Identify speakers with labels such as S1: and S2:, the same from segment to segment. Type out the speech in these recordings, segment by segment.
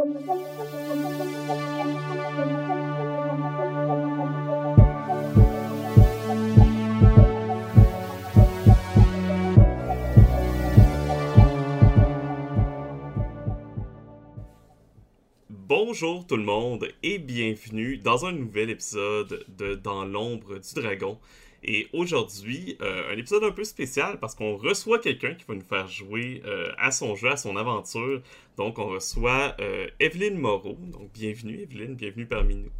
S1: Bonjour tout le monde et bienvenue dans un nouvel épisode de Dans l'ombre du dragon. Et aujourd'hui, euh, un épisode un peu spécial parce qu'on reçoit quelqu'un qui va nous faire jouer euh, à son jeu, à son aventure. Donc on reçoit euh, Evelyne Moreau. Donc bienvenue Evelyne, bienvenue parmi nous.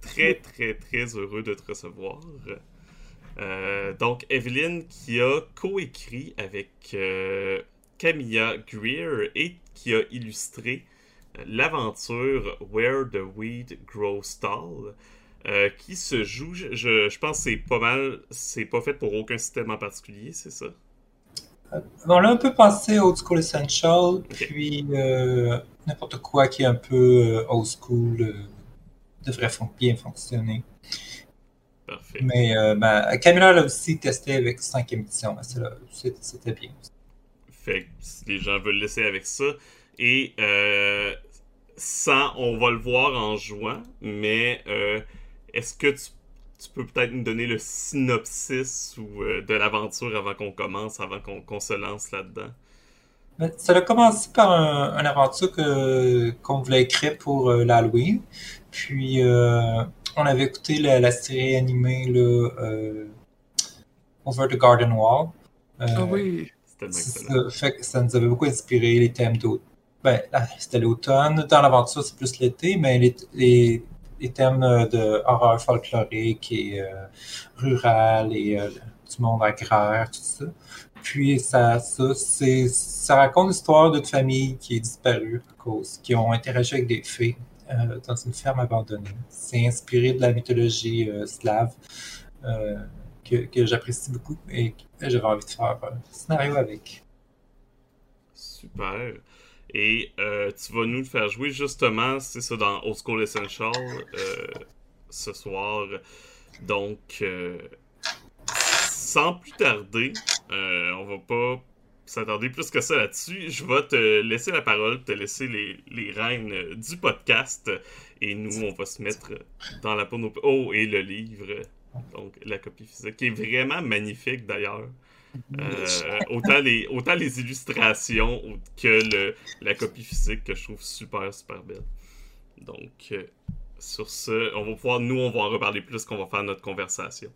S1: très très très heureux de te recevoir. donc Evelyne qui a coécrit avec Camilla Greer et qui a illustré l'aventure Where the Weed Grows Tall. Euh, qui se joue, je, je pense que c'est pas mal, c'est pas fait pour aucun système en particulier, c'est ça?
S2: Euh, on l'a un peu pensé Old School Essential, puis euh, n'importe quoi qui est un peu old school devrait bien fonctionner.
S1: Parfait.
S2: Mais ben, Camilla l'a aussi testé avec 5 édition, c'était bien.
S1: Fait que les gens veulent laisser avec ça. Et sans, on va le voir en jouant, mais est-ce que tu, peux peut-être nous donner le synopsis ou, euh, de l'aventure avant qu'on commence, avant qu'on se lance là-dedans?
S2: Ben, ça a commencé par un, une aventure qu'on voulait écrire pour euh, l'Halloween. Puis euh, on avait écouté la, série animée Over the Garden Wall.
S1: ah oui,
S2: c'était ça, fait ça nous avait beaucoup inspiré les thèmes d'automne. Ben, c'était l'automne. Dans l'aventure, c'est plus l'été, mais les, les thèmes euh, de horreur folklorique et euh, rural et euh, du monde agraire, tout ça. Puis ça, ça, raconte l'histoire d'une famille qui est disparue à cause, qui ont interagi avec des fées dans une ferme abandonnée. C'est inspiré de la mythologie slave que, j'apprécie beaucoup et j'avais envie de faire un scénario avec.
S1: Super. Et euh, tu vas nous le faire jouer justement, c'est ça, dans Old School Essential euh, ce soir. Donc, euh, sans plus tarder, on va pas s'attarder plus que ça là-dessus. Je vais te laisser la parole, te laisser les, les du podcast. Et nous, on va se mettre dans la peau de nos... Oh, et le livre, donc la copie physique, qui est vraiment magnifique d'ailleurs. Euh, autant, les, autant les illustrations que le, la copie physique que je trouve super, super belle. Donc, euh, sur ce, on va pouvoir, nous, on va en reparler plus qu'on va faire notre conversation.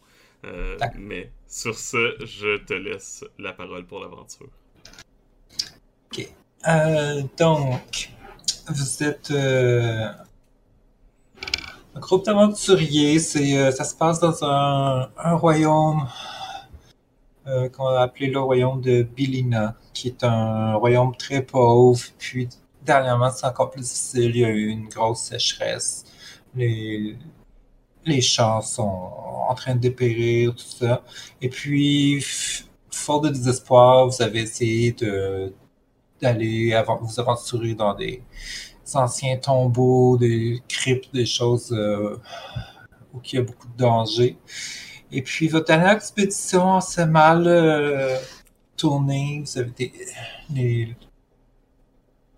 S1: Euh, mais sur ce, je te laisse la parole pour l'aventure.
S2: Ok. donc, vous êtes un groupe d'aventuriers. ça se passe dans un, un royaume euh, qu'on a appelé le royaume de Bilina, qui est un royaume très pauvre. Puis dernièrement, c'est encore plus difficile. Il y a eu une grosse sécheresse. Les, les champs sont en train de dépérir, tout ça. Et puis, fort de désespoir, vous avez essayé d'aller vous aventurer dans des anciens tombeaux, des cryptes, des choses euh, où il y a beaucoup de dangers. Et puis, votre dernière expédition s'est mal euh, tournée. Vous avez des, les,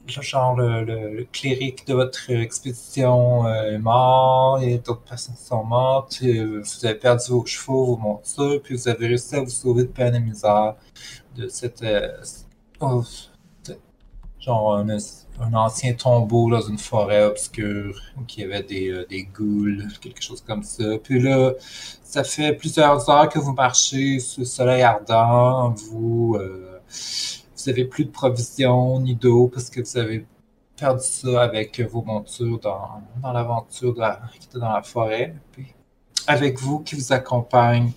S2: genre le, le, cléric de votre expédition euh, est mort et d'autres personnes sont mortes. Euh, vous avez perdu vos chevaux, vos montures, puis vous avez réussi à vous sauver de peine et misère de cette oh, genre un, ancien tombeau dans une forêt obscure où il y avait des, des ghouls, quelque chose comme ça. Puis là, ça fait plusieurs heures que vous marchez sous le soleil ardent. Vous, euh, vous avez plus de provisions ni d'eau parce que vous avez perdu ça avec vos montures dans, dans l'aventure qui était dans la forêt. Puis, avec vous qui vous accompagne,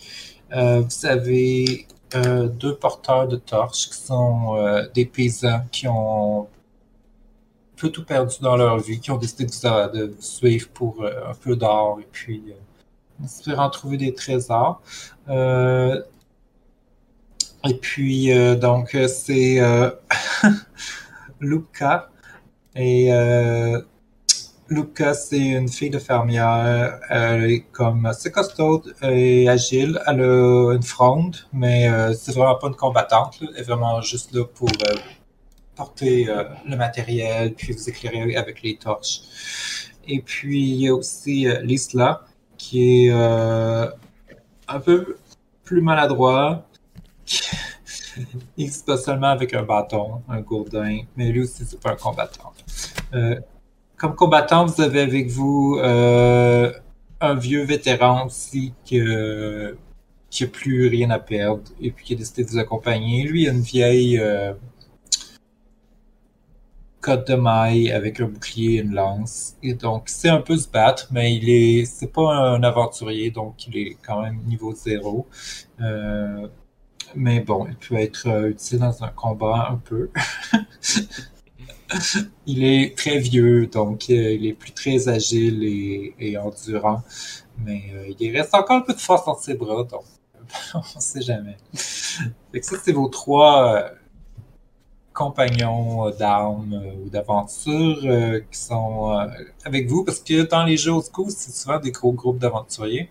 S2: euh, vous avez euh, deux porteurs de torches qui sont euh, des paysans qui ont peu tout perdu dans leur vie, qui ont décidé de suivre pour euh, un peu d'or et puis espérant trouver des trésors. Euh, et puis, euh, donc, c'est euh, Luca. Et Luca, c'est une fille de fermière. Elle est comme assez costaud et agile. Elle a une fronde, mais c'est vraiment pas une combattante. Elle est vraiment juste là pour porter le matériel, puis vous éclairer avec les torches. Et puis, il y a aussi l'Isla, qui est un peu plus maladroit. il se passe seulement avec un bâton, un gourdin, mais lui aussi, c'est pas un combattant. Euh, comme combattant, vous avez avec vous euh, un vieux vétéran aussi qui, qui a plus rien à perdre et puis qui a décidé de vous accompagner. Lui, il a une vieille euh, côte de maille avec un bouclier et une lance. Et donc, c'est un peu se battre, mais il est, c'est pas un aventurier, donc il est quand même niveau zéro. Euh, mais bon, il peut être euh, utile dans un combat un peu. il est très vieux, donc euh, il est plus très agile et, endurant. Mais euh, il reste encore un peu de force dans ses bras, donc on sait jamais. Fait ça, c'est vos trois compagnons d'armes ou d'aventure qui sont avec vous, parce que dans les jeux au c'est souvent des gros groupes d'aventuriers.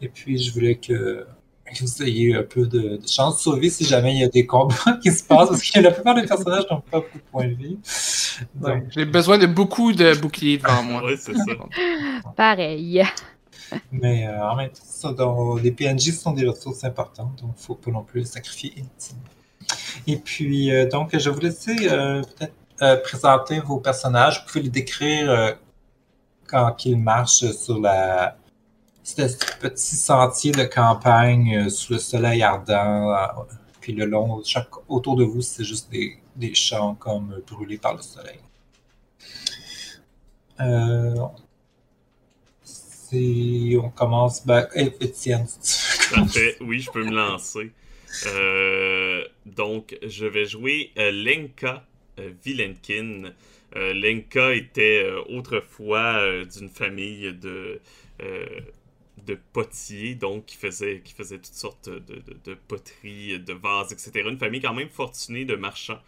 S2: Et puis, je voulais que que vous ayez un peu de, chance de sauver si jamais il y a des combats qui se passent, parce que la plupart des personnages n'ont pas beaucoup de points de vie.
S3: J'ai besoin de beaucoup de boucliers devant moi.
S1: oui, c'est ça.
S4: Pareil.
S2: Mais euh, en même temps, les PNJ sont des ressources importantes, donc il ne faut pas non plus les sacrifier inutilement. Et puis, euh, donc, je vous laisser euh, peut-être présenter vos personnages. Vous pouvez les décrire quand ils marchent sur la, ce petit sentier de campagne euh, sous le soleil ardent. Euh, puis le long, chaque, autour de vous, c'est juste des, des, champs comme brûlés par le soleil. Euh, on commence. Ben, Étienne,
S1: Parfait, oui, je peux me lancer. Donc, je vais jouer Lenka Vilenkin. Lenka était autrefois d'une famille de potiers, donc qui faisait, qui faisait toutes sortes de, poteries, de vases, etc. Une famille quand même fortunée de marchands.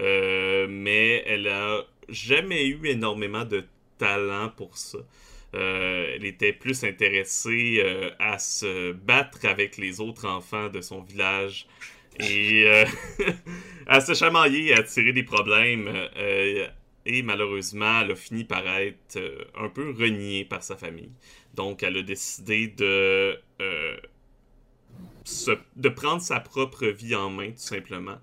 S1: Euh, mais elle a jamais eu énormément de talent pour ça. Euh, elle était plus intéressée euh, à se battre avec les autres enfants de son village et à se chamailler, à tirer des problèmes. et malheureusement, elle a fini par être un peu reniée par sa famille. Donc, elle a décidé de, euh, prendre sa propre vie en main, tout simplement.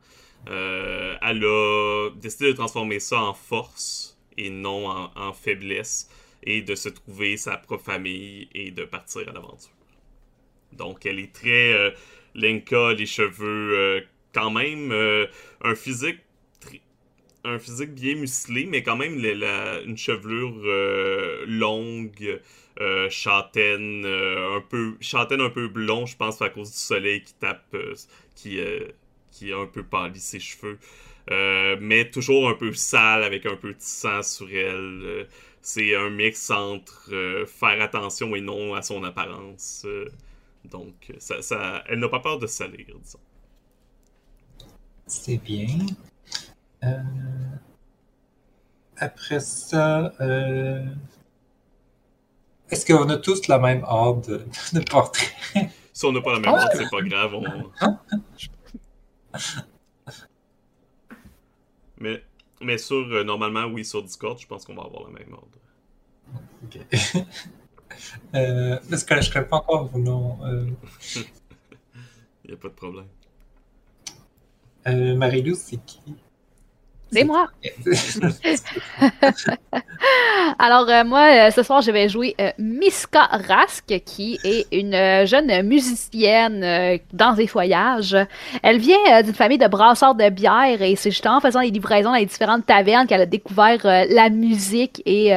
S1: Euh, elle a décidé de transformer ça en force et non en, faiblesse, et de se trouver sa propre famille et de partir à l'aventure. Donc, elle est très euh, les cheveux, quand même un physique un physique bien musclé, mais quand même une chevelure longue, euh, châtaine, euh, un peu, châtaine un peu blond, je pense, à cause du soleil qui tape, euh, qui, qui a un peu pâli ses cheveux. mais toujours un peu sale, avec un peu de sang sur elle. C'est un mix entre faire attention et non à son apparence. donc, ça, ça, elle n'a pas peur de salir, disons.
S2: C'est bien. Après ça, est-ce qu'on a tous la même ordre de, portrait?
S1: Si on n'a pas la même ordre, c'est pas grave. mais, mais sur, euh, normalement, oui, sur Discord, je pense qu'on va avoir la même ordre.
S2: Ok. euh, parce que je ne pas encore vos noms.
S1: Il n'y a pas de problème.
S2: Euh, Marie-Lou, c'est qui?
S4: C'est moi. Alors, euh, moi, euh, ce soir, je vais jouer euh, Miska Rask, qui est une jeune musicienne dans des voyages. Elle vient d'une famille de brasseurs de bière et c'est justement en faisant des livraisons dans les différentes tavernes qu'elle a découvert la musique et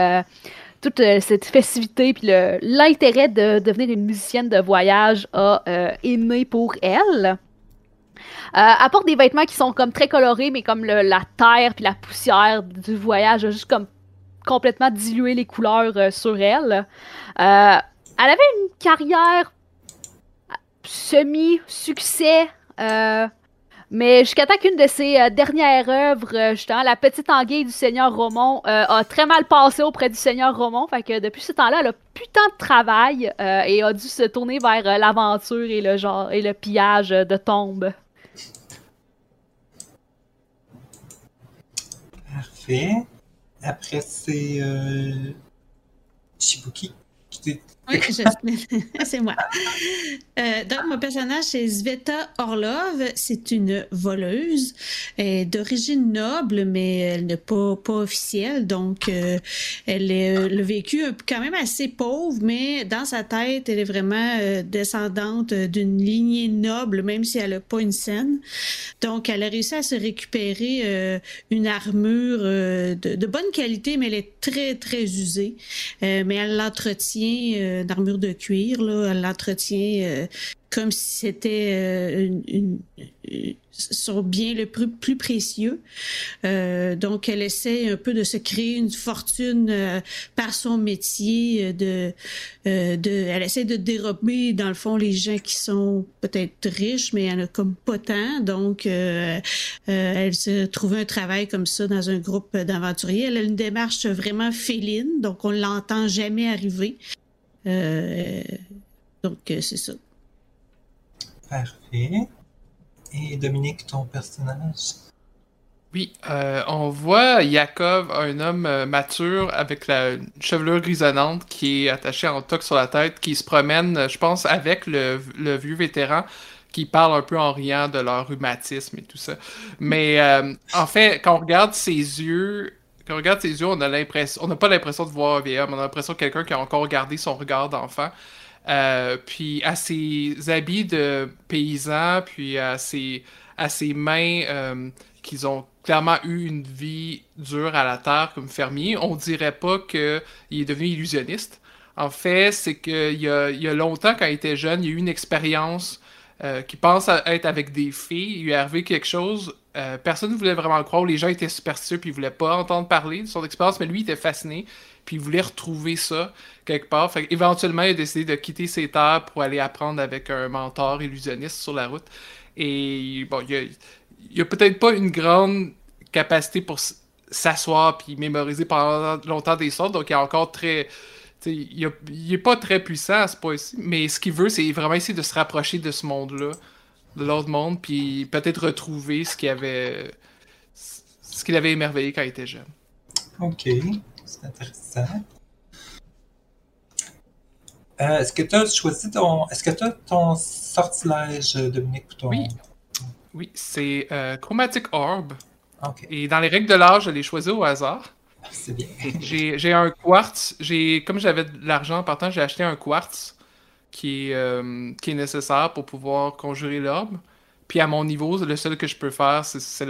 S4: toute cette festivité puis l'intérêt de devenir une musicienne de voyage a aimé pour elle. Euh, apporte des vêtements qui sont comme très colorés, mais comme la terre puis la poussière du voyage a juste comme complètement dilué les couleurs euh, sur elle. Euh, elle avait une carrière semi-succès, mais jusqu'à temps qu'une de ses dernières œuvres, justement, La Petite Anguille du Seigneur Romon, a très mal passé auprès du Seigneur Romon. Fait que depuis ce temps-là, elle a plus tant de travail et a dû se tourner vers l'aventure et le genre et le pillage de tombes.
S2: Après, c'est euh, Shibuki. qui
S5: Oui, c'est moi. Euh, donc, mon personnage, c'est Sveta Orlov. C'est une voleuse d'origine noble, mais elle n'est pas, officielle. Donc, euh, elle est euh, le vécu quand même assez pauvre, mais dans sa tête, elle est vraiment descendante d'une lignée noble, même si elle n'a pas une scène. Donc, elle a réussi à se récupérer une armure de, bonne qualité, mais elle est très, très usée. Mais elle l'entretient, d'armure de cuir, elle l'entretient euh, comme si c'était euh, une, son bien le plus, précieux. Euh, donc, elle essaie un peu de se créer une fortune par son métier. De, elle essaie de dérober, dans le fond, les gens qui sont peut-être riches, mais elle en a comme pas tant. Donc, elle se trouve un travail comme ça dans un groupe d'aventuriers. Elle a une démarche vraiment féline, donc on l'entend jamais arriver. Euh, donc, euh, c'est ça.
S2: Parfait. Et Dominique, ton personnage?
S3: Oui, euh, on voit Yakov, un homme mature avec la chevelure grisonnante qui est attachée en toque sur la tête, qui se promène, je pense, avec le, le vieux vétéran qui parle un peu en riant de leur rhumatisme et tout ça. Mais euh, en fait, quand on regarde ses yeux, quand on regarde ses yeux, on a l'impression, on n'a pas l'impression de voir un vieil homme, on a l'impression de quelqu'un qui a encore gardé son regard d'enfant. Euh, puis à ses habits de paysan, puis à ses, à ses mains euh, qu'ils ont clairement eu une vie dure à la terre comme fermier, on dirait pas qu'il est devenu illusionniste. En fait, c'est qu'il y y a longtemps, quand il était jeune, il y a eu une expérience euh, qui pense à être avec des filles. Il lui est arrivé quelque chose. euh, personne ne voulait vraiment le croire. Les gens étaient superstitieux puis ils voulaient pas entendre parler de son expérience, mais lui il était fasciné puis il voulait retrouver ça quelque part. Fait éventuellement, il a décidé de quitter ses terres pour aller apprendre avec un mentor illusionniste sur la route. Et bon, il a, a peut-être pas une grande capacité pour s'asseoir puis mémoriser pendant longtemps des sortes, donc il est encore très. Il, a- il est pas très puissant à ce point-ci, mais ce qu'il veut, c'est vraiment essayer de se rapprocher de ce monde-là, de l'autre monde, puis peut-être retrouver ce qu'il avait, ce qu'il avait émerveillé quand il était jeune.
S2: Ok, c'est intéressant. Euh, est-ce que tu as choisi ton. Est-ce que tu as ton sortilège, Dominique, pour ton.
S3: Oui. Oui, c'est euh, Chromatic Orb. Et dans les règles de l'art, je l'ai choisi au hasard.
S2: C'est bien.
S3: J'ai un quartz. Comme j'avais de l'argent en partant, j'ai acheté un quartz qui est, euh, qui est nécessaire pour pouvoir conjurer l'orbe. Puis à mon niveau, le seul que je peux faire, c'est-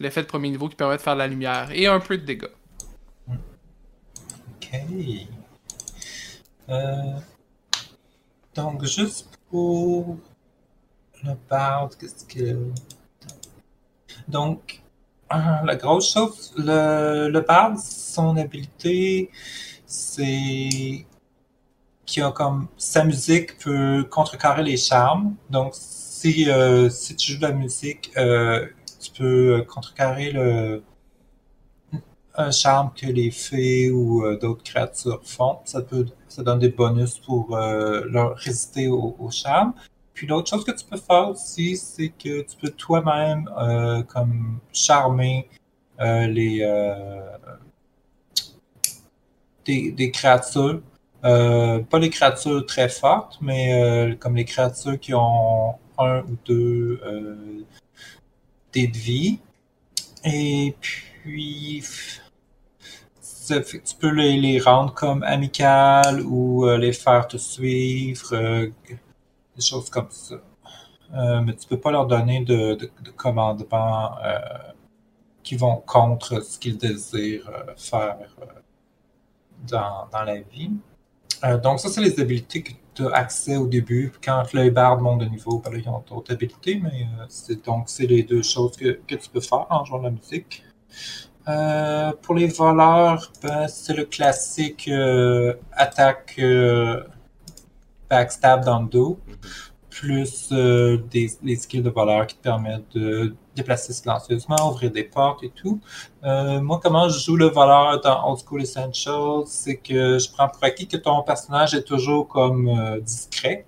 S3: l'effet de premier niveau qui permet de faire de la lumière et un peu de dégâts.
S2: Ok. Euh, donc, juste pour le bard, qu'est-ce que. Donc, ah, la grosse chose, le, le bard, son habilité, c'est qu'il a comme sa musique peut contrecarrer les charmes. Donc, si, euh, si tu joues de la musique, euh, tu peux euh, contrecarrer le, un charme que les fées ou d'autres créatures font. Ça peut, ça donne des bonus pour leur résister au charme. Puis l'autre chose que tu peux faire aussi, c'est que tu peux toi-même euh, comme charmer euh, les euh, des, des créatures. Euh, pas les créatures très fortes, mais euh, comme les créatures qui ont un ou deux euh, dés de vie. Et puis, tu peux les, rendre comme amicales ou les faire te suivre, des choses comme ça. Euh, mais tu peux pas leur donner de, de, de commandements euh, qui vont contre ce qu'ils désirent euh, faire dans, la vie. Donc ça, c'est les habilités que tu as accès au début. Quand le barde monte de niveau, ben là, ils ont d'autres habilités, mais c'est donc c'est les deux choses que, que tu peux faire en jouant de la musique. Pour les voleurs, ben, c'est le classique attaque backstab dans le dos, plus euh, des, les skills de voleur qui te permettent de déplacer silencieusement, ouvrir des portes et tout. Euh, moi, comment je joue le voleur dans Old School Essentials, c'est que je prends pour acquis que ton personnage est toujours comme euh, discret.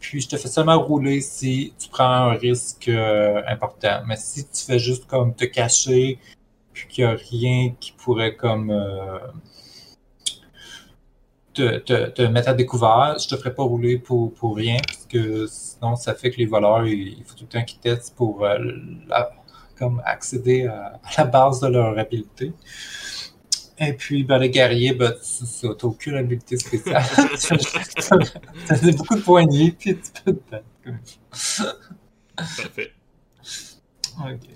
S2: Puis je te fais seulement rouler si tu prends un risque important. Mais si tu fais juste comme te cacher, puis qu'il n'y a rien qui pourrait comme te, te- te mettre à découvert, je te ferai pas rouler pour, pour rien, parce que sinon ça fait que les voleurs, il, faut tout le temps qu'ils testent pour euh, la- comme accéder à, à la base de leur habileté. Et puis, ben, les guerriers, ben, tu n'as aucune habileté spéciale. tu as beaucoup de vie, puis tu peux te battre.
S1: Parfait.
S2: Ok.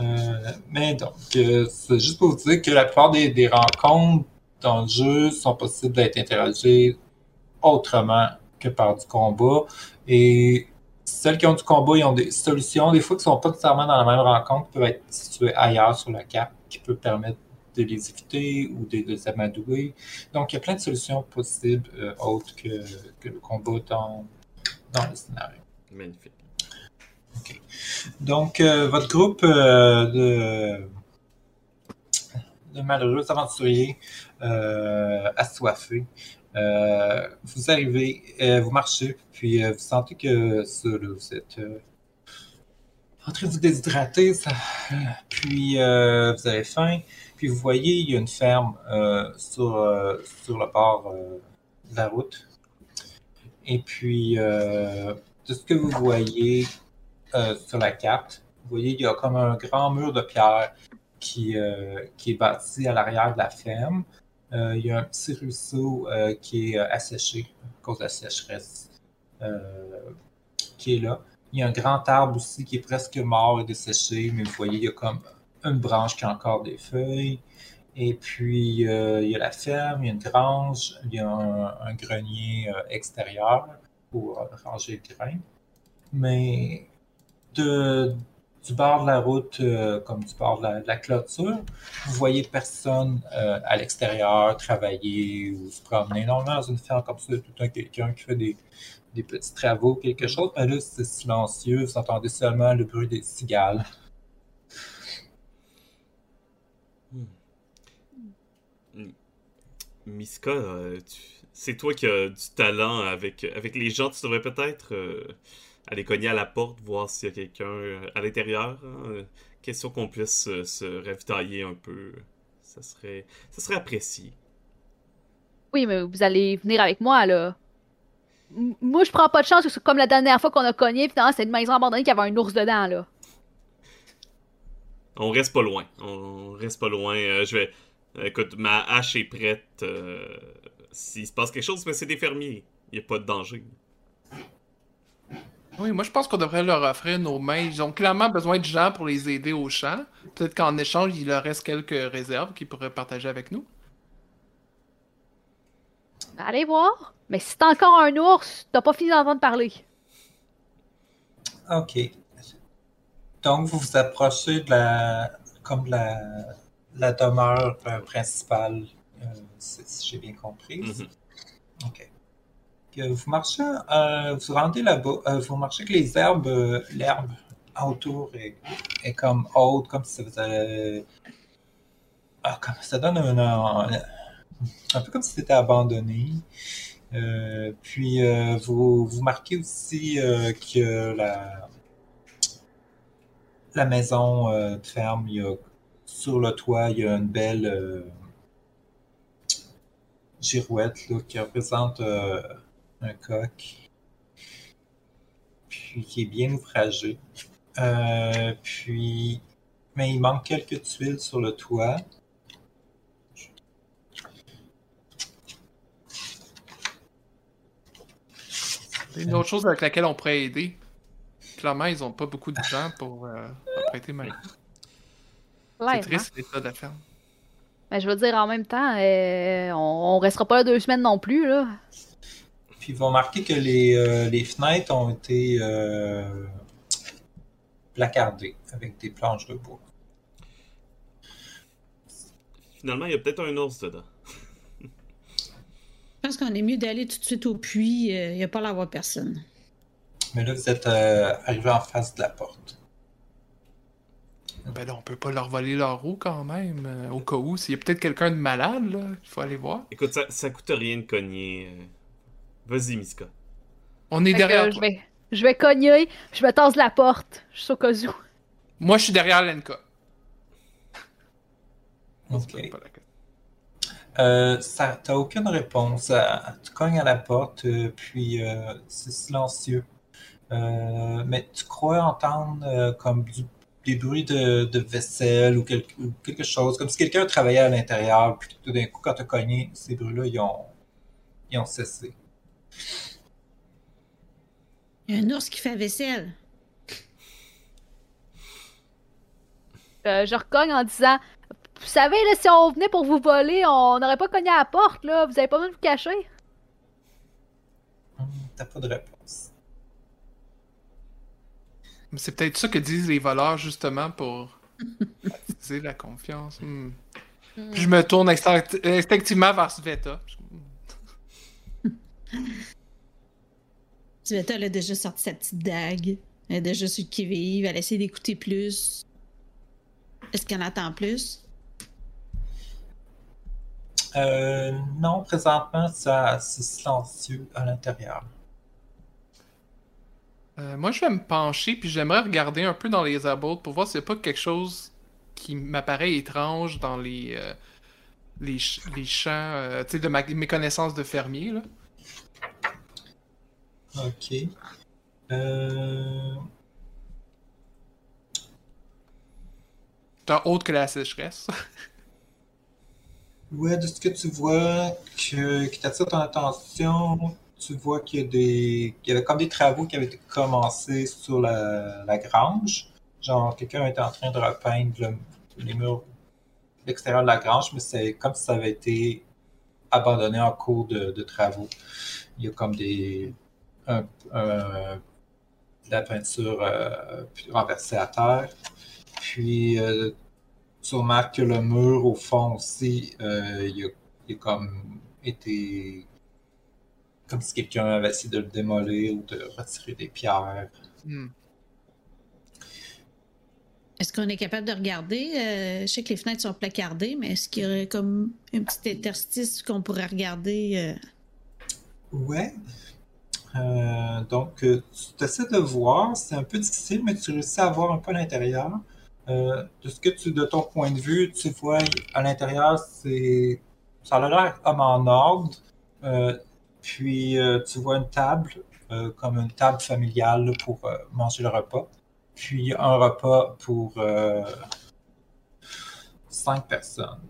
S2: Euh, mais donc, euh, c'est juste pour vous dire que la plupart des, des rencontres dans le jeu sont possibles d'être interrogées autrement que par du combat. Et celles qui ont du combat, ils ont des solutions, des fois qui ne sont pas nécessairement dans la même rencontre, peuvent être situées ailleurs sur la carte, qui peut permettre de les éviter ou de, les amadouer. Donc, il y a plein de solutions possibles euh, autres que, que le combat dans, dans le scénario.
S1: Magnifique.
S2: Donc, euh, votre groupe euh, de, de malheureux aventuriers euh, assoiffés, euh, vous arrivez, euh, vous marchez, puis vous sentez que ça, là, vous êtes en train de vous déshydrater, puis vous avez faim, puis vous voyez, il y a une ferme sur, sur le bord de la route. Et puis, de ce que vous voyez, sur la carte. Vous voyez, il y a comme un grand mur de pierre qui, qui est bâti à l'arrière de la ferme. Euh, il y a un petit ruisseau euh, qui est euh, asséché à cause de la sécheresse qui est là. Il y a un grand arbre aussi qui est presque mort et desséché, mais vous voyez, il y a comme une branche qui a encore des feuilles. Et puis, il y a la ferme, il y a une grange, il y a un, un grenier extérieur pour ranger le grain. Mais de, du bord de la route, euh, comme du bord de la, clôture, vous voyez personne euh, à l'extérieur travailler ou se promener. Normalement, dans une ferme comme ça, tout temps quelqu'un qui fait des, petits travaux, quelque chose. Mais là, c'est silencieux. Vous entendez seulement le bruit des cigales.
S1: Miska, euh, c'est toi qui as du talent avec, avec les gens. Tu devrais peut-être aller cogner à la porte, voir s'il y a quelqu'un euh, à l'intérieur. hein. Euh, Question qu'on puisse euh, se ravitailler un peu. Ça serait, ça serait apprécié.
S4: Oui, mais vous allez venir avec moi, là. M- moi, je prends pas de chance, parce que c'est comme la dernière fois qu'on a cogné, puis c'est une maison abandonnée qui avait un ours dedans, là.
S1: On reste pas loin. On reste pas loin. Euh, je vais. Écoute, ma hache est prête. euh, S'il se passe quelque chose, mais c'est des fermiers. Il n'y a pas de danger.
S3: Oui, moi je pense qu'on devrait leur offrir nos mains. Ils ont clairement besoin de gens pour les aider au champ. Peut-être qu'en échange, il leur reste quelques réserves qu'ils pourraient partager avec nous.
S4: Allez voir. Mais si t'as encore un ours, t'as pas fini d'entendre parler.
S2: OK. Donc, vous vous approchez de la, comme de la, la demeure euh, principale, euh, si, si j'ai bien compris.
S1: Mhm.
S2: OK. Vous marchez, euh, vous là-bas, euh, vous marchez que les herbes, euh, l'herbe autour est, comme haute, comme si ça faisait. Ah, comme ça donne un, un, peu comme si c'était abandonné. Puis vous, vous marquez aussi que la, la maison de ferme, il y a, sur le toit, il y a une belle girouette qui représente un coq, puis qui est bien ouvragé. Euh, puis, mais il manque quelques tuiles sur le toit.
S3: C'est une autre chose avec laquelle on pourrait aider. Clairement, ils ont pas beaucoup de gens pour euh, prêter main. C'est triste l'état de la ferme.
S4: Mais je veux dire, en même temps, euh, on, on restera pas là deux semaines non plus, là.
S2: Puis ils vont marquer que les, euh, les fenêtres ont été euh, placardées avec des planches de bois.
S1: Finalement, il y a peut-être un ours dedans.
S5: Je pense qu'on est mieux d'aller tout de suite au puits. Il n'y a pas l'air d'avoir personne.
S2: Mais là, vous êtes euh, arrivé en face de la porte.
S3: Ben là, on peut pas leur voler leur roue quand même. euh, au cas où, s'il y a peut-être quelqu'un de malade, là, il faut aller voir.
S1: Écoute, ça, ça coûte rien de cogner. euh. Vas-y, Miska.
S3: On est
S4: Fait que,
S3: derrière
S4: euh,
S3: toi.
S4: je, vais, je vais cogner, je me tasse la porte. Je suis au cas où.
S3: Moi, je suis derrière Lenka.
S2: Ok. Euh, ça, t'as aucune réponse. Tu cognes à la porte, euh, puis euh, c'est silencieux. Euh, mais tu crois entendre euh, comme du- des bruits de, de vaisselle ou quelque, ou quelque chose, comme si quelqu'un travaillait à l'intérieur, puis tout d'un coup, quand tu as cogné, ces bruits-là, ils ont, ils ont cessé.
S5: Il y a un ours qui fait la vaisselle.
S4: Euh, je recogne en disant Vous savez, là, si on venait pour vous voler, on n'aurait pas cogné à la porte, là. Vous avez pas besoin de vous cacher.
S2: Hum, T'as pas de réponse.
S3: Mais C'est peut-être ça que disent les voleurs, justement, pour attiser la confiance. Hmm. Puis je me tourne instinct- instinctivement vers Sveta.
S5: Sveta, elle a déjà sorti sa petite dague. Elle est déjà sur le qui-vive. Elle essaie d'écouter plus. Est-ce qu'elle entend plus?
S2: Euh, non, présentement, ça, c'est silencieux à l'intérieur.
S3: Euh, moi, je vais me pencher, puis j'aimerais regarder un peu dans les abodes pour voir s'il n'y a pas quelque chose qui m'apparaît étrange dans les, euh, les, ch- les champs, euh, tu sais, de ma- mes connaissances de fermier, là.
S2: Ok. Euh,
S3: Genre autre que la sécheresse?
S2: Ouais, de ce que tu vois que, qui t'attire ton attention, tu vois qu'il y a des. qu'il y avait comme des travaux qui avaient été commencés sur la, la grange. Genre, quelqu'un était en train de repeindre le- les murs, l'extérieur de la grange, mais c'est comme si ça avait été abandonné en cours de, de travaux. Il y a comme des. Un- un- de la peinture euh, renversée à terre. Puis, euh, tu remarques que le mur, au fond aussi, euh, il, a comme été. Comme si quelqu'un avait essayé de le démolir ou de retirer des pierres.
S3: Hmm.
S5: Est-ce qu'on est capable de regarder? Euh, je sais que les fenêtres sont placardées, mais est-ce qu'il y aurait comme un petit interstice qu'on pourrait regarder? euh?
S2: Ouais. Euh, donc, euh, tu essaies de voir, c'est un peu difficile, mais tu réussis à voir un peu à l'intérieur. Euh, de ce que tu, de ton point de vue, tu vois à l'intérieur, c'est, ça a l'air comme en ordre. Puis, tu vois une table, comme une table familiale pour manger le repas. Puis, un repas pour cinq personnes.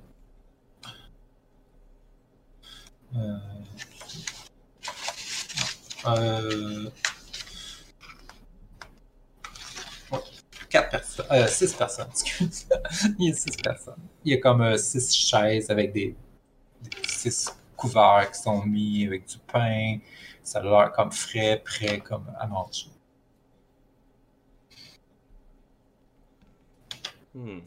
S2: Euh, ouais, Quatre personnes. Euh, six personnes, excuse. Il y a six personnes. Il y a comme euh, six chaises avec des, des- six couverts qui sont mis avec du pain. Ça a l'air comme frais, prêt comme à manger.
S1: Hmm.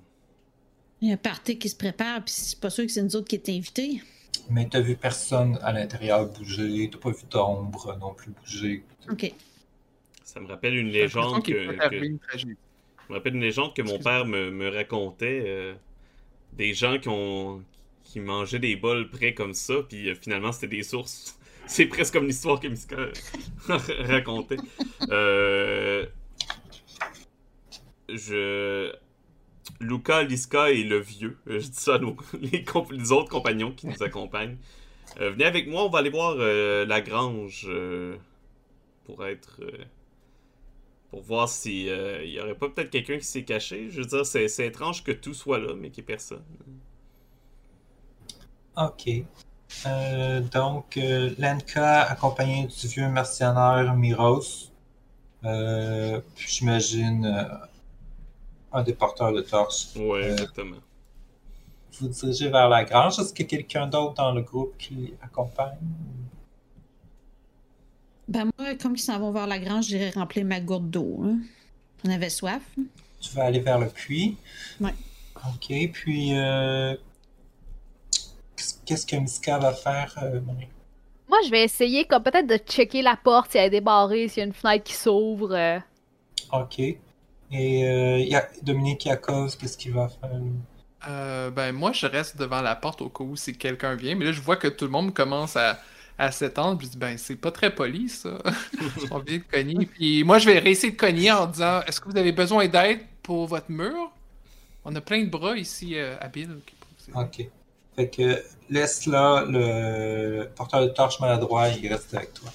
S5: Il y a un party qui se prépare, puis c'est pas sûr que c'est nous autres qui est invités.
S2: Mais t'as vu personne à l'intérieur bouger, t'as pas vu d'ombre non plus bouger.
S5: OK.
S1: Ça me rappelle une légende que, me rappelle une légende que mon père me, me racontait. euh, des gens qui ont qui mangeaient des bols prêts comme ça, puis euh, finalement c'était des sources. C'est presque comme l'histoire que Miska racontait. Euh, je Luca, Liska et le vieux, euh, je dis ça à les, autres compagnons qui nous accompagnent. Euh, venez avec moi, on va aller voir euh, la grange pour être. pour voir si il y aurait pas peut-être quelqu'un qui s'est caché. Je veux dire, c'est étrange que tout soit là, mais qu'il n'y ait personne.
S2: Ok. Donc, Lenka, accompagné du vieux mercenaire Miros, j'imagine un des porteurs de torches.
S1: Ouais,
S2: Euh,
S1: exactement.
S2: Vous dirigez vers la grange. Est-ce qu'il y a quelqu'un d'autre dans le groupe qui accompagne?
S5: Ben moi, comme ils s'en vont voir la grange, j'irai remplir ma gourde d'eau. hein. On avait soif.
S2: Tu vas aller vers le puits?
S5: Ouais.
S2: Ok, puis euh, qu'est-ce- qu'est-ce que Miska va faire, euh, Marie?
S4: Moi, je vais essayer comme peut-être de checker la porte si elle est débarrée, s'il y a une fenêtre qui s'ouvre. euh.
S2: Ok. Et euh, Dominique Yakov, qu'est-ce qu'il va faire?
S3: Euh, ben, moi, je reste devant la porte au cas où si quelqu'un vient. Mais là, je vois que tout le monde commence à, à s'étendre. Puis je dis, ben, c'est pas très poli, ça. On vient de cogner. Puis moi, je vais réessayer de cogner en disant, est-ce que vous avez besoin d'aide pour votre mur? On a plein de bras ici euh, à Bill.
S2: Ok. Fait que laisse là le porteur de torche maladroit, il reste avec toi.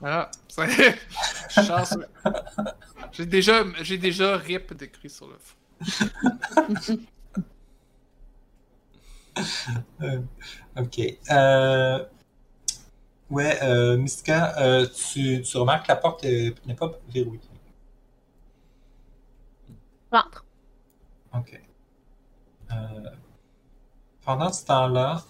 S3: C'est chanceux. J'ai déjà, j'ai déjà RIP décrit sur le fond.
S2: Euh, ok. Euh, ouais, euh, Miska, euh, tu, tu remarques que la porte est- n'est pas verrouillée.
S4: Rentre.
S2: Ok. Euh, pendant ce temps-là,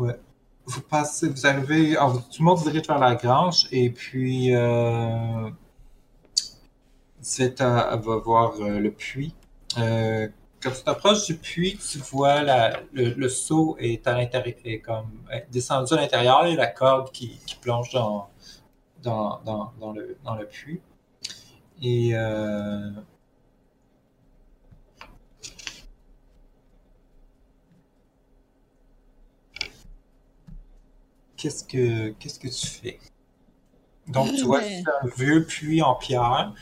S2: ouais, vous passez, vous arrivez, vous- tout le monde se dirige vers la grange et puis euh, va voir euh, le puits. Euh, quand tu t'approches du puits, tu vois le, seau est à l'intérieur, comme descendu à l'intérieur et la corde qui, plonge dans, dans, dans, le, dans le puits. Et qu'est-ce que qu'est-ce que tu fais? Donc tu vois, c'est un vieux puits en pierre.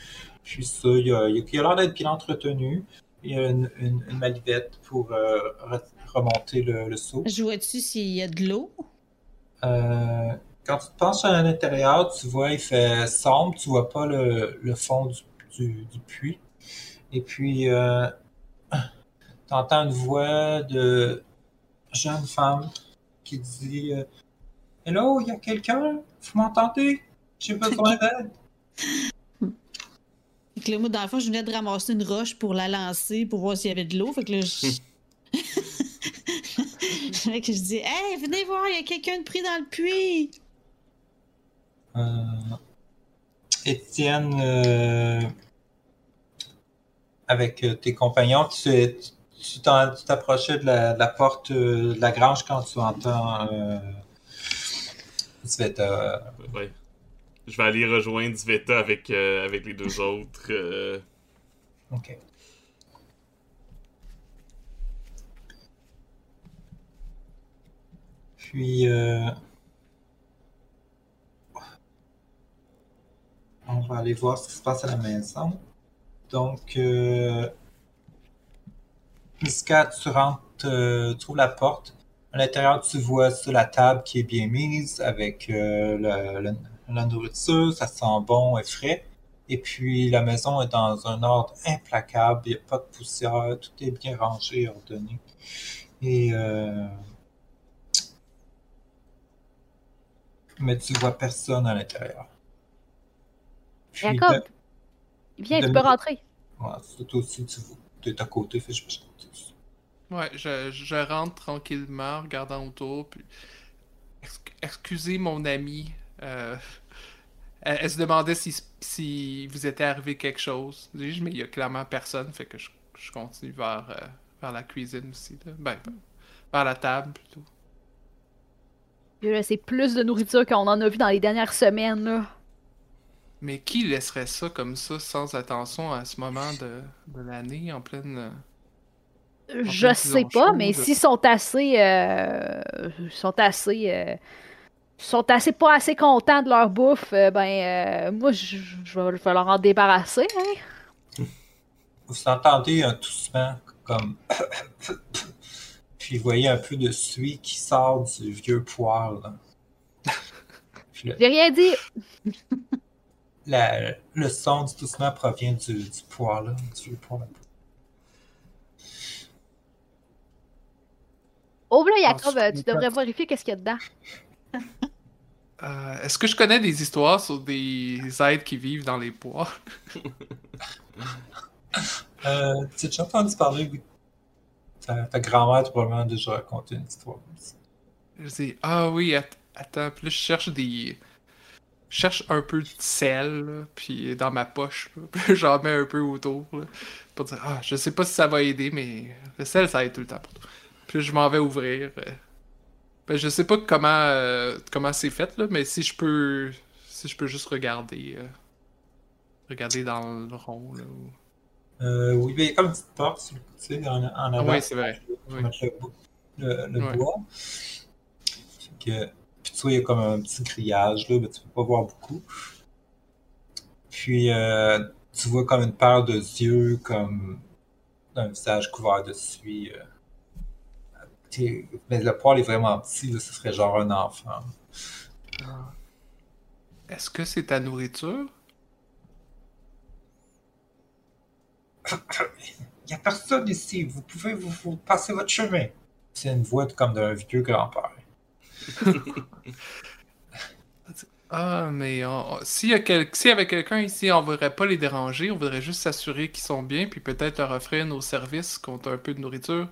S2: Puis ça, il y a, a- l'air d'être bien entretenu. Il y a une, une, une malivette pour euh, re- remonter le, le seau.
S5: Je vois-tu s'il y a de l'eau?
S2: Euh, quand tu te penches à l'intérieur, tu vois, il fait sombre, tu vois pas le, le fond du, du, du puits. Et puis, euh, tu entends une voix de jeune femme qui dit Hello, il y a quelqu'un? Vous m'entendez? J'ai besoin d'aide.
S5: Fait que là, moi, dans le fond, je venais de ramasser une roche pour la lancer pour voir s'il y avait de l'eau. Fait que là, je... fait que je dis Hey, venez voir, il y a quelqu'un de pris dans le puits!
S2: Euh, Étienne, euh, avec euh, tes compagnons, tu t'approchais de la, de la porte euh, de la grange quand tu entends euh, Sveta.
S1: Ouais. Je vais aller rejoindre Sveta avec, euh, avec les deux autres. euh,
S2: Ok. Puis, euh, on va aller voir ce qui se passe à la maison. Donc, euh, Miska, tu rentres, tu trouves la porte. À l'intérieur, tu vois sur la table qui est bien mise avec euh, la, la- la nourriture. Ça sent bon et frais. Et puis, la maison est dans un ordre implacable. Il n'y a pas de poussière. Tout est bien rangé, ordonné. Et, euh, mais tu vois personne à l'intérieur.
S4: Jacob, viens, tu peux rentrer.
S2: ouais, c'est aussi, tu es à côté, fait que je vais chanter.
S3: Ouais, je, je rentre tranquillement, regardant autour, puis... Ex- excusez mon ami. euh, Elle, se demandait si, si vous était arrivé quelque chose. Je mais il y a clairement personne, fait que je, je continue vers, euh, vers la cuisine aussi. là. Ben, vers la table plutôt.
S4: C'est plus de nourriture qu'on en a vu dans les dernières semaines. Là.
S3: Mais qui laisserait ça comme ça, sans attention à ce moment de, de l'année, en pleine...
S4: Je sais pas, mais s'ils sont assez. euh, sont assez. euh, sont assez pas assez contents de leur bouffe, euh, ben euh, moi je vais leur en débarrasser. Hein?
S2: Vous entendez un toussement comme. Puis vous voyez un peu de suie qui sort du vieux le,
S4: J'ai rien dit.
S2: la- le son du toussement provient du, du là, du vieux poêle.
S4: Ouvre-le, Jacob,
S3: Ah,
S4: tu devrais vérifier qu'est-ce qu'il y a dedans?
S3: euh, Est-ce que je connais des histoires sur des êtres qui vivent dans les bois?
S2: Euh, tu as déjà entendu parler, oui. Ta, ta grand-mère t'a probablement déjà raconté une histoire comme ça.
S3: Je dis, ah oui, att- attends, puis là, je cherche des. Je cherche un peu de sel, là, puis dans ma poche, là, puis j'en mets un peu autour, là, pour dire, ah, je sais pas si ça va aider, mais le sel, ça aide tout le temps pour tout. Puis je m'en vais ouvrir. euh. Ben, je sais pas comment, euh, comment c'est fait, là, mais si je peux. Si je peux juste regarder. euh, Regarder dans le rond, là. ou-
S2: Euh, oui, mais il y a comme une petite porte sur le côté, en, en
S3: Ah
S2: avant.
S3: oui, c'est vrai. Oui.
S2: le, bois. Que, puis tu vois, il y a comme un petit grillage, là, mais tu peux pas voir beaucoup. Puis, euh, tu vois comme une paire de yeux, comme un visage couvert de suie. Mais le poil est vraiment petit, là, ce serait genre un enfant.
S3: Est-ce que c'est ta nourriture?
S2: Il n'y a personne ici, vous pouvez vous, vous passer votre chemin. C'est une voix comme d'un vieux grand-père.
S3: Ah, mais on- on- s'il y, a quel- s'il y avait quelqu'un ici, on ne voudrait pas les déranger, on voudrait juste s'assurer qu'ils sont bien, puis peut-être leur offrir nos services contre un peu de nourriture.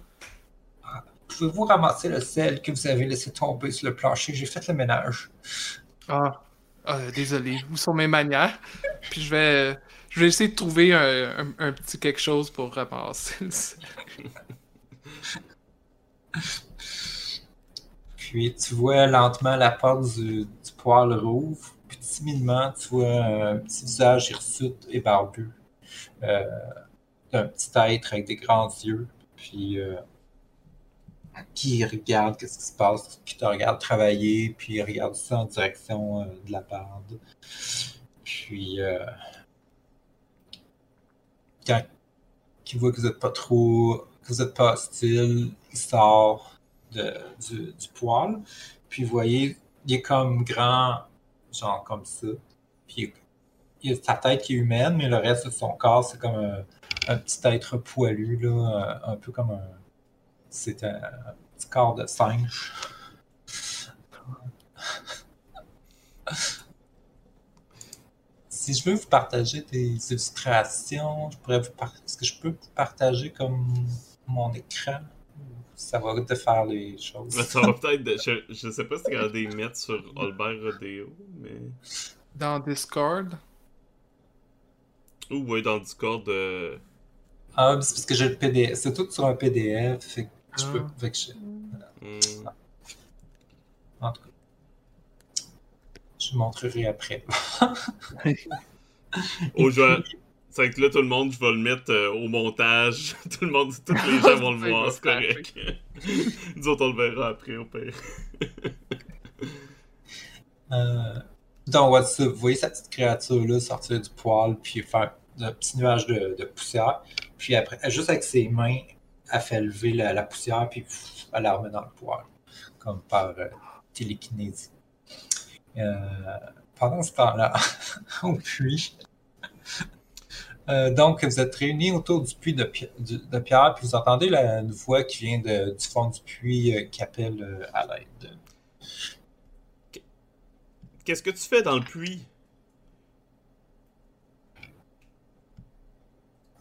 S2: Pouvez-vous ramasser le sel que vous avez laissé tomber sur le plancher? J'ai fait le ménage.
S3: Ah, ah, désolé, où sont mes manières? Puis je vais, je vais essayer de trouver un, un- un petit quelque chose pour ramasser le sel.
S2: Puis tu vois lentement la porte du, du poêle rouvre. Puis timidement, tu vois un petit visage hirsute et barbu. Euh, d'un petit être avec des grands yeux. Puis euh, qui regarde qu'est-ce qui se passe, qui te regarde travailler, puis il regarde ça en direction euh, de la barde. Puis euh, quand il voit que vous n'êtes pas trop, que vous n'êtes pas hostile, il sort du, poil. Puis vous voyez, il est comme grand, genre comme ça. Puis il a sa tête qui est humaine, mais le reste de son corps, c'est comme un, petit être poilu, là, un peu comme un. C'est un, un petit corps de singe. Si je veux vous partager des illustrations, je pourrais vous par- est-ce que je peux vous partager comme mon écran? Ça va te faire les choses.
S1: Ça va peut-être. Je, je sais pas si tu des mettre sur Albert Rodeo, mais.
S3: Dans Discord?
S1: Ou ouais, dans Discord. euh,
S2: Ah, c'est parce que j'ai le PDF. C'est tout sur un PDF. Fait que je peux.
S3: Ah.
S2: fait que je-
S1: hmm.
S2: En tout cas. Je vous montrerai après.
S1: Je vais- C'est que là, tout le monde, je vais le mettre euh, au montage. tout le monde, tous les gens vont le voir, c'est correct. Nous autres, on le verra après, au pire.
S2: Euh, what's up? Vous voyez cette petite créature-là sortir du poil, puis faire un petit nuage de, de poussière. Puis après, juste avec ses mains, elle fait lever la, la poussière, puis elle la remet dans le poil, comme par euh, télékinésie. Euh, pendant ce temps-là, au puits, euh, donc vous êtes réunis autour du puits de, pierre, puis vous entendez la, une voix qui vient du fond du puits qui appelle à l'aide.
S1: Qu'est-ce que tu fais dans le puits?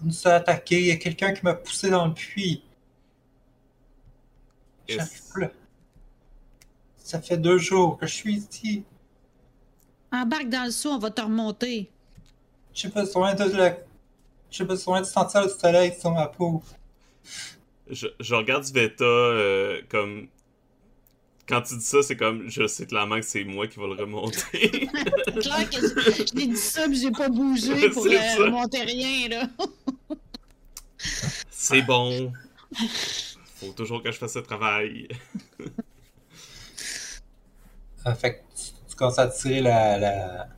S2: On nous a attaqué, il y a quelqu'un qui m'a poussé dans le puits. Plus. Ça fait deux jours que je suis ici.
S5: Embarque dans le seau, on va te remonter.
S2: J'ai besoin de la... J'ai besoin de sentir le soleil sur ma peau.
S1: Je, je regarde Sveta euh, comme. Quand tu dis ça, c'est comme. Je sais clairement que c'est moi qui va le remonter.
S5: Claire que je, je l'ai dit ça, mais j'ai pas bougé pour euh, remonter rien, là.
S1: C'est bon. Faut toujours que je fasse ce travail.
S2: Euh, fait que tu, commences à tirer la, la,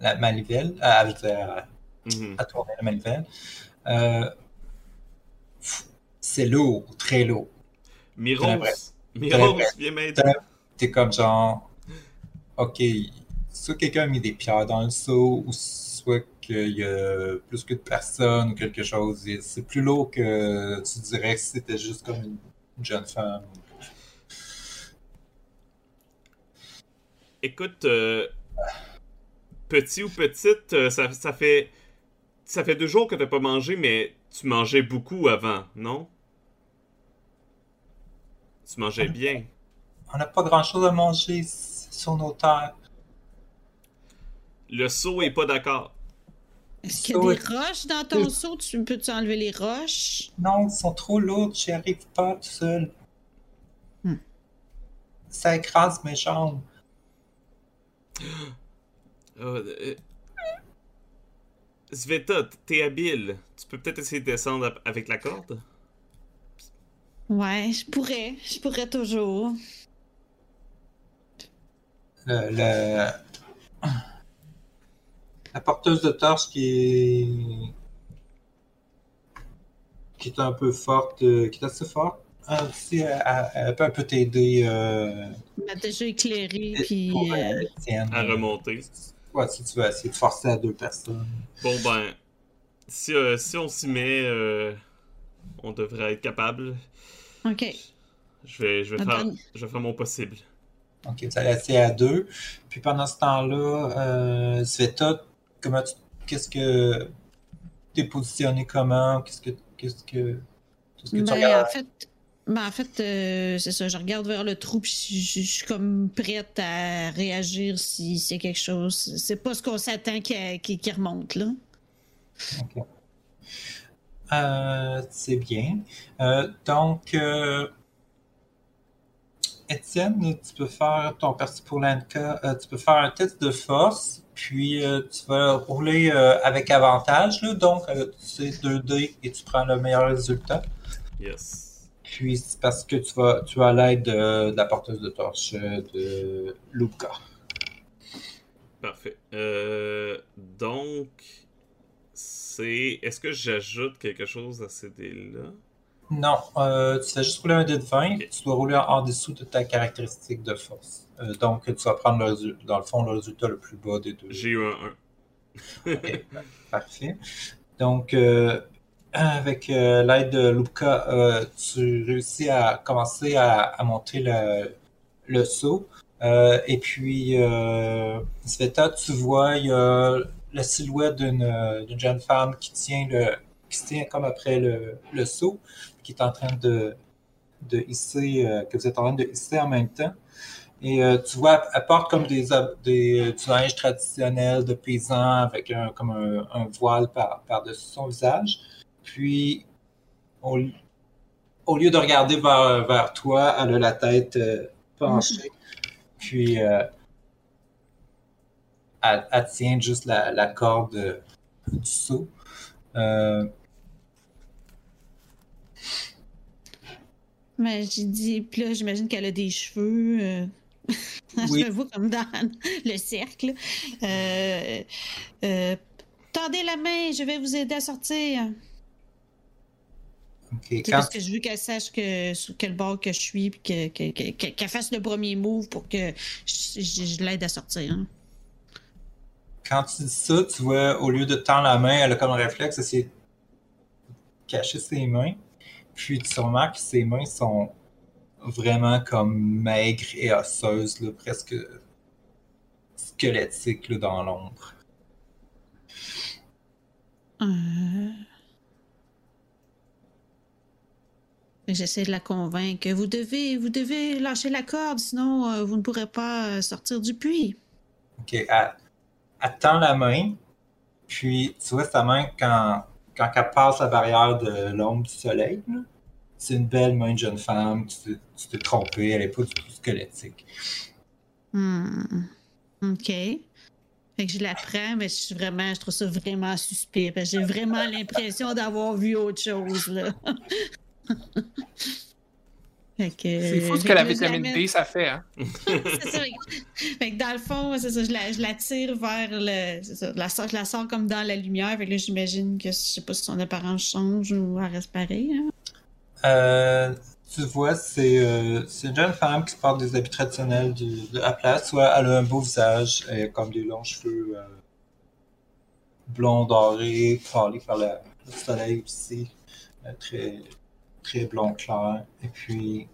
S2: la manivelle, euh,
S1: Mhm.
S2: à tourner la manivelle. Euh, c'est lourd, très lourd.
S1: Miros,
S2: l'impression-
S1: Miros,
S2: l'impression-
S1: viens m'aider.
S2: T'es comme genre, ok, soit quelqu'un a mis des pierres dans le seau, ou soit qu'il y a plus que de personnes ou quelque chose. C'est plus lourd que tu dirais que c'était juste comme une une jeune femme.
S1: Écoute, euh, petit ou petite, euh, ça, ça fait. Ça fait deux jours que t'as pas mangé, mais tu mangeais beaucoup avant, non? Tu mangeais bien.
S2: On n'a pas grand chose à manger sur nos terres.
S1: Le seau est pas d'accord.
S5: Est-ce qu'il y a des roches dans ton seau? Tu peux-tu enlever les roches?
S2: Non, ils sont trop lourdes, j'y arrive pas tout seul.
S5: Hmm.
S2: Ça écrase mes jambes.
S1: Euh, euh, Sveta, t'es habile. Tu peux peut-être essayer de descendre avec la corde?
S5: Ouais, je pourrais. Je pourrais toujours.
S2: Le, le- la porteuse de torche qui est qui est un peu forte, euh, qui est assez forte. Ah, aussi, elle, elle- peut un peu t'aider euh,
S5: Elle m'a déjà éclairé, puis. euh,
S2: euh.
S1: À remonter.
S2: Ouais, si tu veux essayer de forcer à deux personnes.
S1: Bon ben, si, euh, si on s'y met, euh, on devrait être capable.
S5: Ok.
S1: Je vais, je vais, faire, je vais faire mon possible.
S2: Ok, vous allez essayer à deux. Puis pendant ce temps-là, euh, Sveta, comment tu. Qu'est-ce que. T'es positionné comment? Qu'est-ce que. Qu'est-ce que. Qu'est-ce que tu
S5: Ben,
S2: regardes?
S5: en fait, ben, en fait euh, c'est ça. Je regarde vers le trou, puis je, je- je suis comme prête à réagir si c'est quelque chose. C'est pas ce qu'on s'attend qui, qui, qui remonte, là.
S2: Euh, c'est bien. Euh, donc, Étienne, tu peux faire ton parti pour l'ANCA, tu peux faire un test de force, puis euh, tu vas rouler euh, avec avantage, là, donc euh, c'est 2D et tu prends le meilleur résultat.
S1: Yes.
S2: Puis c'est parce que tu vas tu as l'aide de, de la porteuse de torche de Luca.
S1: Parfait. Donc, c'est. Est-ce que j'ajoute quelque chose à ces dés-là?
S2: Non, euh, tu fais juste rouler un dé de 20,
S1: Ok.
S2: tu dois rouler en, en dessous de ta caractéristique de force. Euh, donc tu vas prendre le dans le fond le résultat le plus bas des deux.
S1: J'ai eu un 1.
S2: Ok, Parfait. Donc, euh, avec euh, l'aide de euh, tu réussis à commencer à, à monter le, le saut. Et puis, Sveta, tu vois, il y a la silhouette d'une d'une jeune femme qui tient le qui se tient comme après le, le saut, qui est en train de, de hisser, euh, que vous êtes en train de hisser en même temps. Et euh, tu vois, elle porte comme des, des, du linge traditionnel de paysan avec un, comme un, un voile par, par-dessus son visage. Puis, au, au lieu de regarder vers, vers toi, elle a la tête euh, penchée. Puis, euh, elle, elle tient juste la, la corde euh, du saut.
S5: Mais j'ai dit, puis là, j'imagine qu'elle a des cheveux. euh,
S2: Oui.
S5: Je me vois comme dans le cercle. Euh, euh, tendez la main, je vais vous aider à sortir. C'est
S2: Quand,
S5: parce que je veux qu'elle sache que, sur quel bord que je suis, puis que- que- qu'elle fasse le premier move pour que je, je- je l'aide à sortir. hein.
S2: quand tu dis ça, tu vois, au lieu de tendre la main, elle a comme réflexe de cacher ses mains. Puis tu remarques que ses mains sont vraiment comme maigres et osseuses, là, presque squelettiques là, dans l'ombre.
S5: Euh. J'essaie de la convaincre. Vous devez, vous devez lâcher la corde, sinon euh, vous ne pourrez pas euh, sortir du puits.
S2: Ok, elle, elle tend la main, puis tu vois sa main quand, quand elle passe la barrière de l'ombre du soleil. C'est une belle main de jeune femme, tu t'es- trompé, elle est pas du tout squelettique.
S5: Hmm. OK. Fait que je la prends, mais je suis vraiment, je trouve ça vraiment suspect. J'ai vraiment l'impression d'avoir vu autre chose, là.
S3: C'est fou ce
S5: fait
S3: que la vitamine
S5: mets-
S3: D, ça fait, hein?
S5: c'est ça. Fait que dans le fond, c'est ça, je la, je la tire vers le. C'est ça, je la sors, je la sors comme dans la lumière. Fait que là, j'imagine que je sais pas si son apparence change ou elle reste pareil. hein.
S2: Euh, tu vois, c'est euh, c'est une jeune femme qui porte des habits traditionnels de la place. Soit elle a un beau visage, a comme des longs cheveux euh, blonds dorés, parlés par la- le soleil aussi, euh, très, très blond clair. Et puis,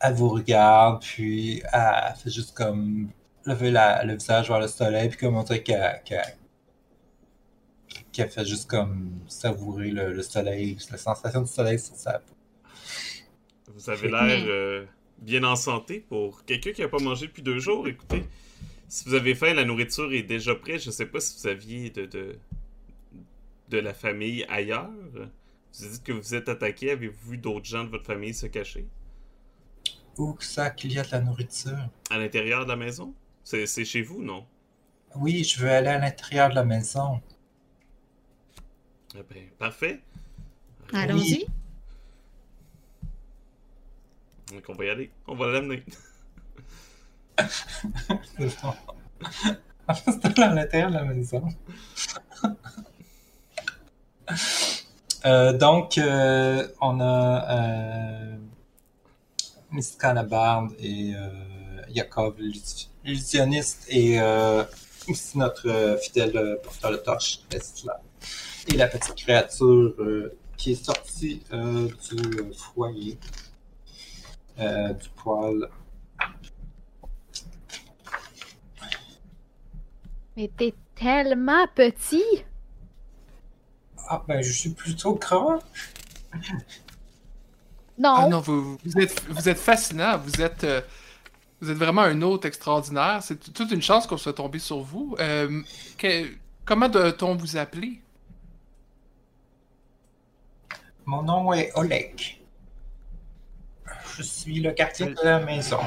S2: elle vous regarde, puis elle fait juste comme lever la- le visage vers le soleil, puis comme montrer qu'elle qu'elle- qu'elle fait juste comme savourer le, le soleil, la sensation du soleil sur sa peau.
S1: Vous avez l'air euh, bien en santé pour quelqu'un qui n'a pas mangé depuis deux jours. Écoutez, si vous avez faim, la nourriture est déjà prête. Je sais pas si vous aviez de, de, de la famille ailleurs? Vous dites que vous êtes attaqué. Avez-vous vu d'autres gens de votre famille se cacher?
S2: Où que ça qu'il y a de la nourriture?
S1: à l'intérieur de la maison? C'est chez vous, non?
S2: Oui, je veux aller à l'intérieur de la maison.
S1: Eh ben, parfait.
S5: Allons-y.
S1: Donc on va y aller. On va l'amener.
S2: C'est bon. C'était à l'intérieur de la maison. Euh, donc, euh, on a euh, Miss Canabarde et Yakov, l'illusionniste, et aussi notre fidèle porteur de torche, Esla. Et la petite créature qui est sortie du foyer, du poêle.
S4: Mais t'es tellement petit.
S2: Ah, ben, je suis plutôt grand.
S4: Non.
S3: Ah non, vous, vous êtes, vous êtes fascinant. Vous êtes, euh, vous êtes vraiment un hôte extraordinaire. C'est toute une chance qu'on soit tombé sur vous. Euh, que- comment doit-on vous appeler?
S2: Mon nom est Oleg. Je suis le gardien de la maison.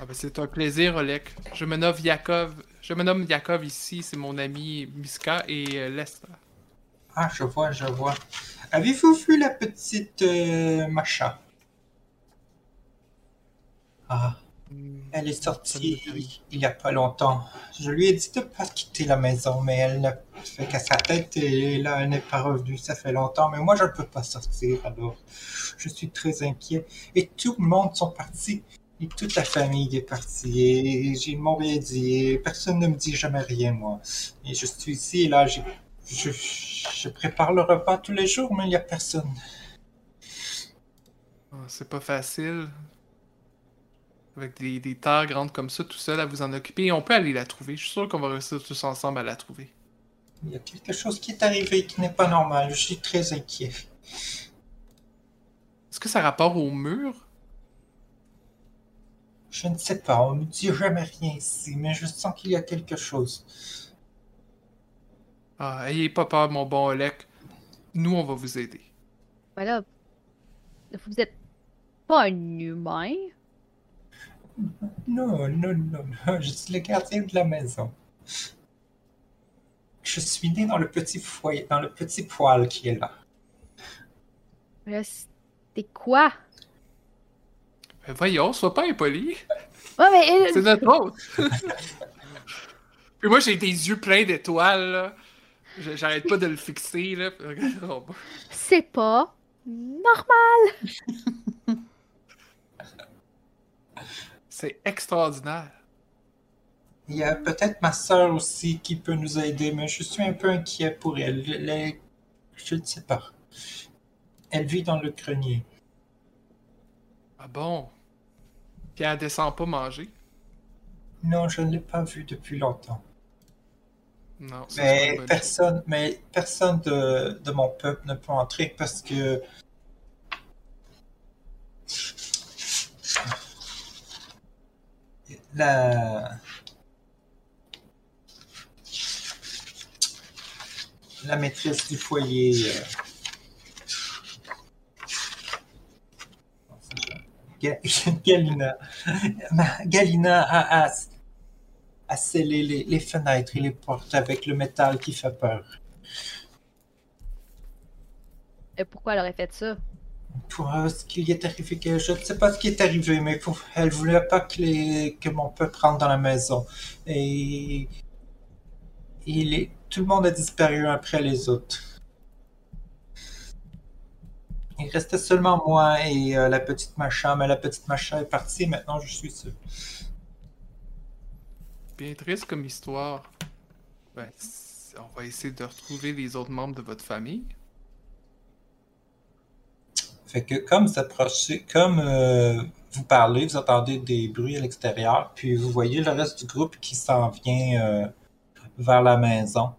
S3: Ah ben, c'est un plaisir, Olek. Je me nomme Yakov. Je me nomme Yakov ici. C'est mon ami Miska et euh, Lestra.
S2: Ah, je vois, je vois. Avez-vous vu la petite euh, Macha? Ah, elle est sortie il y a pas longtemps. Je lui ai dit de pas quitter la maison, mais elle ne fait qu'à sa tête et là, elle n'est pas revenue. Ça fait longtemps, mais moi, je ne peux pas sortir, alors je suis très inquiet. Et tout le monde sont partis. Et toute la famille est partie. Et m'ont rien dit. Personne ne me dit jamais rien, moi. Et je suis ici, et là, j'ai- je, je prépare le repas tous les jours, mais il n'y a personne.
S3: Ah, c'est pas facile. Avec des, des terres grandes comme ça, tout seul à vous en occuper. Et on peut aller la trouver. Je suis sûr qu'on va réussir tous ensemble à la trouver.
S2: Il y a quelque chose qui est arrivé qui n'est pas normal. Je suis très inquiet.
S3: Est-ce que ça a rapport au mur?
S2: Je ne sais pas, on ne dit jamais rien ici, mais je sens qu'il y a quelque chose.
S3: Ah, ayez pas peur, mon bon Olek. Nous, on va vous aider.
S4: Ben là, vous êtes pas un humain?
S2: Non, non, non, non, je suis le gardien de la maison. Je suis né dans le petit foyer, dans le petit poêle qui est là.
S4: Mais là, c'est quoi?
S3: Ben voyons, sois pas impoli.
S4: Ouais, mais. euh,
S3: C'est notre hôte. Puis moi, j'ai des yeux pleins d'étoiles, J'arrête pas de le fixer, là.
S4: C'est pas normal.
S3: C'est extraordinaire.
S2: Il y a peut-être ma sœur aussi qui peut nous aider, mais je suis un peu inquiet pour elle. Elle est- Je ne sais pas. Elle vit dans le grenier.
S3: Ah bon? Puis elle descend pas manger?
S2: Non, je ne l'ai pas vue depuis longtemps.
S3: Non,
S2: Mais personne, mais personne de, de mon peuple ne peut entrer parce que la la maîtresse du foyer euh, Ga- Galina Galina a, a scellé les, les fenêtres et les portes avec le métal qui fait peur.
S4: Et pourquoi elle aurait fait ça?
S2: Pour euh, ce qui est arrivé, que je ne sais pas ce qui est arrivé, mais pour, elle voulait pas que, les, que mon peuple rentre dans la maison. Et, et les- tout le monde a disparu après les autres. Il restait seulement moi et euh, la petite Macha, mais la petite Macha est partie, maintenant je suis seul.
S3: Bien triste comme histoire. Ben, on va essayer de retrouver les autres membres de votre famille.
S2: Fait comme euh, vous parlez, vous entendez des bruits à l'extérieur, puis vous voyez le reste du groupe qui s'en vient euh, vers la maison.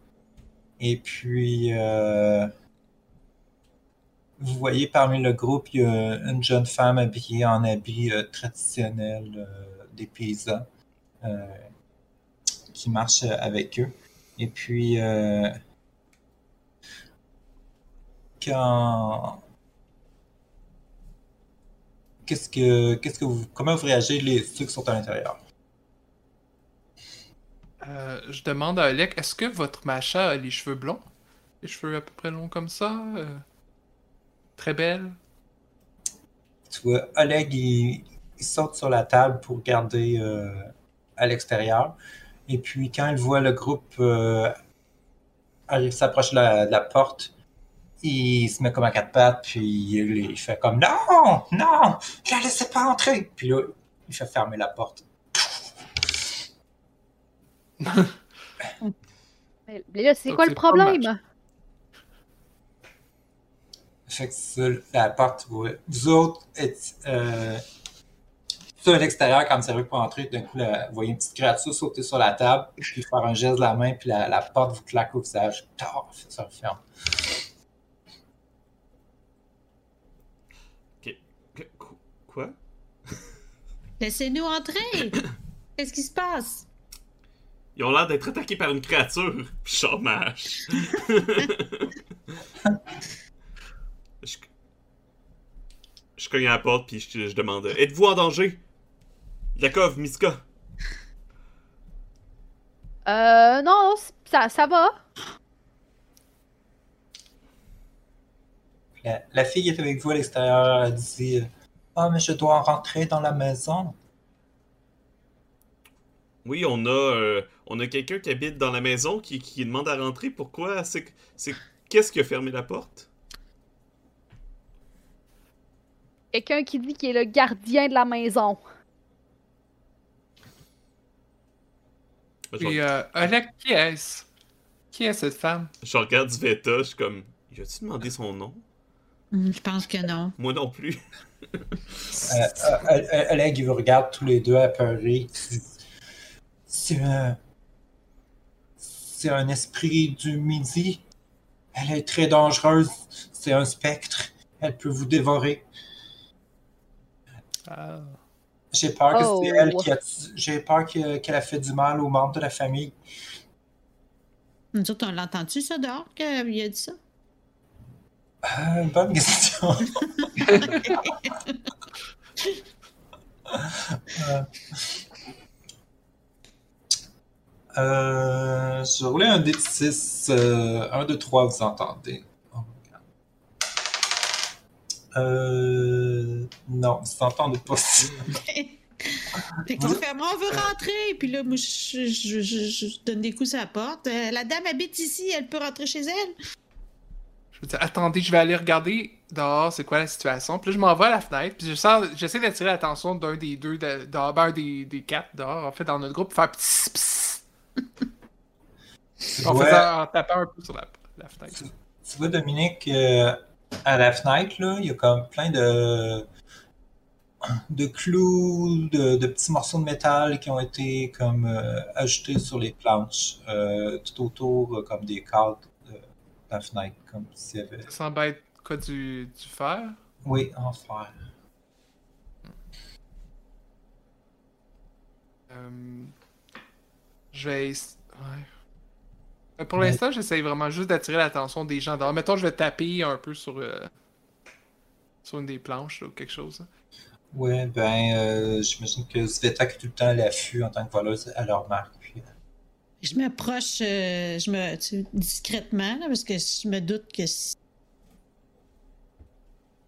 S2: Et puis euh, vous voyez parmi le groupe, il y a une jeune femme habillée en habit traditionnel des paysans qui marche avec eux. Et puis euh, quand Qu'est-ce que, qu'est-ce que vous, comment vous réagissez les ceux qui sont à l'intérieur?
S3: Euh, je demande à Alec, est-ce que votre Macha a les cheveux blonds? Les cheveux à peu près longs comme ça? euh, Très belle?
S2: Tu vois, Oleg, il, il saute sur la table pour garder euh, à l'extérieur. Et puis quand il voit le groupe euh, s'approche de la, de la porte, il se met comme à quatre pattes, puis il, il fait comme non, non, je la laissez pas entrer. Puis là, il fait fermer la porte.
S4: Mais là, c'est quoi le problème?
S2: Fait que la porte, vous, vous autres, êtes, euh, tout à l'extérieur, quand vous pour entrer, d'un coup, là, vous voyez une petite créature sauter sur la table, puis faire un geste de la main, puis la, la porte vous claque au visage. Ça referme.
S1: Quoi?
S5: Laissez-nous entrer! Qu'est-ce qui se passe?
S1: Ils ont l'air d'être attaqués par une créature. Chômage. je... je cogne à la porte puis je, je demande Êtes-vous en danger Yakov, Miska.
S4: Euh, non, ça, ça va.
S2: La, la fille qui est avec vous à l'extérieur, elle dit Ah, mais je dois rentrer dans la maison.
S1: Oui, on a, euh, on a quelqu'un qui habite dans la maison qui, qui demande à rentrer. Pourquoi? C'est, c'est qu'est-ce qui a fermé la porte?
S4: Quelqu'un qui dit qu'il est le gardien de la maison.
S3: Puis, euh, Olek, qui est-ce? Qui est cette femme?
S1: je regarde Sveta, je suis comme Y a-tu demandé son nom?
S5: Je pense que non.
S1: Moi non plus.
S2: Euh, euh, euh, Oleg, il vous regarde tous les deux apeurés. C'est un. C'est un esprit du midi. Elle est très dangereuse. C'est un spectre. Elle peut vous dévorer.
S3: Ah.
S2: J'ai peur que
S4: Oh.
S2: c'est elle qui a. J'ai peur que- qu'elle a fait du mal aux membres de la famille.
S5: Nous autres, on l'a entendu, ça, dehors, qu'il a dit ça?
S2: Ah, bonne question. Euh, euh, je vais rouler un dé de 6. 1, 2, 3, vous entendez. Euh, non, vous entendez pas.
S5: Fait qu'on fait, Moi, on veut rentrer. Puis là, moi, je, je- je- je donne des coups à la porte. Euh, la dame habite ici, elle peut rentrer chez elle.
S3: Je veux dire, attendez, je vais aller regarder dehors, c'est quoi la situation. Puis là, je m'en vais à la fenêtre, puis je sens- j'essaie d'attirer l'attention d'un des deux, de- dehors, ben, un des, des quatre dehors, en fait, dans notre groupe, faire pss, pss, en,
S2: Ouais.
S3: faisant, en tapant un peu sur la, la fenêtre.
S2: Tu vois, Dominique, euh, à la fenêtre, là, il y a comme plein de, de clous, de, de petits morceaux de métal qui ont été comme euh, ajoutés sur les planches, euh, tout autour, euh, comme des cadres de la fenêtre, comme s'il y avait.
S3: Ça semble être quoi, du, du fer?
S2: Oui, en fer.
S3: Je vais. Ouais. Euh, Pour l'instant, j'essaie vraiment juste d'attirer l'attention des gens dehors. Mettons, je vais taper un peu sur, euh, sur une des planches là, ou quelque chose. hein.
S2: Ouais, ben, euh, j'imagine que Sveta qui est tout le temps à l'affût en tant que voleuse, elle leur marque. Puis, euh,
S5: Je m'approche euh, je me, tu sais, discrètement, là, parce que je me doute que c'est-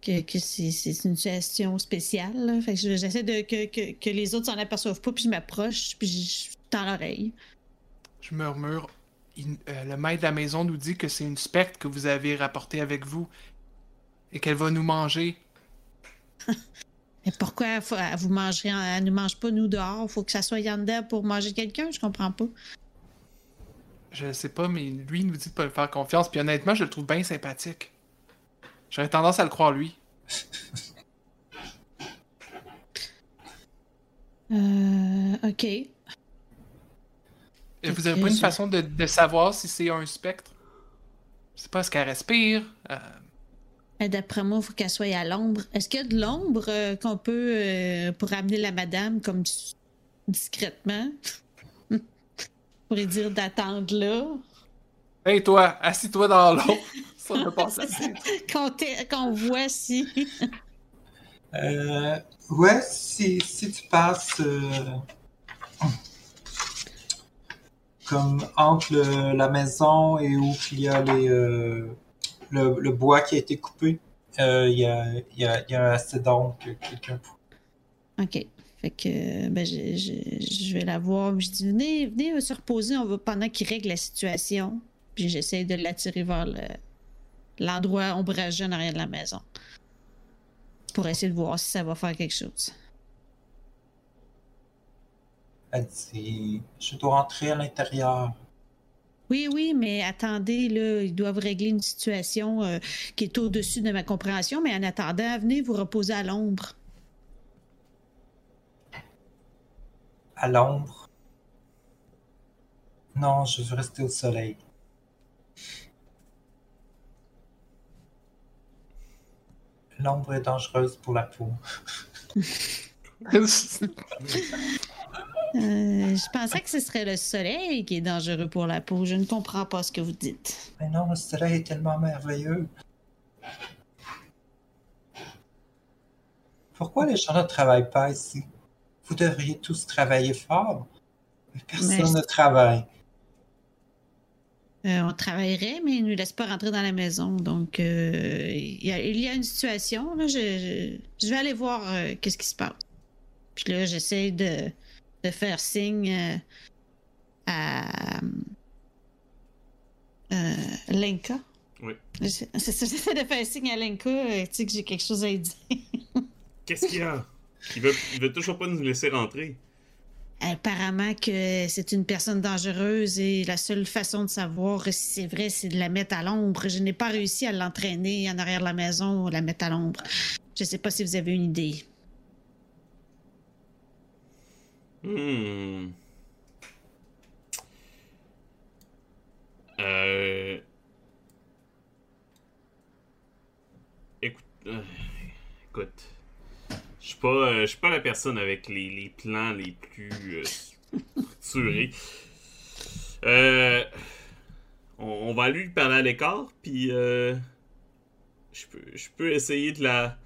S5: que, que c'est c'est une situation spéciale. là. Fait que je- j'essaie de que, que, que les autres s'en aperçoivent pas, puis je m'approche, puis je tends l'oreille.
S3: Je murmure. Il- euh, le maître de la maison nous dit que c'est une spectre que vous avez rapportée avec vous et qu'elle va nous manger.
S5: Mais pourquoi faut- elle vous mangerez, elle ne mange pas nous dehors? Faut que ça soit en dedans pour manger quelqu'un? Je comprends pas.
S3: Je sais pas, mais lui il nous dit de pas lui faire confiance. Puis honnêtement, je le trouve bien sympathique. J'aurais tendance à le croire lui.
S5: Euh, ok.
S3: Vous avez
S5: que
S3: pas une façon de, de savoir si c'est un spectre? Je sais pas, est-ce qu'elle respire? Euh,
S5: D'après moi, il faut qu'elle soit à l'ombre. Est-ce qu'il y a de l'ombre euh, qu'on peut euh, pour amener la madame comme discrètement? pour lui dire d'attendre là?
S3: Hey toi, assis-toi dans l'eau. Ça passer.
S5: Qu'on voit si.
S2: Euh, ouais, si, si tu passes euh, comme entre le- la maison et où il y a euh, le, le bois qui a été coupé, euh, il y, a, y, a, y d'ombre que quelqu'un
S5: OK. Fait que ben, je, vais la voir. Je dis venez, venez euh, se reposer on va, pendant qu'il règle la situation. Puis j'essaie de l'attirer vers le- l'endroit ombragé en arrière de la maison. Pour essayer de voir si ça va faire quelque chose.
S2: Elle dit Je dois rentrer à l'intérieur.
S5: Oui, oui, mais attendez, là, ils doivent régler une situation euh, qui est au-dessus de ma compréhension, mais en attendant, venez vous reposer à l'ombre.
S2: À l'ombre? Non, je veux rester au soleil. L'ombre est dangereuse pour la peau.
S5: Euh, je pensais que ce serait le soleil qui est dangereux pour la peau. Je ne comprends pas ce que vous dites.
S2: Mais non, le soleil est tellement merveilleux. Pourquoi les gens ne travaillent pas ici? Vous devriez tous travailler fort. Mais personne
S5: Mais-
S2: ne travaille.
S5: Euh, on travaillerait, mais ils ne nous laissent pas rentrer dans la maison. Donc, euh, il y, a- il y a une situation. Là, je, je- je vais aller voir euh, qu'est-ce qui se passe. Puis là, j'essaie de, de faire signe euh, à euh, Lenka.
S1: Oui.
S5: J'essaie c'est ça, j'essaie de faire signe à Lenka, euh, tu sais, que j'ai quelque chose à lui dire.
S1: Qu'est-ce qu'il y a? Il veut, il veut toujours pas nous laisser rentrer.
S5: Apparemment que c'est une personne dangereuse et la seule façon de savoir si c'est vrai, c'est de la mettre à l'ombre. Je n'ai pas réussi à l'entraîner en arrière de la maison, la mettre à l'ombre. Je sais pas si vous avez une idée.
S1: Hmm. Euh... Écoute, euh, écoute, je suis pas, euh, je suis pas la personne avec les, les plans les plus euh, structurés. Euh, on, on va lui parler à l'écart, puis je peux, je peux essayer de la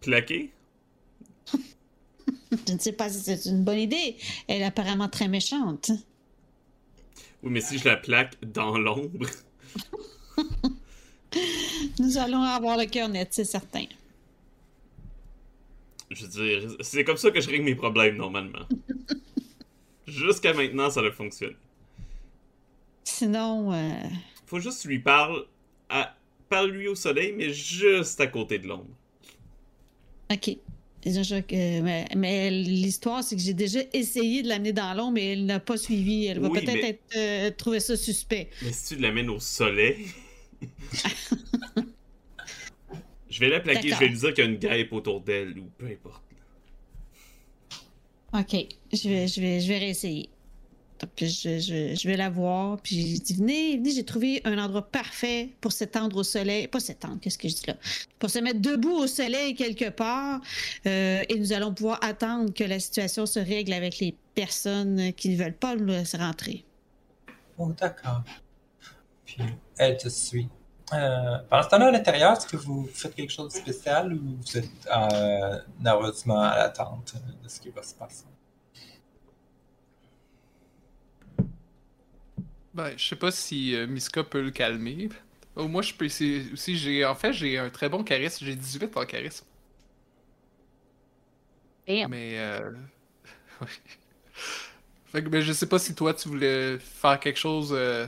S1: plaquer.
S5: Je ne sais pas si c'est une bonne idée. Elle est apparemment très méchante.
S1: Oui, mais si je la plaque dans l'ombre.
S5: Nous allons avoir le cœur net, c'est certain.
S1: Je veux dire, c'est comme ça que je règle mes problèmes normalement. Jusqu'à maintenant, ça a fonctionné.
S5: Sinon, euh,
S1: Faut juste lui parler à parle-lui au soleil, mais juste à côté de l'ombre.
S5: ok. Mais mais l'histoire, c'est que j'ai déjà essayé de l'amener dans l'ombre, mais elle n'a pas suivi. Elle va
S1: Oui,
S5: peut-être
S1: mais-
S5: euh, trouver ça suspect.
S1: Mais si tu l'amènes au soleil. je vais la plaquer, je vais lui dire qu'il y a une guêpe autour d'elle ou peu importe.
S5: OK, je vais, je vais, je vais réessayer. Donc, je, vais la voir, puis je dis Venez, j'ai trouvé un endroit parfait pour s'étendre au soleil. Pas s'étendre, qu'est-ce que je dis là? Pour se mettre debout au soleil quelque part, euh, et nous allons pouvoir attendre que la situation se règle avec les personnes qui ne veulent pas nous laisser rentrer.
S2: Oh, d'accord. Puis elle te suit. Euh, pendant ce temps-là, à l'intérieur, est-ce que vous faites quelque chose de spécial ou vous êtes euh, nerveusement à l'attente de ce qui va se passer?
S3: Ben, je sais pas si euh, Miska peut le calmer. Oh, moi, je peux essayer aussi. J'ai, en fait, j'ai un très bon charisme. J'ai 18 en charisme.
S4: Damn.
S3: Mais, euh... oui. Fait que, ben, je sais pas si toi, tu voulais faire quelque chose euh,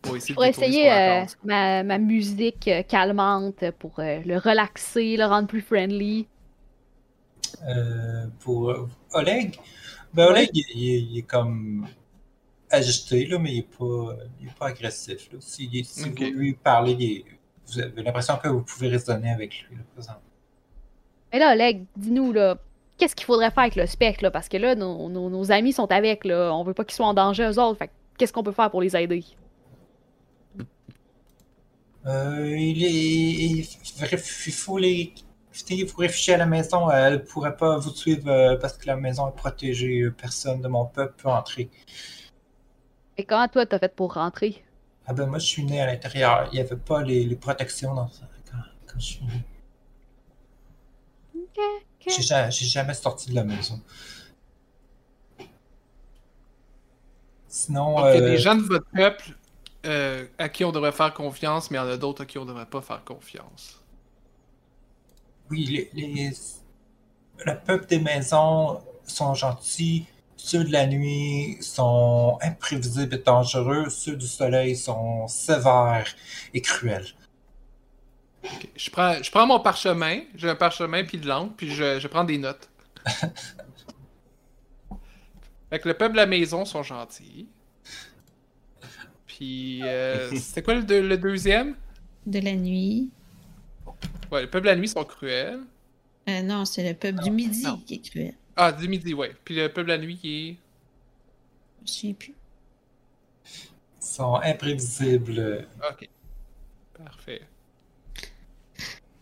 S3: pour essayer
S4: Pour
S3: de
S4: essayer euh, ma, ma musique euh, calmante pour euh, le relaxer, le rendre plus friendly.
S2: Euh, pour euh, Oleg, ben Oleg, il, il est- il est comme agité, là, mais il n'est pas, il est pas agressif. Là. Si, il est- si
S3: Ok.
S2: vous lui parlez, il est- vous avez l'impression que vous pouvez raisonner avec lui, là, présentement.
S4: Mais là, Oleg, dis-nous, là, qu'est-ce qu'il faudrait faire avec le spectre, là? Parce que là, nos, nos- nos amis sont avec, là. On veut pas qu'ils soient en danger, eux autres. Fait que qu'est-ce qu'on peut faire pour les aider?
S2: Euh, il est, il faut les, il faut réfugier à la maison. Elle ne pourrait pas vous suivre euh, parce que la maison est protégée. Personne de mon peuple peut entrer.
S4: Et comment toi, t'as fait pour rentrer?
S2: Ah ben moi, je suis né à l'intérieur. Il n'y avait pas les, les protections dans ça quand, quand je suis né.
S4: Ok,
S2: J'ai ja- j'ai jamais sorti de la maison. Sinon,
S3: Donc, il y a
S2: euh,
S3: des gens de votre peuple euh, à qui on devrait faire confiance, mais il y en a d'autres à qui on devrait pas faire confiance.
S2: oui, les, les- le peuple des maisons sont gentils, ceux de la nuit sont imprévisibles et dangereux, ceux du soleil sont sévères et cruels.
S3: Je, prends, je prends mon parchemin, j'ai un parchemin puis de l'encre, puis je, je prends des notes. fait que le peuple de la maison sont gentils. Puis, euh, c'était quoi le, deux- le deuxième?
S5: De la nuit.
S3: Ouais, le peuple de la nuit sont cruels.
S5: Euh, non, c'est le peuple du midi
S3: Non.
S5: qui est cruel.
S3: Ah, du midi, ouais. Puis le peuple la nuit qui est.
S5: Je souviens plus.
S2: Ils sont imprévisibles
S3: Ok. Parfait.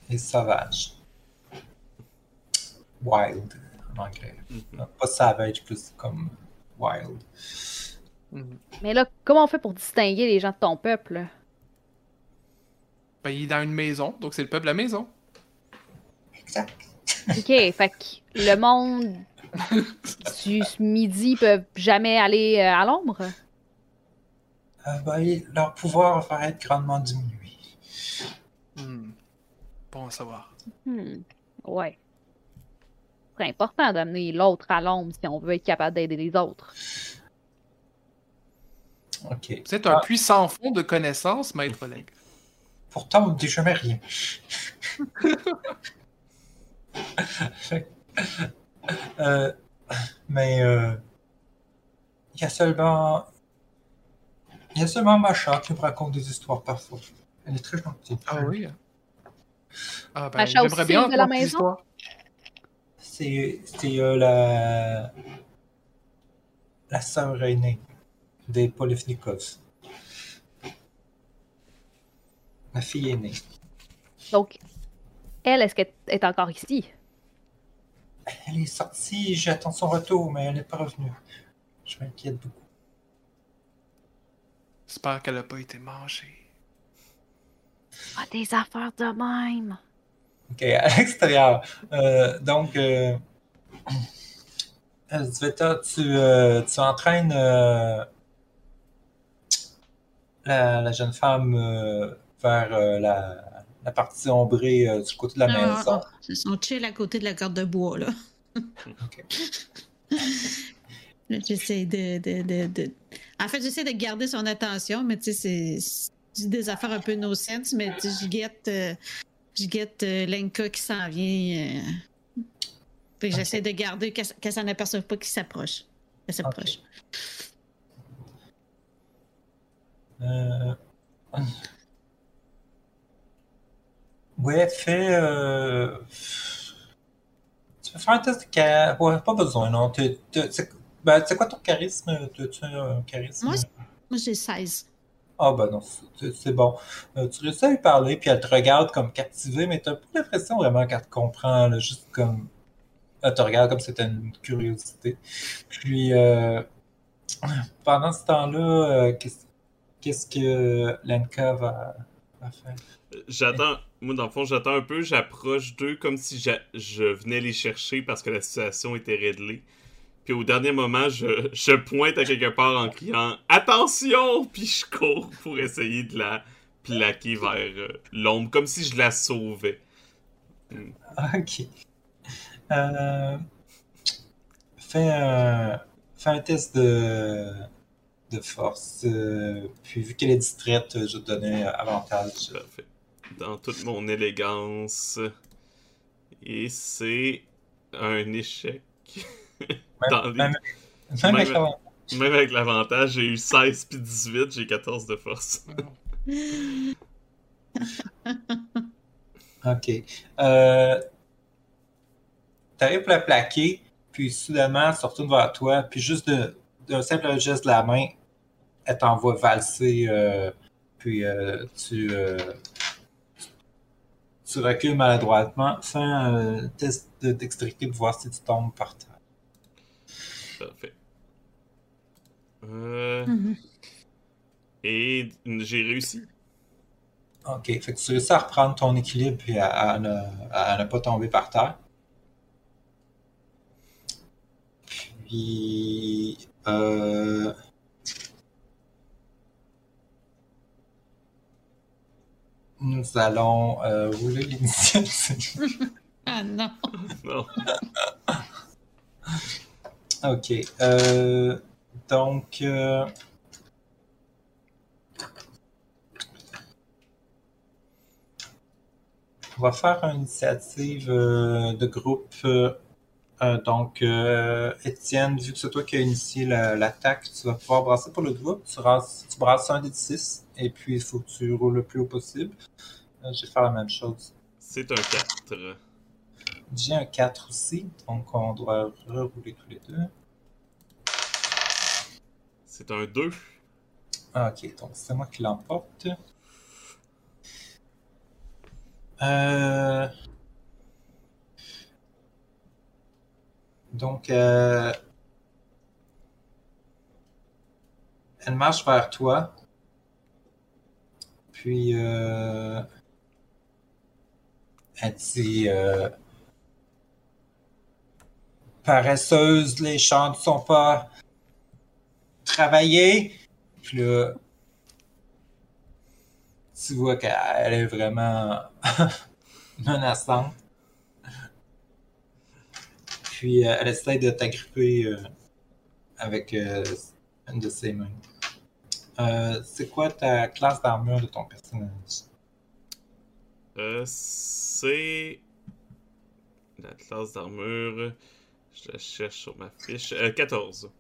S2: et sauvages. Wild en anglais.
S1: Mhm.
S2: Pas savage, plus comme wild.
S3: Mhm.
S4: Mais là, comment on fait pour distinguer les gens de ton peuple?
S3: Ben, il est dans une maison, donc c'est le peuple de la maison.
S2: Exact.
S4: Ok, fait que le monde du midi peuvent jamais aller euh, à l'ombre?
S2: Euh, ben, leur pouvoir va être grandement diminué.
S3: Hmm. Bon à savoir.
S4: Hmm, ouais. C'est important d'amener l'autre à l'ombre si on veut être capable d'aider les autres.
S2: Ok.
S3: Vous êtes un puits sans fond de connaissances, maître Oleg.
S2: Pourtant, on ne dit jamais rien. Euh, mais euh, il y a seulement. Il y a seulement Macha qui me raconte des histoires parfois. Elle est très gentille.
S3: Ah oui? Ah ben,
S4: Macha
S3: j'aimerais
S4: aussi
S3: bien
S4: de la maison?
S3: histoires.
S2: C'est c'est, euh, la. La sœur aînée des Polifnikovs. La fille aînée.
S4: Donc, elle, est-ce qu'elle est encore ici?
S2: Elle est sortie, j'attends son retour, mais elle n'est pas revenue. Je m'inquiète beaucoup.
S3: J'espère qu'elle n'a pas été mangée.
S4: Ah, des affaires de même!
S2: Ok, à l'extérieur. Euh, donc, euh, euh, Sveta, tu, euh, tu entraînes euh, la, la jeune femme euh, vers euh, la, la partie ombrée euh, du côté de la
S5: Ah,
S2: maison.
S5: ah, Ils sont chill à côté de la corde de bois, là. J'essaie de, de, de, de- En fait, j'essaie de garder son attention, mais tu sais, c'est- des affaires un peu no sense, mais tu sais, je guette, euh, je guette euh, Lenka qui s'en vient. euh. J'essaie de garder qu'elle qu'elle s'en aperçoive pas qu'il s'approche. Qu'elle s'approche.
S2: Euh, Ouais, fais. euh, Tu peux faire un test de charisme. Ouais, pas besoin, non. T'es- C'est ben, c'est quoi ton charisme? Tu as un charisme?
S5: Moi, Moi, j'ai 16.
S2: Ah, ben non, c'est bon. Euh, tu réussis à lui parler, puis elle te regarde comme captivée, mais t'as pas l'impression vraiment qu'elle te comprend, là, juste comme. Elle te regarde comme si c'était une curiosité. Puis, euh, pendant ce temps-là, euh, qu'est-ce qu'est-ce que Lenka va, va faire?
S1: J'attends, moi dans le fond, j'attends un peu, j'approche d'eux comme si je venais les chercher parce que la situation était réglée. Puis au dernier moment, je, je pointe à quelque part en criant Attention! Puis je cours pour essayer de la plaquer vers euh, l'ombre, comme si je la sauvais.
S2: Ok. Euh, fais, un, fais un test de, de force. euh, puis vu qu'elle est distraite, je te donner avantage.
S1: Parfait. Dans toute mon élégance. Et c'est un échec. Dans les-
S2: Même, même avec
S1: Même-
S2: l'avantage.
S1: Même avec l'avantage, j'ai eu 16 puis 18, j'ai 14 de force.
S2: Ok. Euh, T'arrives pour la plaquer, puis soudainement, elle se retourne vers toi, puis juste d'un simple geste de la main, elle t'envoie valser, euh, puis euh, tu, euh, tu recules maladroitement. Fais un test de dextérité pour voir si tu tombes par terre.
S1: Parfait. Euh,
S5: Mhm.
S1: et j'ai réussi.
S2: Ok, fait que tu réussis à reprendre ton équilibre et à, à ne, à ne pas tomber par terre. Puis, euh, nous allons euh, rouler l'initiative.
S5: Ah, non.
S1: Non.
S2: Ok. Euh, donc. euh, on va faire une initiative euh, de groupe. Euh, donc, euh, Étienne, vu que c'est toi qui as initié la- l'attaque, tu vas pouvoir brasser pour le groupe. Tu, brasses, tu brasses un des 6 et puis il faut que tu roules le plus haut possible. Euh, je vais faire la même chose.
S1: C'est un 4.
S2: J'ai un 4 aussi, donc on doit rerouler tous les deux.
S1: C'est un 2.
S2: Ah, ok, donc c'est moi qui l'emporte. Euh... Donc, euh... elle marche vers toi. Puis, euh... elle dit euh... Paresseuse, les champs ne sont pas travaillés. Puis là, tu vois qu'elle est vraiment menaçante. Puis euh, elle essaie de t'agripper euh, avec euh, une de ses mains. C'est quoi ta classe d'armure de ton personnage?
S1: C'est. La classe d'armure. Je la cherche sur ma fiche. Euh, 14.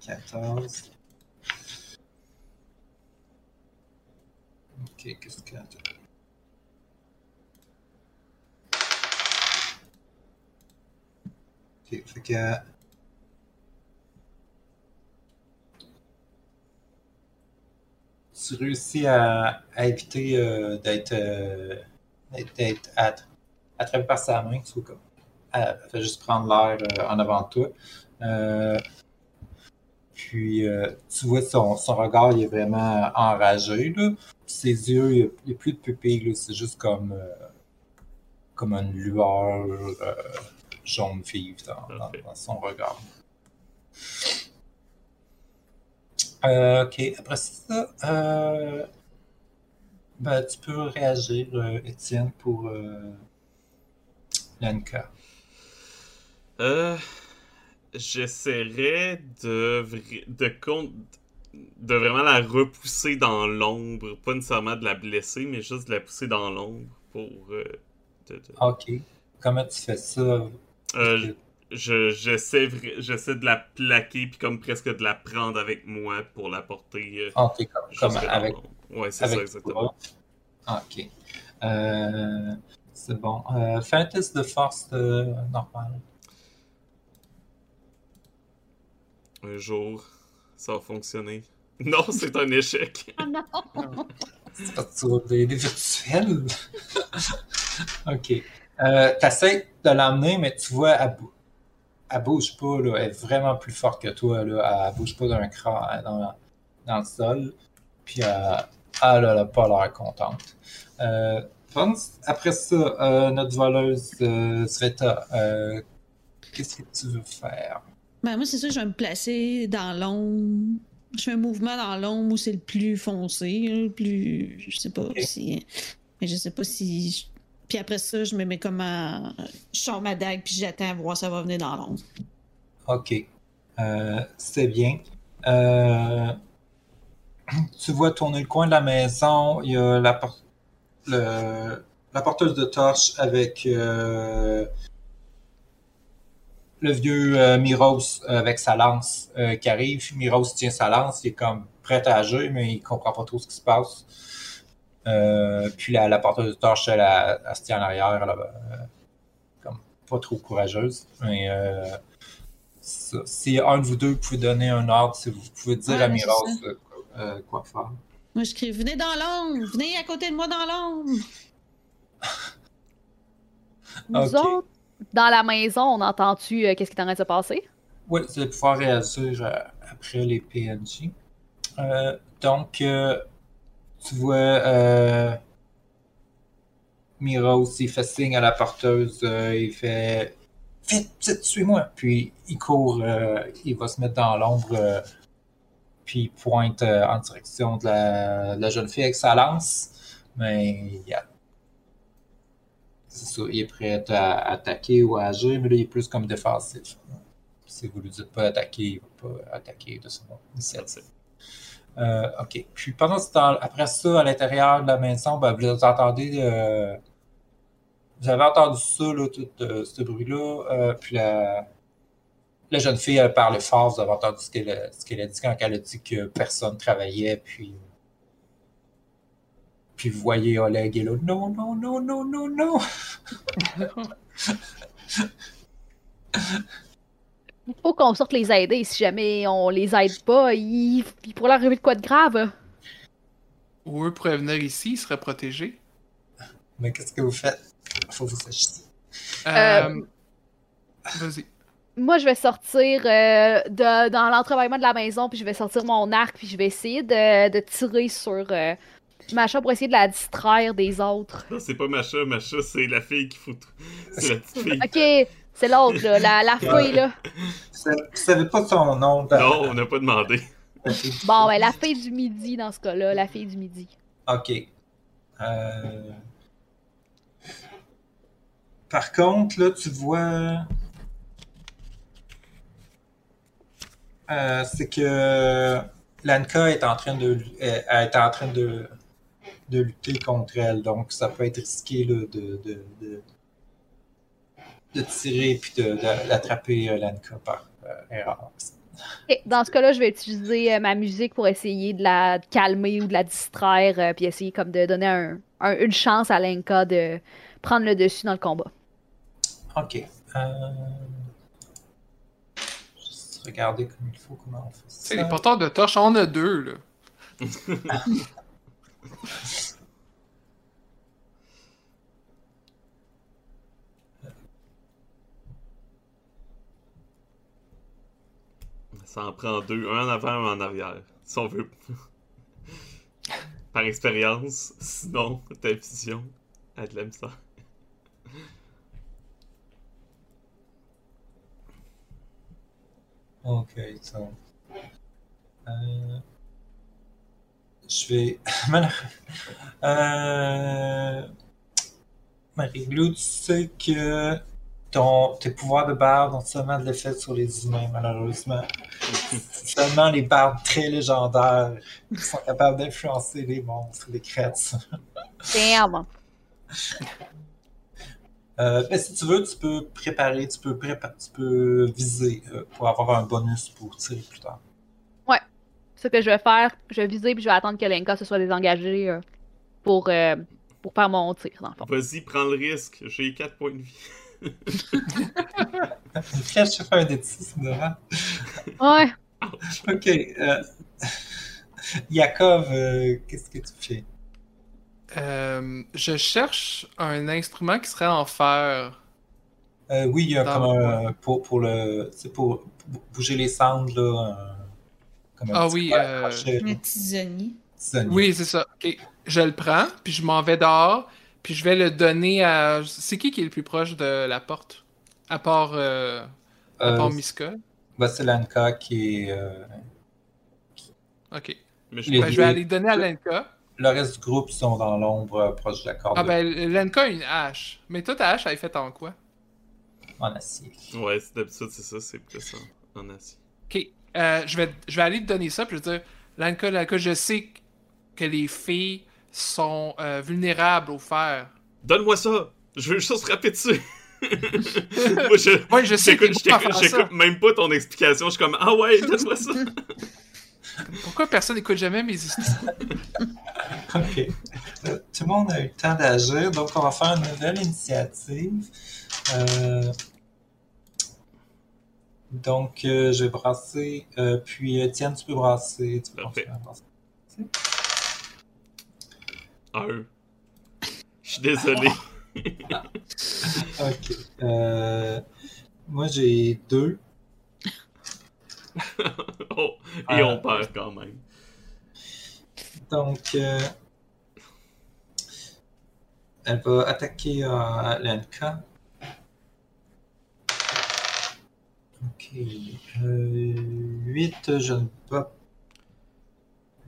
S2: 14. Ok, qu'est-ce que Que. Tu réussis à, éviter euh, d'être euh, attrapé par sa main, tu comme. Elle fait juste prendre l'air euh, en avant de toi. Euh, puis euh, tu vois son, regard, il est vraiment enragé. Là. Ses yeux, il n'y a, plus de pupilles, c'est juste comme, euh, comme une lueur euh, jaune vive dans, dans- son regard. Euh, ok, après ça, euh, ben, tu peux réagir, euh, Étienne, pour euh, Lenka.
S1: Euh. J'essaierais de, de, con- de vraiment la repousser dans l'ombre. Pas nécessairement de la blesser, mais juste de la pousser dans l'ombre pour. euh, de- de-
S2: Ok. Comment tu fais ça?
S1: Euh, je, j'essaie, j'essaie de la plaquer, puis comme presque de la prendre avec moi pour la porter. euh,
S2: Ok, comme, comme avec.
S1: Ouais, c'est ça, exactement.
S2: toi. Ah, ok. Euh, c'est bon. Euh, fais un test de force euh, normal.
S1: Un jour, ça va fonctionner. Non, c'est un échec.
S5: Ah non!
S2: C'est parce que tu des virtuels. ok. Euh, T'essaies de l'emmener, mais tu vois, elle, elle bouge pas. Là. Elle est vraiment plus forte que toi. Là. Elle bouge pas d'un cran euh, dans, dans le sol. Puis euh, elle a pas l'air contente. Euh, après ça, euh, notre voleuse euh, Sveta, euh, qu'est-ce que tu veux faire?
S5: Ben, moi, c'est sûr que je vais me placer dans l'ombre. Je fais un mouvement dans l'ombre où c'est le plus foncé, le plus. Je sais pas si. Mais je sais pas si. Après ça, je me mets comme un. Je sors ma dague, puis j'attends à voir ça va venir dans l'ombre.
S2: Ok. Euh, c'est bien. Euh, tu vois tourner le coin de la maison. Il y a la, le- porteuse de torche avec euh, le vieux Miros avec sa lance qui arrive. Miros tient sa lance. Il est comme prêt à agir, mais il comprend pas trop ce qui se passe. Euh, puis la, la porteuse de torche, elle, elle, elle se tient en arrière. Elle, euh, comme pas trop courageuse. Mais euh, ça. Si un de vous deux pouvez donner un ordre, si vous pouvez dire
S5: Ouais,
S2: à
S5: c'est
S2: Miros quoi faire.
S5: Moi, je crie Venez dans l'ombre! Venez à côté de moi dans l'ombre!
S4: Nous autres, dans la maison, on entend-tu euh, qu'est-ce qui est en train de se passer?
S2: Oui, vous allez pouvoir réagir euh, après les PNJ. Euh, donc, euh, tu vois euh, il fait signe à la porteuse, euh, il fait Vite, vite, suis-moi. Puis il court, euh, il va se mettre dans l'ombre, euh, puis pointe en direction de la, jeune fille avec sa lance. Mais c'est ça, il est prêt à attaquer ou à agir, mais là, il est plus comme défensif. Si vous lui dites pas attaquer, il va pas attaquer de son initiative. Euh, ok. Puis pendant ce temps, après ça, à l'intérieur de la maison, ben, vous entendez. Euh, vous avez entendu ça, là, tout euh, ce bruit-là. Euh, puis la, la jeune fille elle parle fort. Vous avez entendu ce qu'elle a, dit quand elle a dit que personne travaillait. Puis. Puis vous voyez Oleg est là. Non, non, non, non, non, non.
S4: Il faut qu'on sorte les aider. Si jamais on les aide pas, il, il pourrait leur arriver de quoi de grave.
S3: Ou eux pourraient venir ici, ils seraient protégés.
S2: Mais qu'est-ce que vous faites? Faut que vous sachiez.
S3: Euh... Vas-y.
S4: Moi, je vais sortir euh, de, dans l'entreveillement de la maison, puis je vais sortir mon arc, puis je vais essayer de, de tirer sur euh, Macha pour essayer de la distraire des autres.
S1: Non, c'est pas Macha. Macha, c'est la fille qu'il faut. C'est la petite fille.
S4: Ok, c'est l'autre, là, la, la fille, là.
S2: Vous savez pas son nom? dans-
S1: Non, on n'a pas demandé.
S4: Bon, ben, la fille du midi, dans ce cas-là, la fille du midi.
S2: Ok. Euh, Par contre, là, tu vois. Euh, c'est que Lanka est en train de est, est en train de, de lutter contre elle, donc ça peut être risqué là, de, de, de, de tirer puis de, de- d'attraper euh, Lanka par euh, erreur.
S4: Dans ce cas-là, je vais utiliser euh, ma musique pour essayer de la calmer ou de la distraire, euh, puis essayer comme de donner un- un- une chance à Lenka de prendre le dessus dans le combat.
S2: Ok. Euh... Juste regarder comme il faut comment on fait ça.
S3: C'est les porteurs de torches, on en a deux, là.
S1: Ça en prend deux, un en avant, un en arrière. Si on veut. Par expérience, sinon, ta vision a de la misère.
S2: Ok, ça. Euh... Je vais. Euh... Marie-Lou, tu sais que ton... tes pouvoirs de barde ont seulement de l'effet sur les humains, malheureusement. C'est seulement les bardes très légendaires qui sont capables d'influencer les monstres, les crêtes.
S4: Damn!
S2: Euh, mais si tu veux, tu peux préparer, tu peux, prépa- tu peux viser euh, pour avoir un bonus pour tirer plus tard.
S4: Ce que je vais faire, je vais viser puis je vais attendre que Lenka se soit désengagée euh, pour, euh, pour faire mon tir, dans le fond.
S1: Vas-y, prends le risque. J'ai 4 points de vie.
S2: Une flèche, je fais un des 6 devant.
S4: Ouais.
S2: Ok. Euh... Yakov, euh, qu'est-ce que tu fais?
S3: Euh, je cherche un instrument qui serait en fer.
S2: Euh, oui, il y a
S3: Dans
S2: comme
S3: le
S2: un. Pour, pour le. C'est pour bou- bouger les cendres, là. un- comme un
S3: Ah
S2: petit
S3: oui, euh,
S5: Un tisonnier.
S3: Oui, c'est ça. Ok. Je le prends, puis je m'en vais dehors, puis je vais le donner à. C'est qui qui est le plus proche de la porte? À part, euh, à
S2: Euh,
S3: part Miska.
S2: bah, c'est Lanka qui est. euh,
S3: Ok.
S1: Mais je
S3: Ben, je vais aller donner à Lenka.
S2: Le reste du groupe sont dans l'ombre euh, proche de la corde
S3: Ah ben, Lenka a une hache. Mais toi, ta hache, elle est faite en quoi?
S2: En acier.
S1: Ouais, c'est d'habitude, c'est ça, c'est plus en, en acier.
S3: Ok. Euh, je, vais, je vais aller te donner ça, puis je vais dire Lenka, Lenka, je sais que les filles sont euh, vulnérables au fer.
S1: Donne-moi ça! Je veux juste frapper dessus! Moi, je.
S3: Ouais, je sais que
S1: j'écoute- même pas ton explication. Je suis comme, ah ouais, donne-moi ça!
S3: Pourquoi personne n'écoute jamais mes histoires?
S2: Ok. Tout le monde a eu le temps d'agir, donc on va faire une nouvelle initiative. Euh, Donc, euh, je vais brasser. euh, puis, Étienne, tu peux brasser. Tu peux brasser.
S1: Un. Je suis désolé.
S2: Ok. Euh, Moi, j'ai deux.
S1: Oh, et
S2: Euh.
S1: on perd quand même.
S2: Donc, euh, elle va attaquer euh, Lenka. Ok. Euh, 8, je ne peux pas.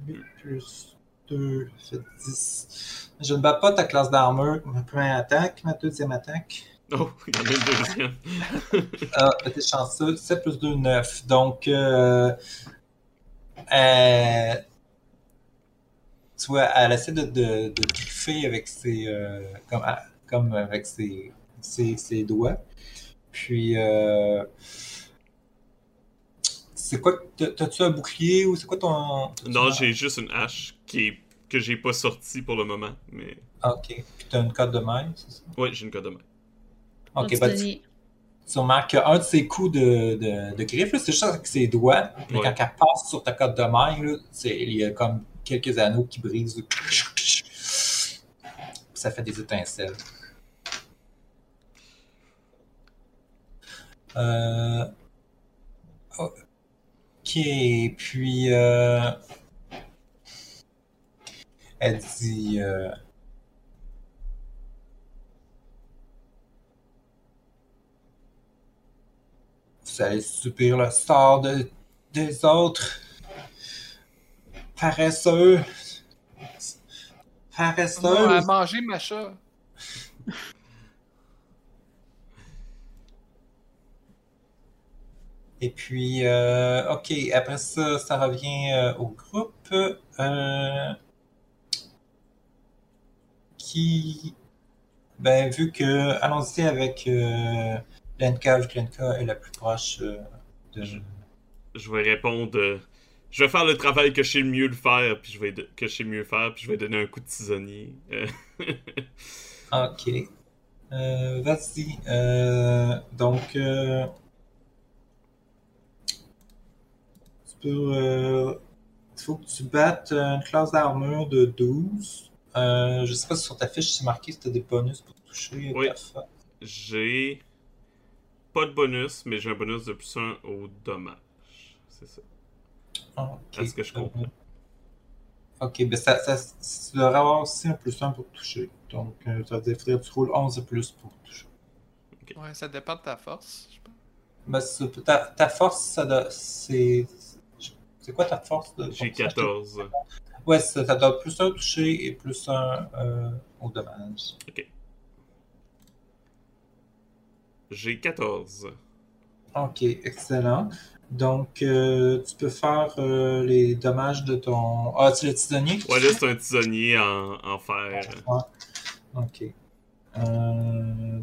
S2: 8 plus 2, ça fait 10. Je ne bats pas ta classe d'armure. Ma première attaque, ma deuxième attaque.
S1: Oh, il y en a une deuxième.
S2: Ah, t'es chanceux. 7 plus 2, 9. Donc, euh, elle- tu vois, elle essaie de, de, de griffer avec ses, euh, comme, ah, comme avec ses, ses, ses doigts. Puis, euh, c'est quoi, t'as- t'as-tu un bouclier ou c'est quoi ton...
S1: Non, j'ai juste une hache qui est... que j'ai pas sortie pour le moment. Mais
S2: Ah, ok. Puis t'as une cote de main, c'est ça?
S1: ouais, j'ai une code de main.
S2: Ok, bah, tu,
S5: denier.
S2: tu remarques qu'un de ses coups de, de, de griffe, là, c'est juste avec ses doigts. Mais
S1: Ouais.
S2: quand elle passe sur ta cote de main, là, c'est- il y a comme quelques anneaux qui brisent. Ça fait des étincelles. Euh... Ok, puis... Euh... Elle dit... euh, Vous allez subir le sort de, des autres paresseux. Paresseux.
S3: On a mangé ma chat.
S2: Et puis, euh, ok, après ça, ça revient euh, au groupe. euh, qui, ben, vu que, allons-y avec Lenka, vu que Lenka est la plus proche de.
S1: Je vais répondre. Je vais faire le travail que je sais mieux le faire, puis je vais de- que je sais mieux faire, puis je vais donner un coup de tisonnier.
S2: Ok. Euh, Vas-y. Euh, donc, euh, tu peux. euh, Il faut que tu battes une classe d'armure de 12. Euh, je sais pas si sur ta fiche c'est marqué si tu as des bonus pour toucher.
S1: Oui. j'ai pas de bonus, mais j'ai un bonus de plus 1 au dommage. C'est ça.
S2: Ok.
S1: Est-ce que je comprends?
S2: Ok, ben ça, ça, tu devrais avoir aussi un plus 1 pour toucher. Donc, euh, ça veut dire qu'il faudrait que tu roules 11 de plus pour toucher.
S3: Ouais, ça dépend de ta force. je pense.
S2: Ben, ta, ta force, ça doit- c'est. C'est quoi ta force de
S1: J'ai
S2: force?
S1: 14.
S2: Ouais, ça, ça doit plus un toucher et plus un euh, au dommage.
S1: J'ai 14.
S2: Ok, excellent. Donc, euh, tu peux faire euh, les dommages de ton. Ah, c'est le tisonnier?
S1: Ouais, là, c'est un tisonnier en, en fer.
S2: Ouais. Ok.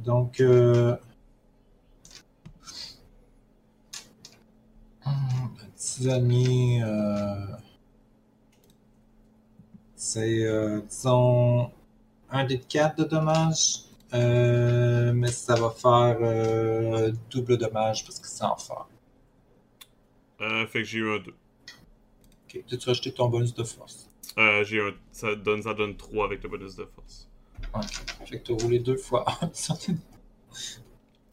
S2: Donc. Tisonnier. euh, C'est, euh, disons, un des quatre de dommages. Euh, mais ça va faire double dommage parce que c'est en fer.
S1: Euh, fait que j'ai eu un 2.
S2: Ok. Tu rajouté ton bonus de force?
S1: Euh, j'ai un. Ça donne, ça donne 3 avec le bonus de force.
S2: Ok. Fait que tu as roulé deux fois.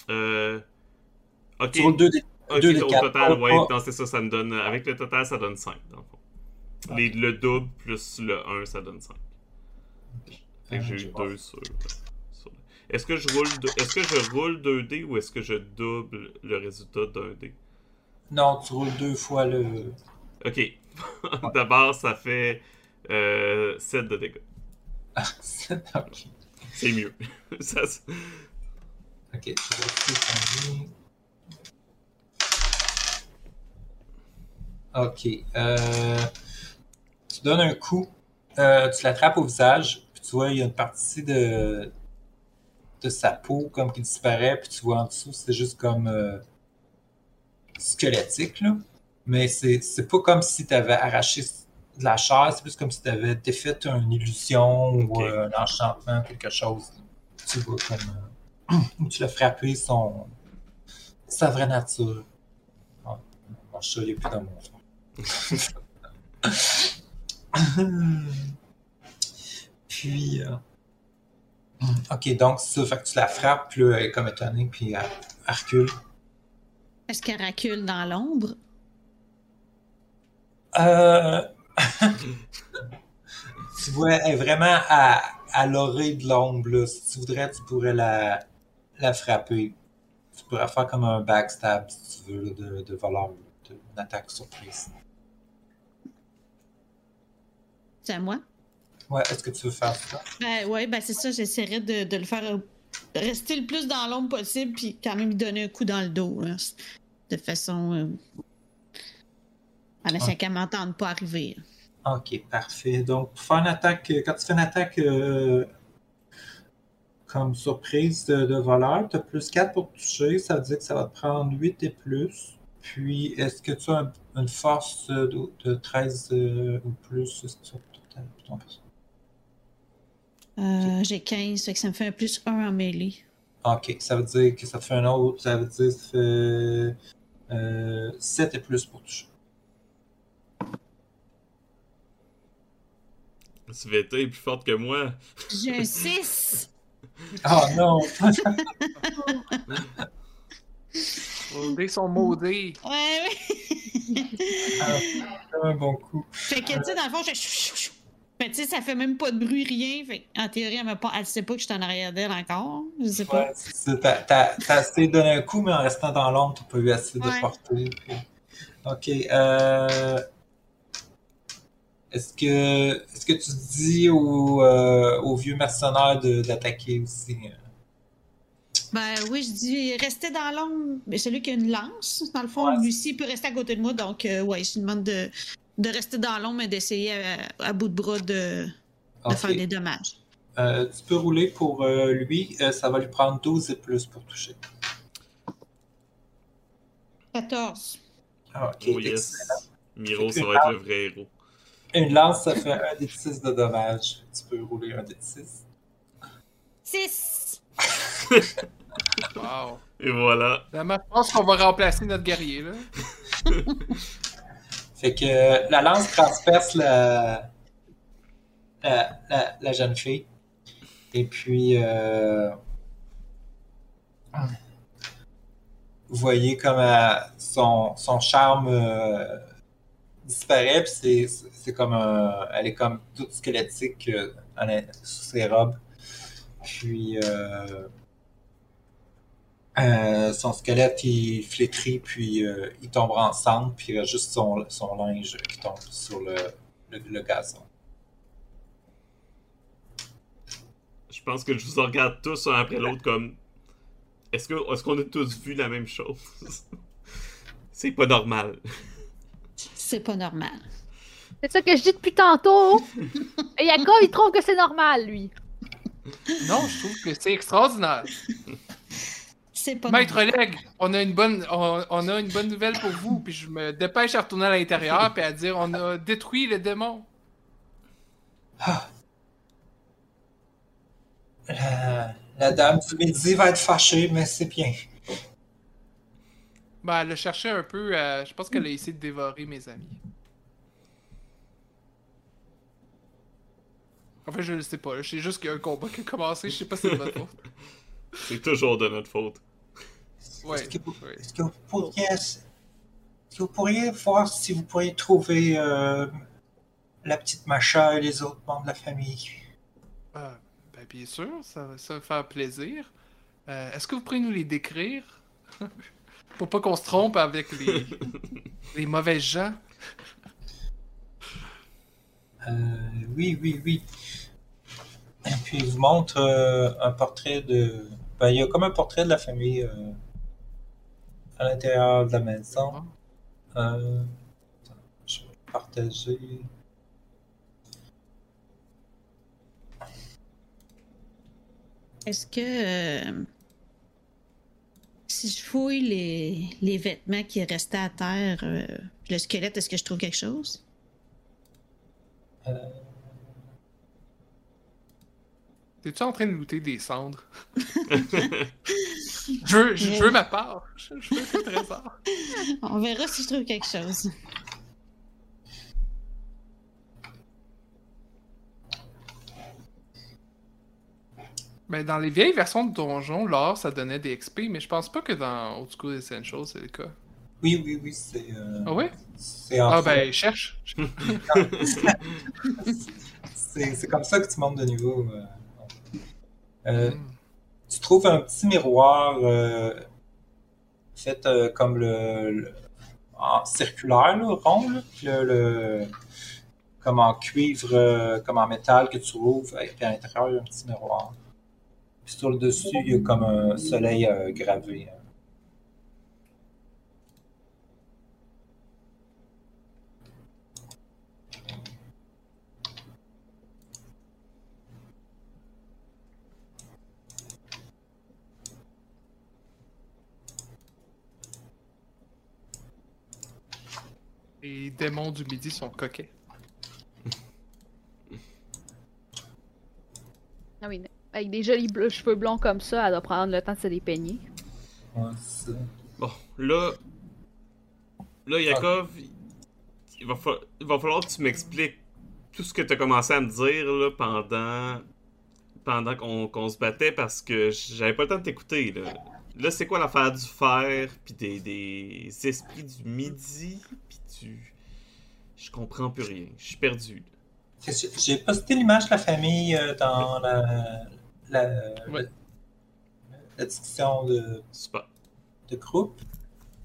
S1: Euh. Ok.
S2: tu roules deux des.
S1: Ok,
S2: deux des
S1: au
S2: quatre,
S1: total, ouais, non, c'est ça, ça me donne. Avec le total, ça donne 5, dans le fond. Les- le double plus le 1, ça donne 5. Fait que
S2: Euh,
S1: j'ai
S2: je
S1: eu
S2: vais voir.
S1: 2 sur. sur- Est-ce que je roule deux- est-ce que je roule 2 dés ou est-ce que je double le résultat d'un dé?
S2: Non, tu roules deux fois le.
S1: Ok. D'abord, ça fait euh, 7 de dégâts.
S2: ok.
S1: C'est mieux. Ça, c'est-
S2: Ok, tu vas essayer de changer. Ok. Euh, tu donnes un coup, euh, tu l'attrapes au visage, puis tu vois, il y a une partie de, de sa peau comme qui disparaît, puis tu vois en dessous, c'est juste comme euh, squelettique, là. Mais c'est pas comme si tu avais arraché de la chair, c'est plus comme si tu avais défait une illusion ou un enchantement, quelque chose. Tu vois comme. où tu l'as frappé son. sa vraie nature. Ah, mon chat, il est plus dans mon front. Puis. euh, Ok, donc ça, fait que tu la frappes, puis elle est comme étonnée, puis elle, elle recule.
S5: Est-ce qu'elle recule dans l'ombre?
S2: Euh... tu vois, elle est vraiment à, à l'orée de l'ombre. Si tu voudrais, tu pourrais la, la frapper. Tu pourrais faire comme un backstab, si tu veux, de, de voleur, de, une attaque surprise.
S5: C'est à moi?
S2: Ouais, est-ce que tu veux faire ça?
S5: Ben, ouais, ben c'est ça, j'essaierai de, de le faire euh, rester le plus dans l'ombre possible, puis quand même lui donner un coup dans le dos. là, de façon. Euh, en essayant qu'elle m'entende pas arriver.
S2: Ok, parfait. Donc, pour faire une attaque, quand tu fais une attaque euh, comme surprise de, de voleur, tu as plus 4 pour toucher, ça veut dire que ça va te prendre 8 et plus. Puis, est-ce que tu as un- une force euh, de, de 13 euh, ou plus?
S5: Euh, J'ai 15, fait que ça me fait un plus 1 en mêlée.
S2: Ok, ça veut dire que ça te fait un autre, ça veut dire que ça fait euh, 7 et plus pour toucher.
S1: Sveta est plus forte que moi.
S5: J'ai un 6!
S2: Oh non!
S3: Vos dés sont maudits.
S5: Ouais, ouais.
S2: un bon coup.
S5: fait que, tu sais, dans le fond, je. Mais tu sais, ça fait même pas de bruit, rien. Fait en théorie, elle, m'a pas... elle sait pas que je suis en arrière d'elle encore. Je sais pas.
S2: Ouais, c'est ça. T'as, t'as, t'as essayé de donner un coup, mais en restant dans l'ombre, t'as pas eu assez de
S5: Ouais.
S2: portée. puis- Ok. Euh... Est-ce que est-ce que tu dis au, euh, au vieux mercenaire de, d'attaquer aussi? euh?
S5: Ben oui, je dis rester dans l'ombre. Mais celui qui a une lance, dans le fond,
S2: Ouais.
S5: Lucie peut rester à côté de moi. Donc, euh, ouais, je lui demande de, de rester dans l'ombre et d'essayer à, à bout de bras de, faire des dommages.
S2: Euh, tu peux rouler pour euh, lui. euh, ça va lui prendre 12 et plus pour toucher.
S5: 14.
S2: Ah, ok.
S1: Oh yes. Miro, ça va être le vrai héros.
S2: Une lance, ça fait un des 6 de dommages. Tu peux rouler un des 6.
S5: 6!
S3: Wow.
S1: Et voilà.
S3: Finalement, je pense qu'on va remplacer notre guerrier, là.
S2: Fait que euh, la lance transperce la, la, la, jeune fille. Et puis, euh, vous voyez comme euh, son, son charme euh, disparaît. Puis c'est, comme un, elle est comme toute squelettique sous ses robes. Puis, euh, son squelette il flétrit puis euh, il tombe ensemble puis il reste juste son, son linge qui tombe sur le, le, le gazon.
S1: Je pense que je vous regarde tous un après l'autre comme. Est-ce que est-ce qu'on a tous vu la même chose? C'est pas normal.
S5: C'est pas normal.
S4: C'est ça que je dis depuis tantôt. Et Jacob, il trouve que c'est normal, lui.
S3: Non, je trouve que c'est extraordinaire.
S5: C'est pas
S3: Maître
S5: normal.
S3: Leg, on a une bonne, on, on a une bonne nouvelle pour vous. Puis je me dépêche à retourner à l'intérieur puis à dire on a détruit le démon.
S2: La, la dame du midi va être fâchée, mais c'est bien.
S3: Ben, elle a cherché un peu. euh, je pense qu'elle a essayé de dévorer mes amis. En fait, je ne sais pas. Je sais juste qu'il y a un combat qui a commencé. Je sais pas si c'est de votre faute.
S1: C'est toujours de notre faute.
S2: Est-ce que, vous, que pourriez, est-ce que vous pourriez voir si vous pourriez trouver euh, la petite Macha et les autres membres de la famille?
S3: Euh, ben, bien sûr, ça, va- ça va faire plaisir. Euh, Est-ce que vous pourriez nous les décrire? Pour pas qu'on se trompe avec les, les mauvais gens.
S2: Euh, oui, oui, oui. Et puis il vous montre euh, un portrait de. Ben, il y a comme un portrait de la famille euh, à l'intérieur de la maison. Euh, attends, je vais partager.
S5: Est-ce que euh, si je fouille les, les vêtements qui restaient à terre, euh, le squelette, est-ce que je trouve quelque chose?
S3: T'es-tu en train de looter des cendres? Je veux, je veux ma part. Je, je veux le trésor.
S5: On verra si je trouve quelque chose.
S3: Ben, dans les vieilles versions de Donjon, l'or, ça donnait des XP, mais je pense pas que dans Old School Essentials, c'est le cas.
S2: oui, oui, oui, c'est. euh,
S3: Ah ouais?
S2: c'est
S3: Ah
S2: fait-
S3: ben, cherche.
S2: c'est c'est comme ça que tu montes de niveau. euh. Euh,
S3: Hmm.
S2: tu trouves un petit miroir euh, fait euh, comme le, le- en circulaire, là, rond. là. Puis le, le- comme en cuivre, comme en métal que tu ouvres, et puis à l'intérieur, il y a un petit miroir. Puis sur le dessus, il y a comme un soleil gravé.
S3: Les démons du midi sont coquets.
S4: Ah oui, avec des jolis bleus- cheveux blonds comme ça, elle doit prendre le temps de se les peigner.
S2: Ouais, c'est ça.
S1: Bon, là. Là, Yakov, il, va fa- il va falloir que tu m'expliques tout ce que tu as commencé à me dire là, pendant. pendant qu'on qu'on se battait parce que j'avais pas le temps de t'écouter. Là, là c'est quoi l'affaire du fer, puis des, des esprits du midi, puis du. Je comprends plus rien. Je suis perdu.
S2: J'ai- posté l'image de la famille euh, dans la, la,
S3: Ouais.
S2: la discussion de,
S1: Super.
S2: de groupe.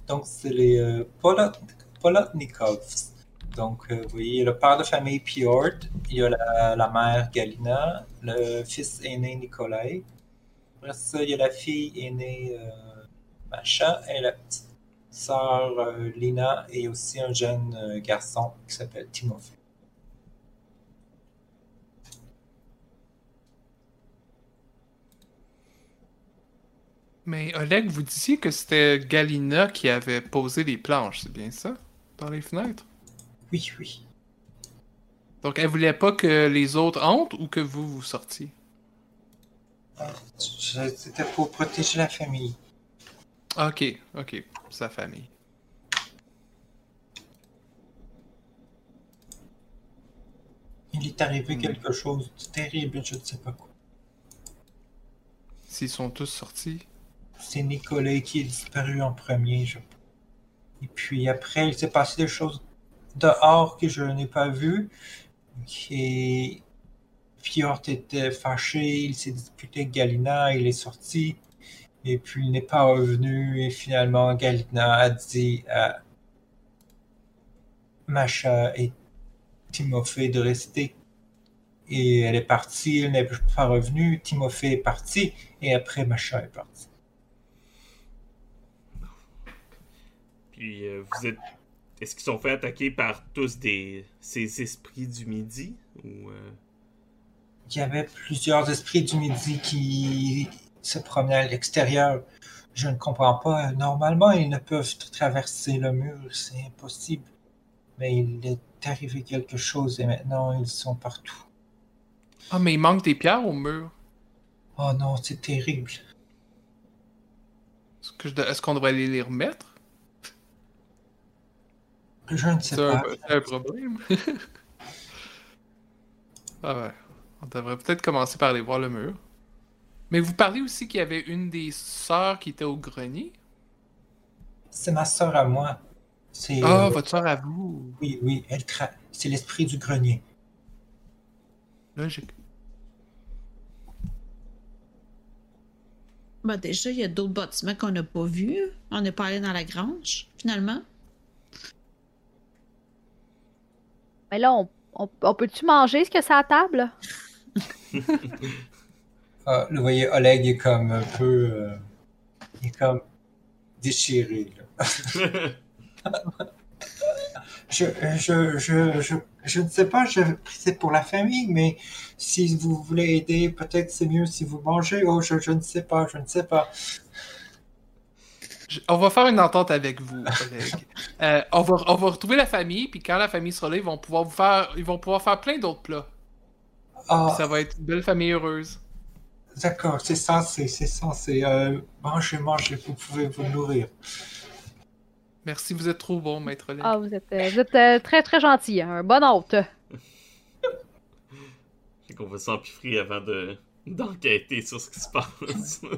S2: Donc, c'est les euh, Polot- Polotnikovs. Donc, euh, vous voyez, il y a le père de famille Piotr, il y a la, la mère Galina, le fils aîné Nikolai. Après ça, il y a la fille aînée euh, Masha et la petite sœur euh, Lina et aussi un jeune euh, garçon qui s'appelle Timofey.
S3: Mais Oleg, vous disiez que c'était Galina qui avait posé les planches, c'est bien ça? Dans les fenêtres?
S2: Oui, oui.
S3: Donc elle voulait pas que les autres entrent ou que vous vous sortiez?
S2: C'était pour protéger la famille.
S3: Ok, ok, sa famille.
S2: Il est arrivé
S3: Hmm.
S2: quelque chose de terrible, je ne sais pas quoi.
S3: S'ils sont tous sortis?
S2: C'est Nicolas qui est disparu en premier, je Et puis après, il s'est passé des choses dehors que je n'ai pas vues. Et Fjord était fâché, il s'est disputé avec Galina, il est sorti. Et puis il n'est pas revenu. Et finalement, Galina a dit à Masha et Timofey de rester. Et elle est partie, elle n'est pas revenue. Timofey est parti. Et après, Masha est partie.
S1: Puis euh, vous êtes. Est-ce qu'ils sont fait attaquer par tous ces esprits du midi Ou. euh,
S2: Il y avait plusieurs esprits du midi qui se promenaient à l'extérieur. Je ne comprends pas. Normalement, ils ne peuvent traverser le mur. C'est impossible. Mais il est arrivé quelque chose et maintenant ils sont partout.
S3: Ah, mais il manque des pierres au mur.
S2: Oh non, c'est terrible.
S3: Est-ce que je de- est-ce qu'on devrait aller les remettre?
S2: Je ne sais
S3: C'est un,
S2: pas.
S3: c'est un problème. ah ouais. On devrait peut-être commencer par aller voir le mur. Mais vous parlez aussi qu'il y avait une des sœurs qui était au grenier?
S2: C'est ma soeur à moi. C'est
S3: Ah,
S2: euh,
S3: votre sœur à vous.
S2: oui, oui, elle tra- c'est l'esprit du grenier.
S3: Logique.
S5: Bah, déjà, il y a d'autres bâtiments qu'on n'a pas vus. On n'est pas allé dans la grange, finalement.
S4: Mais là, on, on- on peut-tu manger ce que c'est à la table?
S2: Ah, vous voyez, Oleg est comme un peu, euh, il est comme déchiré. là. Je, je, je, je, je ne sais pas, je, c'est pour la famille, mais si vous voulez aider, peut-être c'est mieux si vous mangez. Oh, je, je ne sais pas, je ne sais pas.
S3: Je- On va faire une entente avec vous, Oleg. Euh, on, va, on va retrouver la famille, puis quand la famille sera là, ils vont pouvoir vous faire, ils vont pouvoir faire plein d'autres plats. Puis
S2: Ah,
S3: ça va être une belle famille heureuse.
S2: d'accord, c'est censé, c'est censé. Euh, mangez, mangez, vous pouvez vous nourrir.
S3: Merci, vous êtes trop bon, maître Oleg.
S4: Ah, vous êtes, euh, vous êtes euh, très très gentil, hein, un bon hôte.
S1: Fait qu'on va s'empiffrer avant de d'enquêter sur ce qui se passe.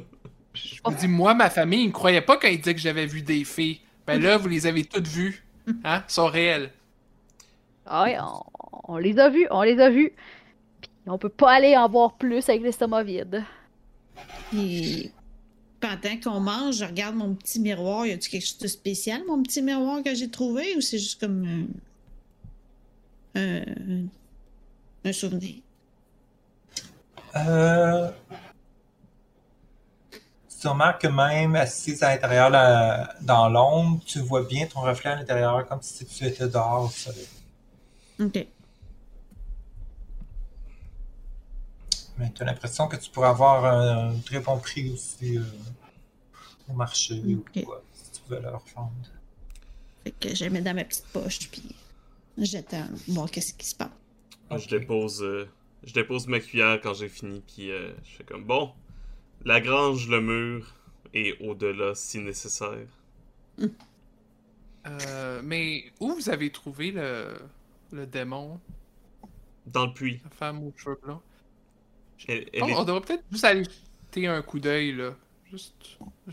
S3: Je vous dis, moi, ma famille, ils ne croyaient pas quand ils disaient que j'avais vu des fées. Ben là, vous les avez toutes vues. Hein? Elles sont réelles.
S4: Ah ouais, on, on les a vus, on les a vus. Puis on peut pas aller en voir plus avec l'estomac vide.
S5: Et pendant qu'on mange, je regarde mon petit miroir. Y a-tu quelque chose de spécial, mon petit miroir que j'ai trouvé, ou c'est juste comme euh, un, un souvenir?
S2: Euh... Tu remarques que même assise à l'intérieur, dans l'ombre, tu vois bien ton reflet à l'intérieur comme si tu étais dehors au soleil.
S5: Ok.
S2: Mais tu as l'impression que tu pourrais avoir un très bon prix aussi euh, au marché
S5: Ok.
S2: ou quoi, si tu veux leur vendre.
S5: Fait que je le mets dans ma petite poche, puis j'attends voir qu'est-ce qui se passe.
S1: Je dépose, euh, je dépose ma cuillère quand j'ai fini, puis euh, je fais comme bon, la grange, le mur et au-delà si nécessaire.
S3: Euh, mais où vous avez trouvé le, le démon,
S1: Dans le puits.
S3: la femme aux cheveux blancs?
S1: Elle, elle est-
S3: On devrait peut-être juste aller jeter un coup d'œil, là.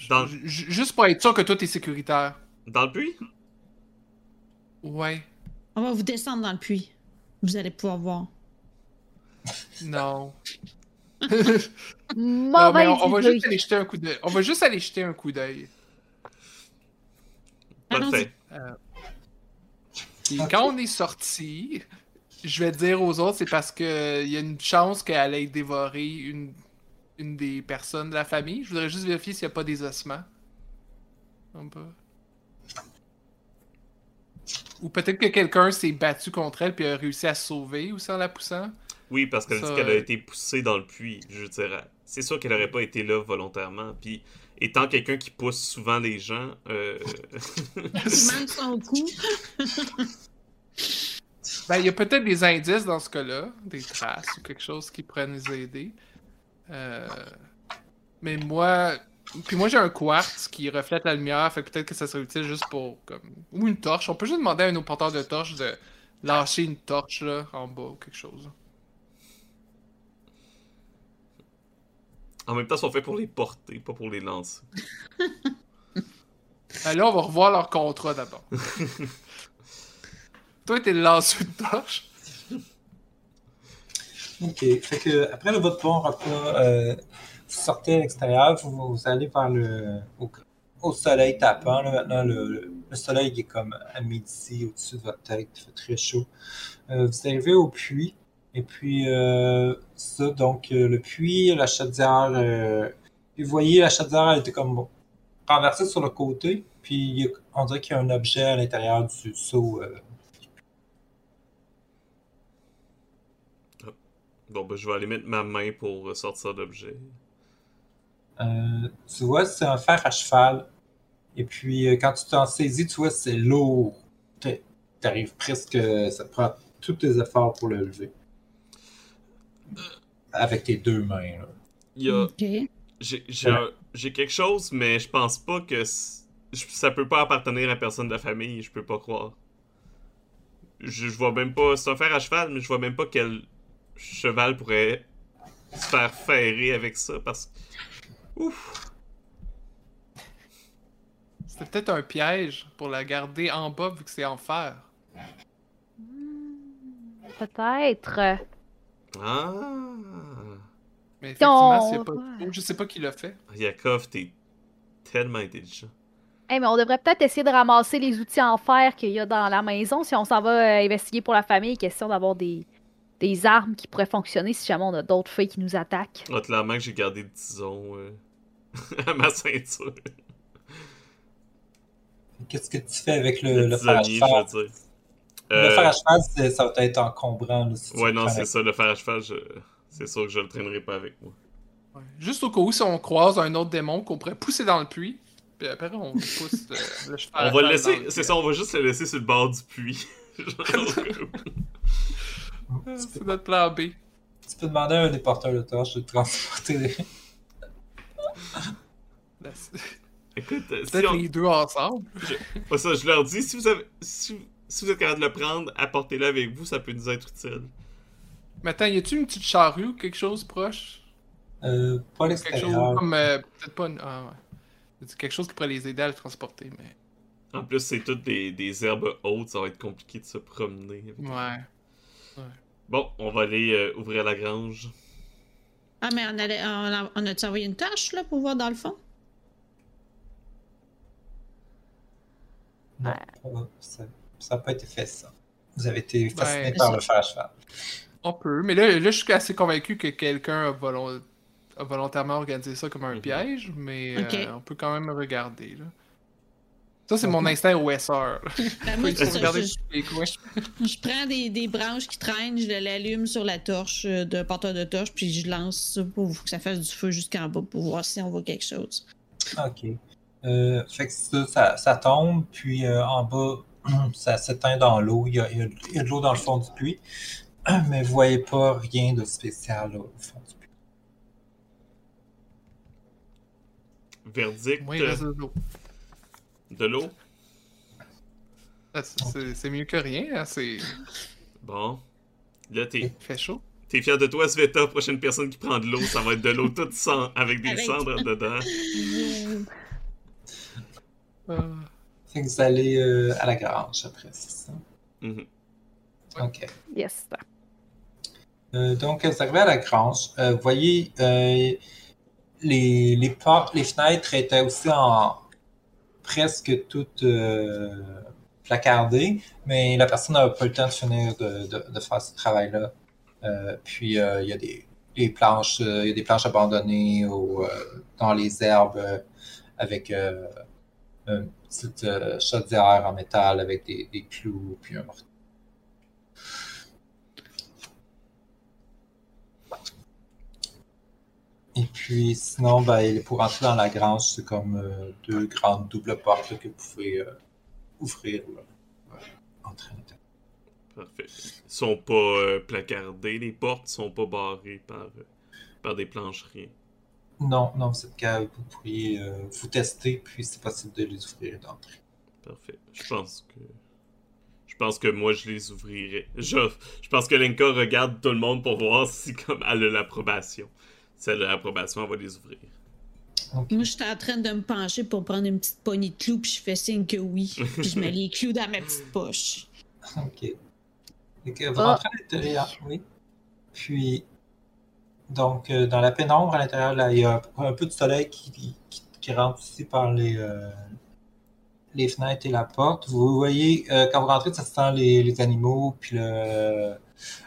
S1: Dans-
S3: juste pour être sûr que tout est sécuritaire.
S1: Dans le puits?
S3: Ouais.
S5: On va vous descendre dans le puits. Vous allez pouvoir voir.
S3: Non. Non, mais on, on va juste aller jeter un coup d'œil. On va juste aller jeter un coup d'œil.
S1: Parfait.
S3: Et
S2: Ok.
S3: quand on est sorti, je vais dire aux autres, c'est parce que il y a une chance qu'elle ait dévoré une, une des personnes de la famille. Je voudrais juste vérifier s'il n'y a pas des ossements. Ou peut-être que quelqu'un s'est battu contre elle puis a réussi à se sauver aussi en la poussant.
S1: Oui, parce qu'elle dit qu'elle a été poussée dans le puits. Je dirais. C'est sûr qu'elle aurait pas été là volontairement. Puis, étant quelqu'un qui pousse souvent les gens, euh,
S5: Manque son cou.
S3: Ben, il y a peut-être des indices dans ce cas-là, des traces ou quelque chose qui pourrait nous aider. Euh, Mais moi. Puis moi, j'ai un quartz qui reflète la lumière, fait que peut-être que ça serait utile juste pour. Comme... Ou une torche. On peut juste demander à un autre porteur de torche de lâcher une torche là, en bas ou quelque chose.
S1: En même temps, ils sont faits pour les porter, pas pour les lancer.
S3: Là, on va revoir leur contrat d'abord. Toi, t'es le lanceur de torche.
S2: Ok, fait que après le votre bon repas, euh, vous sortez à l'extérieur, vous, vous allez vers le au, au soleil tapant. Là, maintenant, le, le soleil est comme à midi au-dessus de votre tête, il fait très chaud. Euh, vous arrivez au puits, et puis euh, ça, donc euh, le puits, la chaudière, euh, puis vous voyez la chaudière, elle était comme renversée sur le côté, puis on dirait qu'il y a un objet à l'intérieur du seau. euh,
S1: Bon, ben, je vais aller mettre ma main pour sortir l'objet.
S2: Tu vois, c'est un fer à cheval. Et puis, quand tu t'en saisis, tu vois, c'est lourd. T'arrives presque. Ça prend tous tes efforts pour le lever. Avec tes deux mains. là.
S1: Il y a.
S5: Ok.
S1: J'ai j'ai un- j'ai quelque chose, mais je pense pas que ça peut pas appartenir à personne de la famille, je peux pas croire. Je, je vois même pas. C'est un fer à cheval, mais je vois même pas quel cheval pourrait se faire ferrer avec ça parce que. Ouf!
S3: C'était peut-être un piège pour la garder en bas vu que c'est en fer.
S4: Peut-être.
S1: Ah!
S3: Mais effectivement,
S4: Donc,
S3: pas je sais pas qui l'a fait.
S1: Yakov, t'es tellement intelligent.
S4: Hey, mais on devrait peut-être essayer de ramasser les outils en fer qu'il y a dans la maison si on s'en va euh, investiguer pour la famille. Question d'avoir des, des armes qui pourraient fonctionner si jamais on a d'autres feuilles qui nous attaquent.
S1: Ah, clairement que j'ai gardé le tison euh, à ma ceinture.
S2: Qu'est-ce que tu fais avec le,
S1: Le
S2: le fer
S1: tisonnier, je veux dire.
S2: Le
S1: Euh,
S2: fer à cheval, ça va être encombrant. là, si tu
S1: Ouais, non, c'est ça, le fer à cheval, je- c'est sûr que je le traînerai pas avec moi.
S3: Ouais. Juste au cas où, si on croise un autre démon qu'on pourrait pousser dans le puits, puis après on pousse euh, le cheval.
S1: On va le laisser, c'est ça, on va juste le laisser sur le bord du puits.
S3: Ah, C'est notre plan B.
S2: Tu peux demander à un des porteurs de torches de transporter les...
S1: Écoute, euh, si
S3: Peut-être
S1: on-
S3: les deux ensemble.
S1: pas ça, je leur dis, si vous, avez, si, si vous êtes capable de le prendre, apportez-le avec vous, ça peut nous être utile.
S3: Mais attends, y a-tu une petite charrue ou quelque chose proche?
S2: Euh, pas
S3: Quelque chose comme. euh, Peut-être pas une. Ah ouais. Quelque chose qui pourrait les aider à le transporter, mais.
S1: En plus, c'est toutes des, des herbes hautes, ça va être compliqué de se promener. avec.
S3: Ouais.
S1: Bon, on va aller euh, ouvrir la grange.
S5: Ah, mais on, allait, on, a, on a-tu envoyé une torche, là, pour voir dans le fond?
S2: Non, pas- ça n'a pas été fait, ça. Vous avez été fasciné
S3: Ben,
S2: par
S5: ça-
S2: le fer à cheval.
S3: On peut, mais là, là je suis assez convaincu que quelqu'un a, volon- a volontairement organisé ça comme un
S1: Mhm.
S3: piège, mais euh, on peut quand même regarder. Là. Ça, c'est mon instinct OSR.
S5: Ben, moi, ça, je, prends des, des branches qui traînent, je l'allume sur la torche euh, d'un porteur de torche, puis je lance ça pour que ça fasse du feu jusqu'en bas pour voir si on voit quelque chose.
S2: Ok. Euh, fait que ça, ça, ça tombe, puis euh, en bas, ça s'éteint dans l'eau. Il y a, il y a- il y a de l'eau dans le fond du puits, mais vous voyez pas rien de spécial là, au fond du puits.
S1: Verdict
S3: il reste de l'eau.
S1: de l'eau?
S3: Ah, c'est- C'est mieux que rien, hein, c'est...
S1: Bon. Là, t'es
S3: il fait chaud.
S1: t'es fier de toi, Sveta. Prochaine personne qui prend de l'eau, ça va être de l'eau toute sang avec des
S5: Avec-
S1: cendres dedans.
S3: Euh,
S2: Fait que vous allez euh, à la grange après, c'est ça?
S1: Mhm.
S2: Ok.
S4: Yes.
S2: Euh, donc, vous arrivez à la grange. Euh, vous voyez, euh, les, les portes, les fenêtres étaient aussi en presque toutes euh, placardées, mais la personne n'a pas eu le temps de finir de, de- de faire ce travail-là. Euh, puis, euh, il y a des, des planches, euh, il y a des planches abandonnées au, euh, dans les herbes euh, avec euh, petite euh, chaudière en métal avec des, clous puis un marteau. Et puis sinon, ben, pour entrer dans la grange, c'est comme euh, deux grandes doubles portes que vous pouvez euh, ouvrir. Là.
S1: Parfait. Ils sont pas euh, placardés, les portes sont pas barrées par, par des plancheries.
S2: Non, non, c'est que vous pourriez euh, vous tester, puis c'est possible de les ouvrir d'entrée.
S1: Parfait. Je pense que. Je pense que moi je les ouvrirai. Je, je pense que Lenka regarde tout le monde pour voir si comme elle a l'approbation. Si elle a l'approbation, elle va les ouvrir.
S2: Ok.
S5: Moi, j'étais en train de me pencher pour prendre une petite poignée de clous, puis je fais signe que oui. Puis je mets les clous dans ma petite poche.
S2: Ok. Et que vous
S4: Ah.
S2: rentrez à l'intérieur, oui. Puis, donc, euh, dans la pénombre à l'intérieur, il y a un peu de soleil qui, qui, rentre ici par les, euh, les fenêtres et la porte. Vous voyez, euh, quand vous rentrez, ça sent les, animaux, puis le,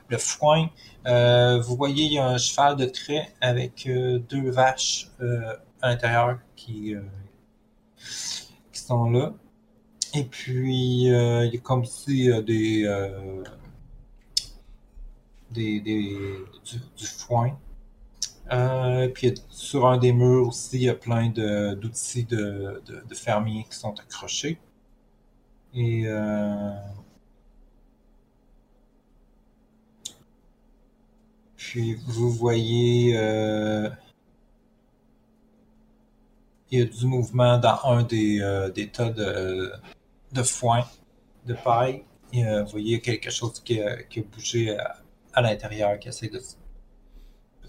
S2: le foin. Vous voyez, il y a un cheval de trait avec deux vaches à l'intérieur qui, qui sont là. Et puis, il y a comme si des, des, des- du foin. Euh, puis, sur un des murs aussi, il y a plein d'outils de, de, de fermiers qui sont accrochés. Et euh, puis, vous voyez, euh, il y a du mouvement dans un des, tas de, foin, de paille. Et, vous voyez quelque chose qui a, bougé à, à l'intérieur, qui essaie de,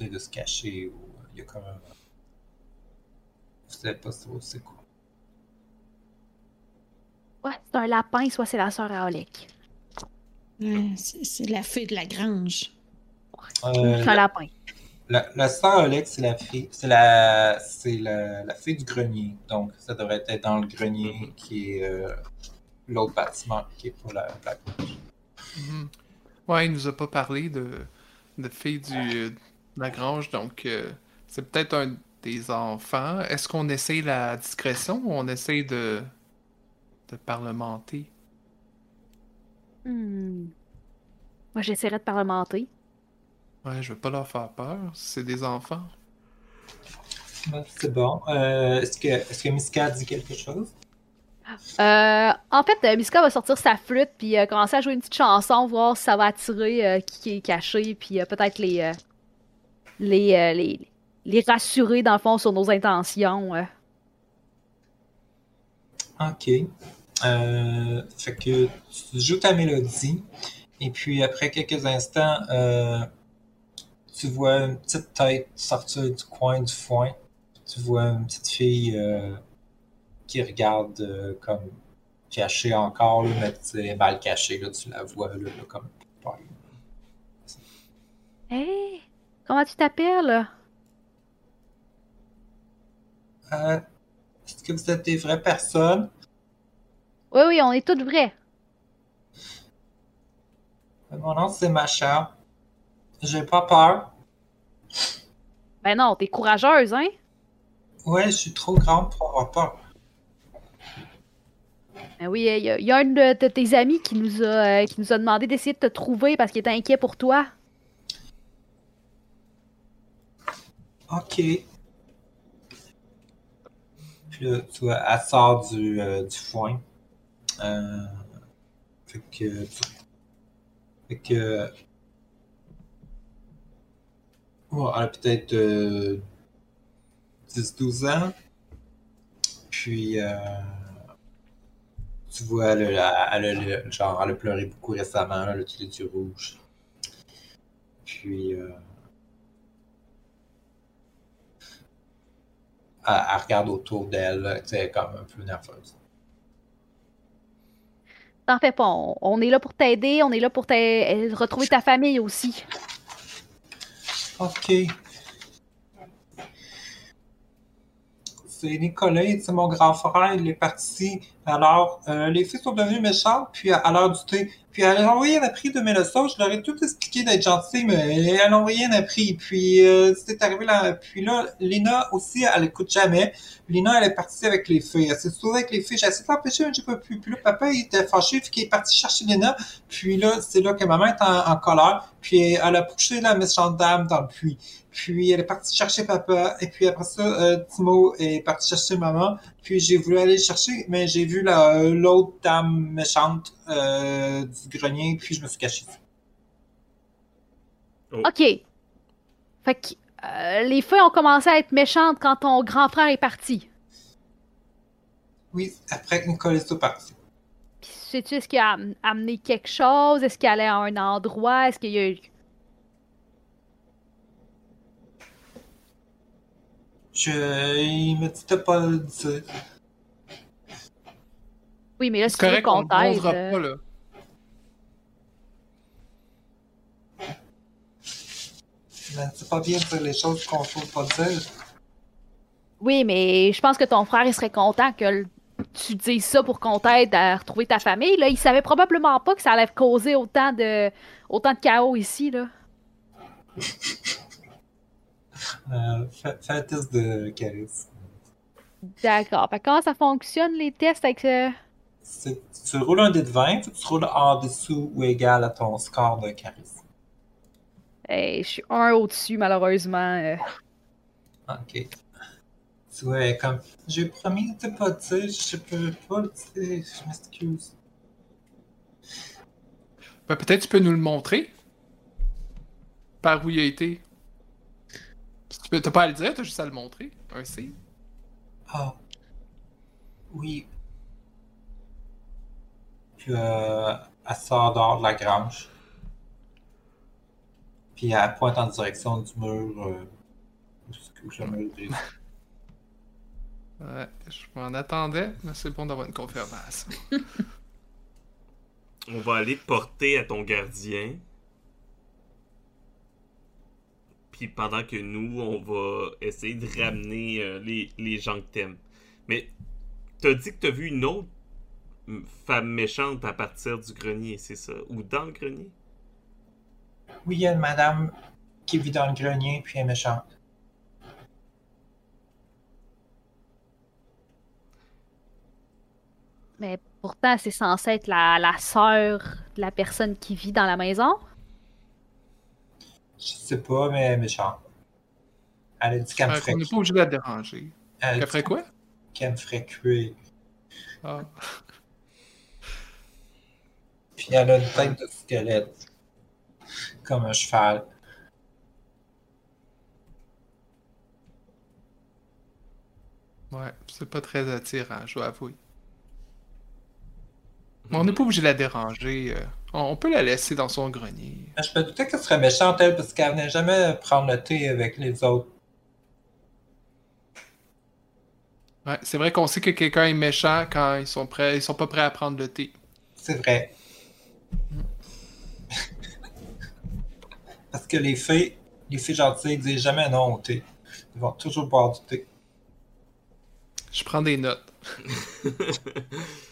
S2: de se cacher. Ou, euh, il y a comme un... Vous savez pas trop c'est quoi.
S4: Ouais, c'est un lapin, soit c'est la sœur à Olek.
S5: Ouais, c'est la fée de la grange.
S2: Euh,
S4: C'est un lapin.
S2: La, la sœur Alex, c'est la fée, c'est la, c'est la, la fée du grenier. Donc, ça devrait être dans le grenier qui est euh, l'autre bâtiment qui est pour la, la
S3: mhm. Ouais, il nous a pas parlé de, de filles du, de la grange, donc euh, c'est peut-être un des enfants. Est-ce qu'on essaye la discrétion ou on essaye de, de parlementer?
S4: Hmm. Moi, j'essaierais de parlementer.
S3: Ouais, je veux pas leur faire peur, c'est des enfants.
S2: Ben, C'est bon. Euh, est-ce que, est-ce que Miska dit quelque chose?
S4: Euh, en fait, Miska va sortir sa flûte puis euh, commencer à jouer une petite chanson, voir si ça va attirer euh, qui, qui est caché, puis euh, peut-être les, euh, les, euh, les les rassurer dans le fond sur nos intentions. euh.
S2: Ok. Euh, fait que tu joues ta mélodie, et puis après quelques instants, tu vois une petite tête sortir du coin du foin. Tu vois une petite fille qui regarde comme cachée encore, là, mais sais, mal cachée, là, tu la vois là, là, comme.
S4: Hey, comment tu t'appelles?
S2: Euh, Est-ce que vous êtes des vraies personnes?
S4: Oui, oui, on est toutes vraies.
S2: Mon nom, c'est Macha. J'ai pas peur.
S4: Ben non, t'es courageuse, hein?
S2: Ouais, je suis trop grande pour avoir peur.
S4: Ben oui, il y, a- y a un de, de tes amis qui nous a, euh, qui nous a demandé d'essayer de te trouver parce qu'il était inquiet pour toi.
S2: Ok. Puis là, tu vois, elle sort du, euh, du foin. Euh, fait que. Fait que. Ouais, elle a peut-être euh, 10-12 ans. Puis. Euh, tu vois, elle a, elle genre, elle a pleuré beaucoup récemment, elle a tous les yeux rouges. Puis. Elle, regarde autour d'elle, tu sais, elle est comme un peu nerveuse.
S4: T'en fais pas, on, on est là pour t'aider, on est là pour t'a- retrouver ta famille aussi.
S2: Ok. C'est Nicolas, c'est mon grand frère, il est parti. Alors, euh, les filles sont devenues méchantes, puis à, l'heure du thé. Puis elles ont rien appris de mes leçons, je leur ai tout expliqué d'être gentil, mais elles n'ont rien appris. Puis euh, c'est arrivé là. Puis là, Lina aussi, elle écoute jamais. Lina, elle est partie avec les filles. Elle s'est sauvée avec les filles. J'ai essayé de l'empêcher, mais j'ai pas pu. Puis là, papa, il était fâché, puis qu'il est parti chercher Lina. Puis là, c'est là que maman est en, colère. Puis elle a poussé la méchante dame dans le puits. Puis elle est partie chercher papa. Et puis après ça, euh, Timo est parti chercher maman. Puis j'ai voulu aller le chercher, mais j'ai vu la- l'autre dame méchante euh, du grenier. Puis je me suis caché.
S4: Ok. Fait que euh, les feux ont commencé à être méchantes quand ton grand frère est parti.
S2: Oui, après que Nicolas est parti.
S4: Puis sais-tu, est-ce qu'il a am- amené quelque chose? Est-ce qu'il allait à un endroit? Est-ce qu'il y a eu...
S2: Je, il me dit de pas le dire.
S4: Oui, mais là,
S3: C'est correct, on
S4: qu'on
S3: ne
S4: t'aide... euh,
S3: pas, là.
S2: Ben, c'est pas bien de dire les choses qu'on faut pas dire.
S4: Oui, mais je pense que ton frère, il serait content que tu dises ça pour qu'on t'aide à retrouver ta famille. Là, il savait probablement pas que ça allait causer autant de, autant de chaos ici, là.
S2: Euh, fais, un test de charisme.
S4: D'accord. Comment ça fonctionne, les tests avec euh, ce...
S2: Tu roules un dé de 20, faut que tu roules en dessous ou égal à ton score de charisme.
S4: Hey, je suis un au-dessus, malheureusement. euh.
S2: Ok. Tu vois, comme, j'ai promis de pas dire, je peux pas le dire, je m'excuse.
S3: Ben, peut-être tu peux nous le montrer. Par où il a été. Tu peux, t'as pas à le dire, t'as juste à le montrer. Un C.
S2: Ah. Oui. Puis, euh, elle sort dehors de la grange. Puis, elle pointe en direction du mur, euh, où le mur
S3: Ouais, je m'en attendais, mais c'est bon d'avoir une confirmation.
S1: On va aller te porter à ton gardien. Puis pendant que nous, on va essayer de ramener euh, les, les gens que t'aimes. Mais t'as dit que t'as vu une autre mm, femme méchante à partir du grenier, c'est ça? Ou dans le grenier?
S2: Oui, il y a une madame qui vit dans le grenier, puis elle est méchante.
S4: Mais pourtant, c'est censé être la, la sœur de la personne qui vit dans la maison.
S2: Je sais pas, mais elle est méchante. Elle a dit qu'elle me
S3: Fait
S2: ferait,
S3: qu'on n'est pas obligé de la déranger.
S2: elle
S3: ferait quoi?
S2: qu'elle me ferait cuire.
S3: Ah.
S2: Puis elle a une tête de squelette. Comme un cheval.
S3: Ouais, c'est pas très attirant, je dois avouer. Mais on n'est pas obligé de la déranger. euh, On peut la laisser dans son grenier.
S2: Je me doutais qu'elle serait méchante, elle, parce qu'elle venait jamais prendre le thé avec les autres.
S3: Ouais, c'est vrai qu'on sait que quelqu'un est méchant quand ils sont prêts, ils sont pas prêts à prendre le thé.
S2: C'est vrai. parce que les filles, les filles gentilles disent jamais non au thé. Ils vont toujours boire du thé.
S3: Je prends des notes.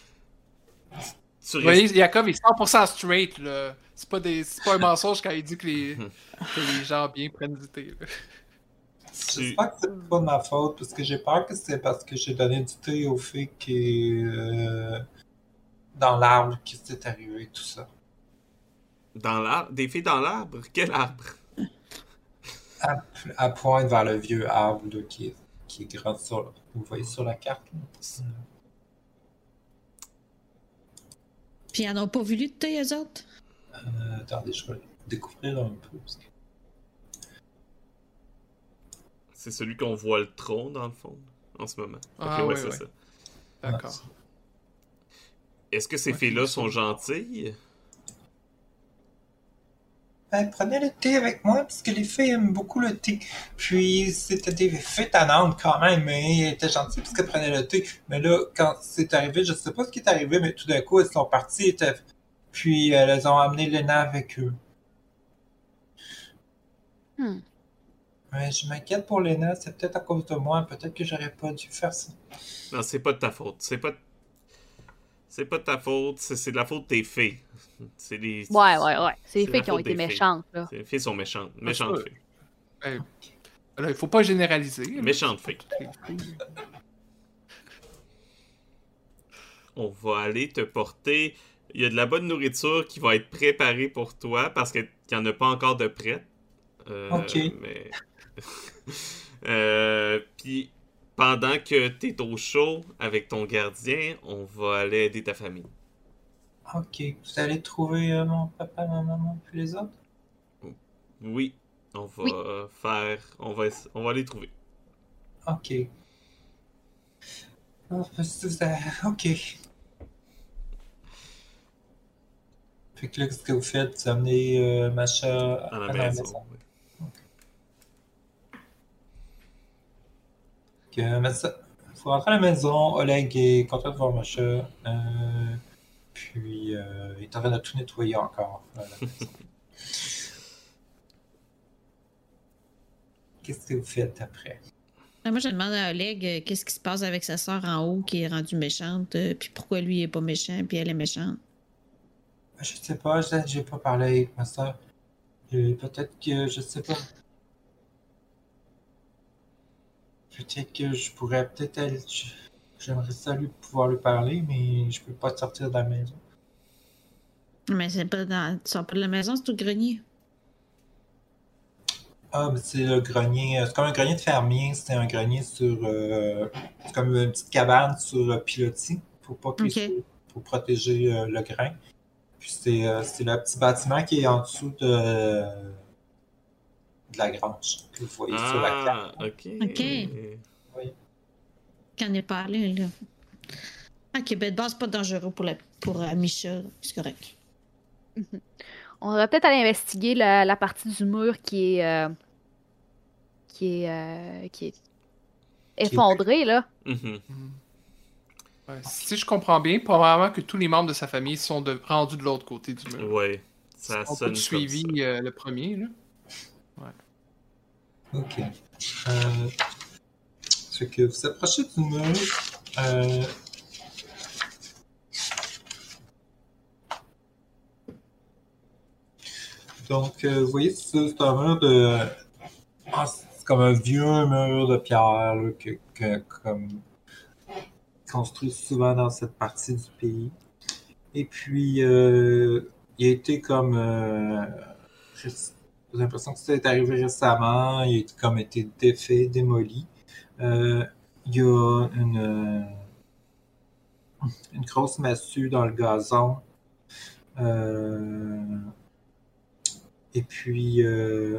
S1: Tu
S3: Vous voyez,
S1: restes-
S3: Jacob est 100% straight, là. C'est pas, des... c'est pas un mensonge quand il dit que les, que les gens bien prennent du thé. là.
S1: tu-
S2: J'espère que c'est pas de ma faute, parce que j'ai peur que c'est parce que j'ai donné du thé au fait qui est euh, dans l'arbre qui s'est arrivé, tout ça.
S1: Dans l'arbre? Des filles dans l'arbre? Quel arbre?
S2: À, à pointe vers le vieux arbre là, qui, est, qui est grand sur, vous voyez sur la carte. là.
S5: Puis ils en ont pas voulu de thé, eux autres?
S2: Euh, attendez, je vais découvrir un peu. parce que-
S1: C'est celui qu'on voit le tronc, dans le fond, en ce moment.
S3: Ah,
S1: Ok, ouais,
S3: ouais,
S1: c'est
S3: ouais.
S1: ça.
S3: D'accord.
S1: Est-ce que ces
S3: Ouais,
S1: filles-là sont gentilles?
S2: Ben, prenez le thé avec moi, parce que les filles aiment beaucoup le thé. Puis, c'était des filles tannantes quand même, mais elles étaient gentilles parce qu'elles prenaient le thé. Mais là, quand c'est arrivé, je sais pas ce qui est arrivé, mais tout d'un coup, elles sont parties, étaient- puis elles ont amené Lena avec eux.
S4: Hmm.
S2: Ouais, je m'inquiète pour Lena, c'est peut-être à cause de moi, peut-être que j'aurais pas dû faire ça.
S1: Non, c'est pas de ta faute. C'est pas... C'est pas de ta faute, c'est c'est de la faute de tes filles. C'est les...
S4: Ouais, ouais, ouais. C'est les
S1: la
S4: qui ont été méchantes, là.
S1: Les filles sont méchantes. Méchantes.
S3: Ben, là, il faut pas généraliser.
S1: Méchantes filles. On va aller te porter... Il y a de la bonne nourriture qui va être préparée pour toi parce qu'il n'y en a pas encore de prête. Euh,
S2: Ok.
S1: Mais... Euh, Puis, pendant que tu es au chaud avec ton gardien, on va aller aider ta famille.
S2: Ok, vous allez trouver euh, mon papa, ma maman, puis les autres?
S1: Oui, on va
S4: Oui.
S1: faire... On va, on va les trouver.
S2: Ok. Ah, Ok. Fait que là, ce que vous faites, vous amenez euh, Macha
S1: À la
S2: à
S1: maison. oui.
S2: Que, ça, faut rentrer à la maison. Oleg est content de voir Macha. Euh, puis, euh, il est en train de tout nettoyer encore. maison. Qu'est-ce que vous faites après?
S5: Ah, Moi, je demande à Oleg euh, qu'est-ce qui se passe avec sa sœur en haut qui est rendue méchante, euh, puis pourquoi lui il est pas méchant, puis elle est méchante?
S2: Je sais pas, je- j'ai pas parlé avec ma soeur. Peut-être que, je sais pas. Peut-être que je pourrais peut-être aller. J'aimerais ça lui pouvoir lui parler, mais je peux pas sortir de la maison.
S5: Mais c'est pas dans. Tu sors pas de la maison, c'est au grenier.
S2: Ah, mais c'est le grenier. euh, C'est comme un grenier de fermier. C'est un grenier sur. euh, c'est comme une petite cabane sur euh, pilotis. Pour pas Pour protéger euh, le grain. Puis c'est c'est le petit bâtiment qui est en dessous de. De la grange. Que vous voyez sur la carte.
S1: Ah, ok.
S5: Ok. Quand on est pas allé, là. Ok, ben de base, pas dangereux pour, la, pour euh, Misha, c'est correct.
S4: On devrait peut-être aller investiguer la, la partie du mur qui est. euh, qui est. euh, qui est effondrée, là.
S1: Mhm.
S3: Ouais, Si je comprends bien, probablement que tous les membres de sa famille sont de- rendus de l'autre côté du mur.
S1: Ouais, ça
S3: On
S1: sonne
S3: peut
S1: comme
S3: suivi
S1: ça.
S3: euh, le premier, là.
S2: Ok. Euh, que vous approchez du mur. Euh, donc, euh, vous voyez, c'est un mur de. ah, c'est comme un vieux mur de pierre là, que, que- comme construit souvent dans cette partie du pays. Et puis, euh, il a été comme. J'ai l'impression que ça est arrivé récemment. Il a comme été défait, démoli. Euh, il y a une, euh, une grosse massue dans le gazon. Euh, et puis, vous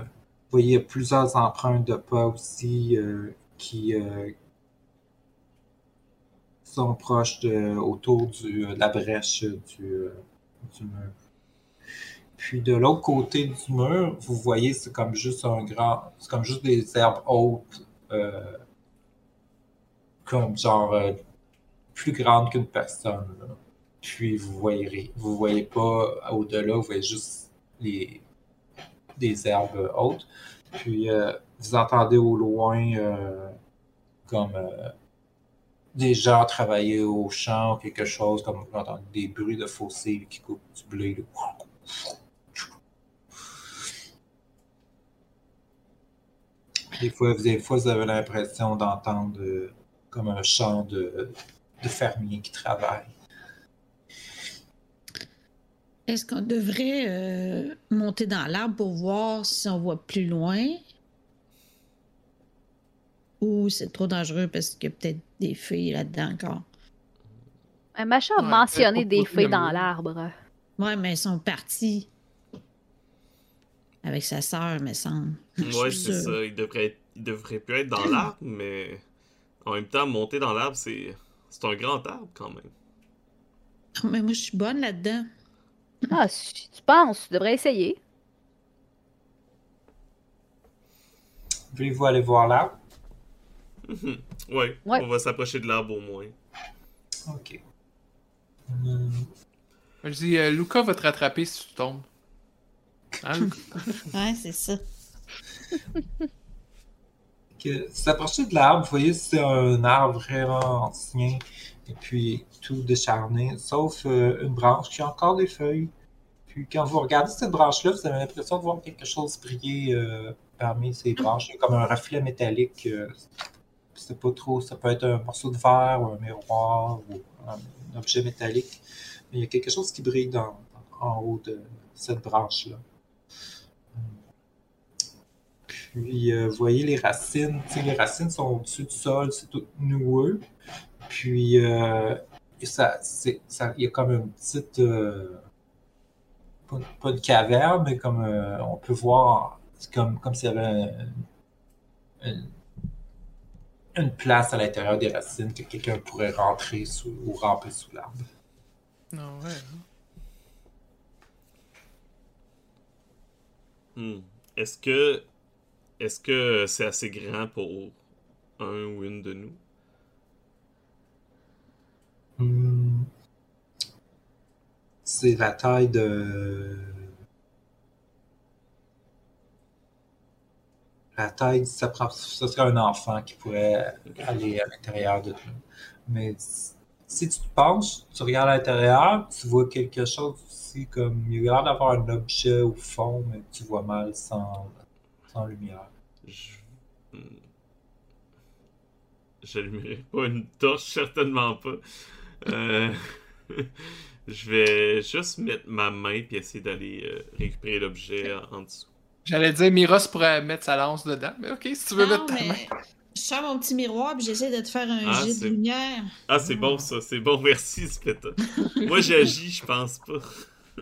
S2: voyez, il y a plusieurs empreintes de pas aussi qui sont proches de, autour du, de la brèche du, du mur. Puis de l'autre côté du mur, vous voyez, c'est comme juste un grand. C'est comme juste des herbes hautes. euh, comme genre euh, plus grandes qu'une personne. Puis vous voyez, vous voyez pas au-delà, vous voyez juste les, des herbes hautes. Puis euh, vous entendez au loin comme des gens travailler au champ ou quelque chose, comme vous entendez des bruits de fossés qui coupent du blé. Des fois, des fois, vous avez l'impression d'entendre euh, comme un chant de, de fermiers qui travaillent.
S5: Est-ce qu'on devrait euh, monter dans l'arbre pour voir si on voit plus loin? Ou c'est trop dangereux parce qu'il y a peut-être des filles là-dedans encore?
S4: Un machin a
S3: Ouais,
S4: mentionné des
S3: pas
S4: feuilles dans l'arbre.
S5: Ouais, mais ils sont partis. Avec sa sœur, me semble.
S1: Ouais, c'est ça. Il devrait, être- il devrait plus être dans l'arbre, mais en même temps, monter dans l'arbre, c'est c'est un grand arbre quand même.
S5: Mais moi, je suis bonne là-dedans.
S4: Ah, si tu penses, tu devrais essayer.
S2: Voulez-vous aller voir l'arbre?
S1: Mhm. ouais,
S4: Ouais.
S1: on va s'approcher de l'arbre au moins.
S2: Ok. Hum,
S3: Je dis, euh, Luca va te rattraper si tu tombes. Hein?
S5: Ouais, c'est ça.
S2: que vous approchez de l'arbre, vous voyez c'est un arbre vraiment ancien et puis tout décharné, sauf euh, une branche qui a encore des feuilles. Puis quand vous regardez cette branche-là, vous avez l'impression de voir quelque chose briller euh, parmi ces branches, Il y a comme un reflet métallique. euh, c'est pas trop, ça peut être un morceau de verre ou un miroir ou un objet métallique, mais il y a quelque chose qui brille dans, en haut de cette branche-là. Puis, euh, vous voyez les racines. Tu sais, les racines sont au-dessus du sol, c'est tout noueux. Puis, euh, ça, c'est, ça, il y a comme une petite. euh, pas, pas une caverne, mais comme euh, on peut voir, c'est comme, comme s'il y avait un- un- une place à l'intérieur des racines que quelqu'un pourrait rentrer sous, ou ramper sous l'arbre.
S3: Non, ouais. hein.
S1: Hmm. Est-ce que est-ce que c'est assez grand pour un ou une de nous?
S2: Hmm. C'est la taille de. La taille, ça, serait un enfant qui pourrait aller à l'intérieur de tout. Mais si- si tu te penches, tu regardes à l'intérieur, tu vois quelque chose aussi comme. Il y a l'air d'avoir un objet au fond, mais tu vois mal sans,
S1: Je... hmm. J'allumerai pas une torche, certainement pas. Euh, Je vais juste mettre ma main puis essayer d'aller euh, récupérer l'objet en dessous.
S3: J'allais dire, Miros pourrait mettre sa lance dedans, mais ok, si tu veux
S5: Non,
S3: mettre ta main.
S5: mais je sors mon petit miroir puis j'essaie de te faire un
S1: Ah,
S5: jet de lumière.
S1: Ah, c'est bon ça, c'est bon, merci Speta. Moi j'agis, je pense pas.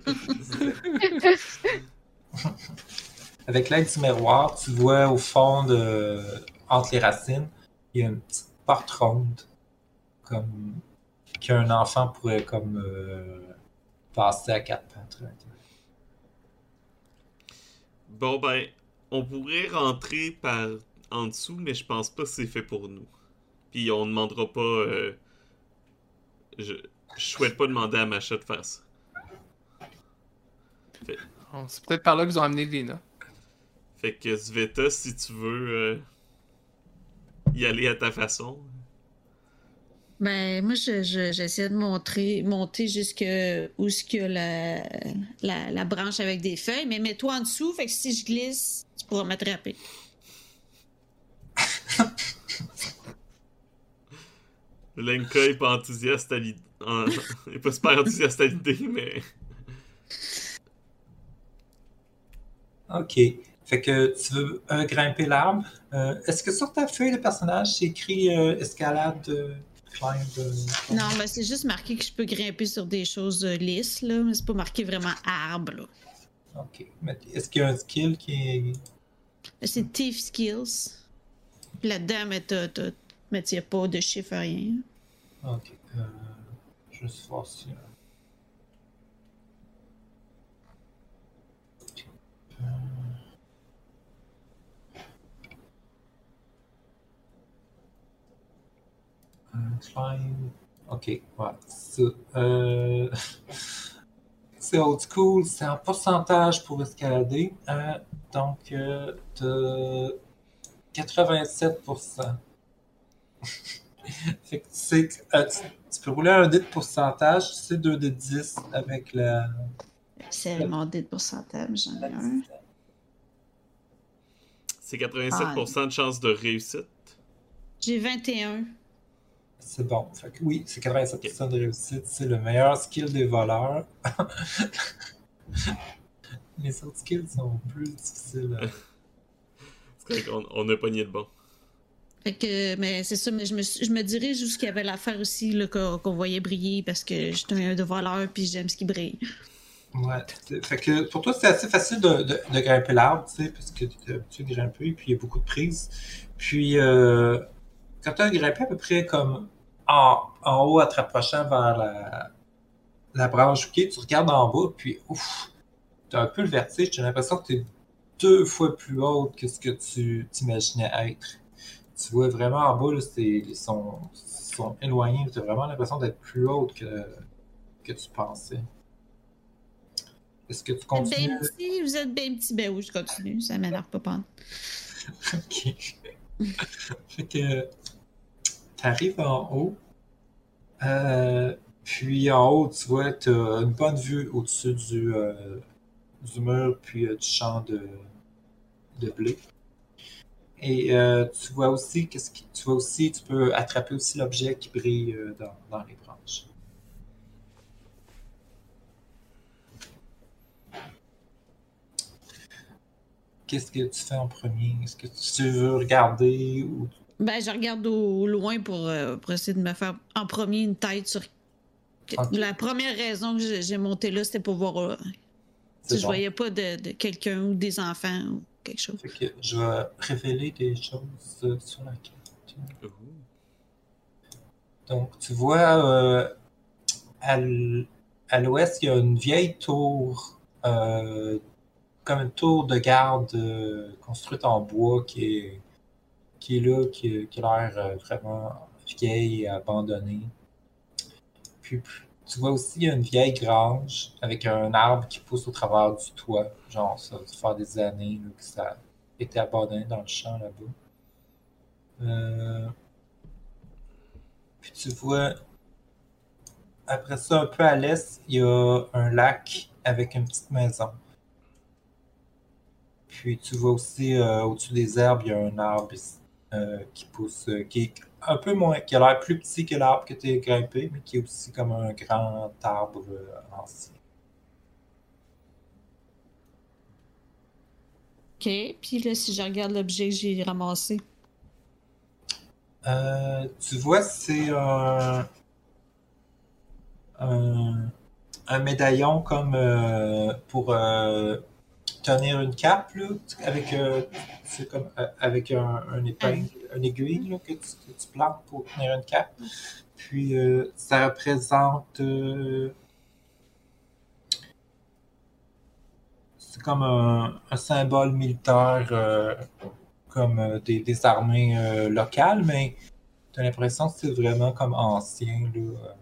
S2: Avec l'aide du miroir, tu vois au fond de, entre les racines, il y a une petite porte ronde, comme qu'un enfant pourrait comme euh, passer à quatre pattes.
S1: Bon ben, on pourrait rentrer par en dessous, mais je pense pas que c'est fait pour nous. Puis on demandera pas. euh, Je... je souhaite pas demander à Macha de faire ça.
S3: C'est peut-être par là qu'ils ont amené Lina.
S1: Fait que Sveta, si tu veux euh, y aller à ta façon.
S5: Ben, moi, je- je- j'essaie de montrer, monter jusque où ce que la, la, la branche avec des feuilles, mais mets-toi en dessous, fait que si je glisse, tu pourras m'attraper.
S1: Lenka est pas enthousiaste à l'idée. en- est pas super enthousiaste à l'idée, mais.
S2: Ok. Fait que tu veux euh, grimper l'arbre. Euh, Est-ce que sur ta feuille de personnage, c'est écrit euh, escalade, climb?
S5: Non, ben, c'est juste marqué que je peux grimper sur des choses lisses, là, mais c'est pas marqué vraiment arbre, là.
S2: Ok. Mais Est-ce qu'il y a un skill qui est.
S5: C'est Thief Skills. Là-dedans, mais t'as, t'as- mais a pas de chiffre, rien.
S2: Ok. Euh, juste voir si. Euh, climb. Ok, ouais. C'est euh, c'est old school, c'est en pourcentage pour escalader. Euh, donc, euh, t'as 87%. fait que tu sais, que, euh, tu, tu peux rouler un dé de pourcentage, tu sais, 2 de 10 avec la.
S5: C'est mon dé de pourcentage, j'en ai un.
S1: C'est 87% de chance de réussite?
S5: J'ai 21.
S2: C'est bon. Fait que oui, c'est 87% de réussite. C'est le meilleur skill des voleurs. Les autres skills sont plus difficiles. à-
S1: C'est qu'on on a pogné le bon.
S5: Fait que, mais c'est ça, mais je me, suis- je me dirige où ce qu'il y avait l'affaire aussi, qu'on voyait briller parce que je suis un de voleur puis j'aime ce qui brille.
S2: Ouais. Fait que pour toi, c'est assez facile de, de, de grimper l'arbre, tu sais, parce que tu es habitué de grimper, puis il y a beaucoup de prises. Puis, euh, quand tu as grimpé à peu près comme en, en haut, à te rapprochant vers la, la branche tu regardes en bas, puis ouf, tu as un peu le vertige, tu as l'impression que tu es deux fois plus haute que ce que tu t'imaginais être. Tu vois vraiment en bas, là, c'est, ils sont, sont éloignés, tu as vraiment l'impression d'être plus haute que, que tu pensais. Est-ce que tu continues?
S5: petit, vous êtes bien petit. Ben oui, je continue, ça m'énerve pas pas.
S2: Ok. fait que t'arrives en haut. euh, puis en haut, tu vois, tu as une bonne vue au-dessus du, euh, du mur, puis euh, du champ de, de blé. Et tu vois aussi, qu'est-ce qui, tu vois aussi, tu peux attraper aussi l'objet qui brille dans, dans les branches. Qu'est-ce que tu fais en premier? Est-ce que tu veux regarder ou
S5: Ben, je regarde au, au loin pour, euh, pour essayer de me faire en premier une tête sur.
S2: Ok.
S5: La première raison que j'ai monté là, c'était pour voir euh, si je
S2: bon.
S5: voyais pas de, de quelqu'un ou des enfants ou quelque chose.
S2: Fait que je vais révéler des choses sur la carte. Donc, tu vois, euh, à l'ouest, il y a une vieille tour, comme une tour de garde construite en bois qui est, qui est là, qui, qui a l'air euh, vraiment vieille et abandonnée. Puis, tu vois aussi, une vieille grange avec un arbre qui pousse au travers du toit. Genre, ça faire des années que ça a été abandonné dans le champ là-bas. Euh, puis tu vois, après ça, un peu à l'est, il y a un lac avec une petite maison. Puis tu vois aussi euh, au-dessus des herbes, il y a un arbre euh, qui pousse, euh, qui est un peu moins, qui a l'air plus petit que l'arbre que tu as grimpé, mais qui est aussi comme un grand arbre euh, ancien.
S5: OK. Puis là, si je regarde l'objet que j'ai ramassé.
S2: Euh, tu vois, c'est un, un, un médaillon comme euh, pour euh, tenir une cape, là, avec, euh, comme, euh, avec un, un épingle, un aiguille là, que, tu, que tu plantes pour tenir une cape. Puis euh, ça représente. euh, c'est comme un, un symbole militaire, comme des, des armées locales, mais t'as l'impression que c'est vraiment comme ancien. Là.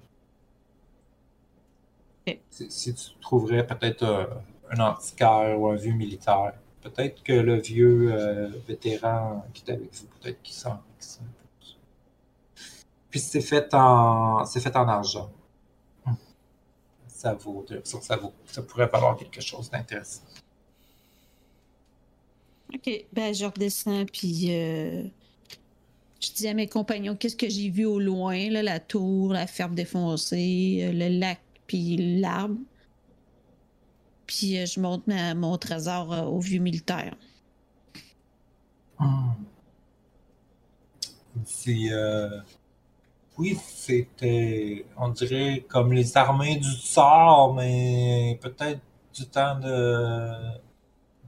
S2: Si, si tu trouverais peut-être un antiquaire ou un vieux militaire, peut-être que le vieux euh, vétéran qui est avec vous, peut-être qu'il s'en plus. Puis c'est fait en c'est fait en argent. Ça vaut, ça vaut, ça pourrait valoir quelque chose d'intéressant.
S5: OK. Ben, je redescends, puis euh, je dis à mes compagnons qu'est-ce que j'ai vu au loin, là, la tour, la ferme défoncée, euh, le lac, puis l'arbre. Puis euh, je montre ma- mon trésor euh, au vieux militaire.
S2: Hmm. C'est. euh, Oui, c'était. On dirait comme les armées du tsar, mais peut-être du temps de.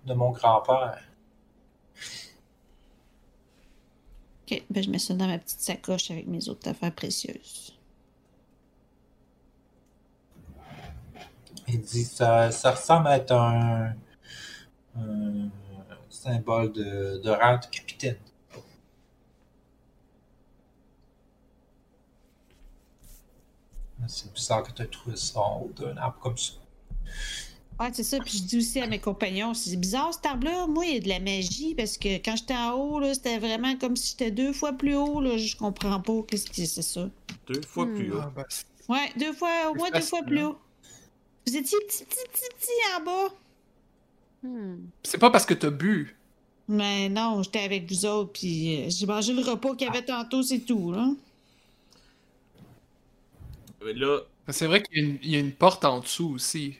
S2: de mon grand-père.
S5: OK. Ben, je mets ça dans ma petite sacoche avec mes autres affaires précieuses.
S2: Il dit ça, ça ressemble à être un. un symbole de, de rang de capitaine. C'est bizarre que tu aies trouvé ça en haut d'un arbre comme ça.
S5: Ouais, c'est ça. Puis je dis aussi à mes compagnons, c'est bizarre cet arbre-là. Moi, il y a de la magie parce que quand j'étais en haut, là, c'était vraiment comme si j'étais deux fois plus haut. Là. Je comprends pas. Qu'est-ce que c'est ça?
S1: Deux fois
S4: Hmm.
S1: plus haut.
S3: Ah, ben,
S5: Ouais, deux fois, au moins deux fois plus haut. Vous étiez petit, petit, petit, petit en bas.
S4: Hmm.
S3: c'est pas parce que t'as bu.
S5: Mais non, j'étais avec vous autres, puis euh, j'ai mangé le repas qu'il y avait tantôt, c'est tout, là.
S1: Mais là,
S3: C'est vrai qu'il y, a une- il y a une porte en dessous aussi.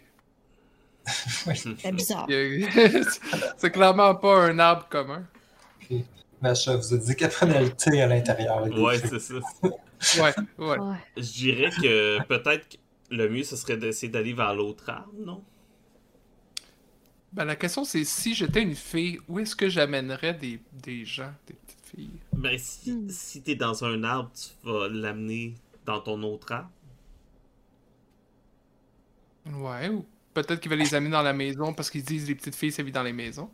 S5: C'est bizarre.
S3: C'est clairement pas un arbre commun.
S2: Macha vous a dit qu'elle prenait le thé à l'intérieur.
S1: ouais.
S3: Ouais,
S1: c'est ça.
S3: ouais.
S4: Ouais.
S1: Je dirais que peut-être que le mieux, ce serait d'essayer d'aller vers l'autre arbre, non?
S3: Ben, la question, c'est si j'étais une fille, où est-ce que j'amènerais des, des gens, des petites filles?
S1: Ben, si,
S4: Hmm.
S1: si t'es dans un arbre, tu vas l'amener dans ton autre arbre.
S3: Ouais, ou peut-être qu'ils veulent les amener dans la maison parce qu'ils disent les petites filles, ça vit dans les maisons.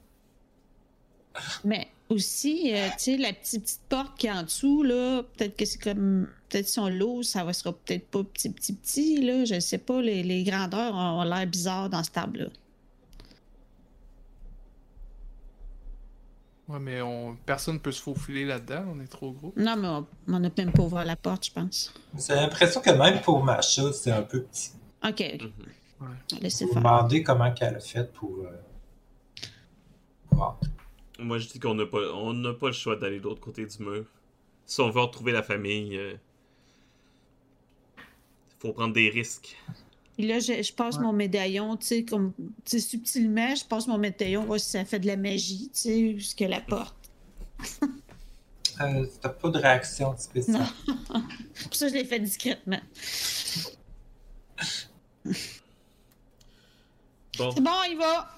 S5: Mais aussi, euh, tu sais, la petite, petite porte qui est en dessous, là, peut-être que c'est comme. Peut-être si on l'ouvre, ça va sera peut-être pas petit, petit, petit, là. Je sais pas, les, les grandeurs ont l'air bizarres dans ce table-là.
S3: Ouais, mais on... personne peut se faufiler là-dedans, on est trop gros.
S5: Non, mais on on n'a même pas ouvert la porte, je pense.
S2: J'ai l'impression que même pour Macha, c'est un peu petit.
S5: Ok, ok. Laissez
S2: Vous
S5: faire.
S2: demandez comment qu'elle a fait pour. euh, pour entrer.
S1: Moi, je dis qu'on n'a pas, on n'a pas le choix d'aller de l'autre côté du mur. Si on veut retrouver la famille, il faut prendre des risques.
S5: Et là, je, je passe
S3: Ouais.
S5: mon médaillon, tu sais, comme. Tu sais, subtilement, je passe mon médaillon, voir si ça fait de la magie, tu sais, jusqu'à la porte.
S2: Euh, T'as pas de réaction spéciale.
S5: Pour ça, je l'ai fait discrètement.
S1: Bon,
S5: C'est bon, il va!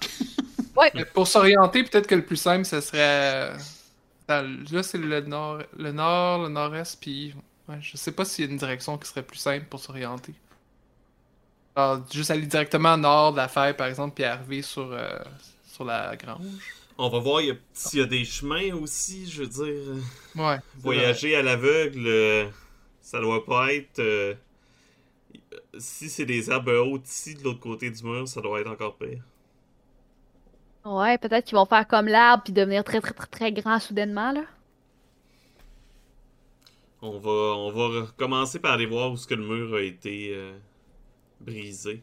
S3: Mais pour s'orienter, peut-être que le plus simple, ce serait. euh, Là, c'est le nord, le nord, le nord-est, puis. Ouais, je sais pas s'il y a une direction qui serait plus simple pour s'orienter. Alors, juste aller directement nord de la faille, par exemple, puis arriver sur, euh, sur la grange.
S1: on va voir s'il y a des chemins aussi, je veux dire.
S3: Ouais.
S1: Voyager à l'aveugle, euh, ça doit pas être. euh, si c'est des arbres hautes ici, de l'autre côté du mur, ça doit être encore pire.
S4: Ouais, peut-être qu'ils vont faire comme l'arbre puis devenir très, très, très, très grand soudainement, là.
S1: On va, on va commencer par aller voir où ce que le mur a été euh, brisé.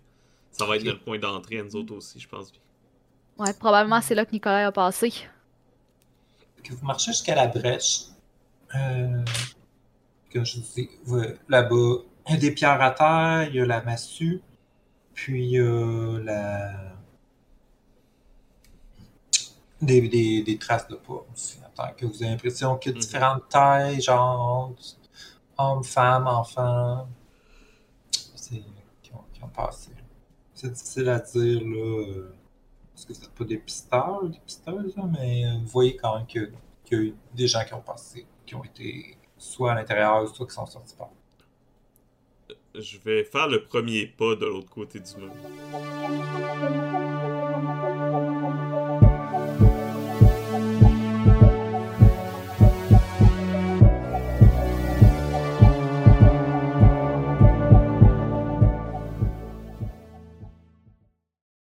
S1: Ça va être notre point d'entrée à nous autres aussi, je pense bien.
S4: Ouais, probablement c'est là que Nicolas a passé.
S2: que vous marchez jusqu'à la brèche. Euh, que je dis, là-bas, il y a des pierres à terre, il y a la massue, puis il y a la... des, des, des traces de pas aussi. Attends, que vous avez l'impression qu'il y a
S1: Mhm.
S2: différentes tailles, genre hommes, femmes, enfants, qui ont, qui ont passé. C'est difficile à dire, là. euh, parce que vous n'êtes pas des pisteurs, des pisteuses, là, mais euh, vous voyez quand même que- qu'il y a eu des gens qui ont passé, qui ont été soit à l'intérieur, soit qui sont sortis par.
S1: Je vais faire le premier pas de l'autre côté du mur.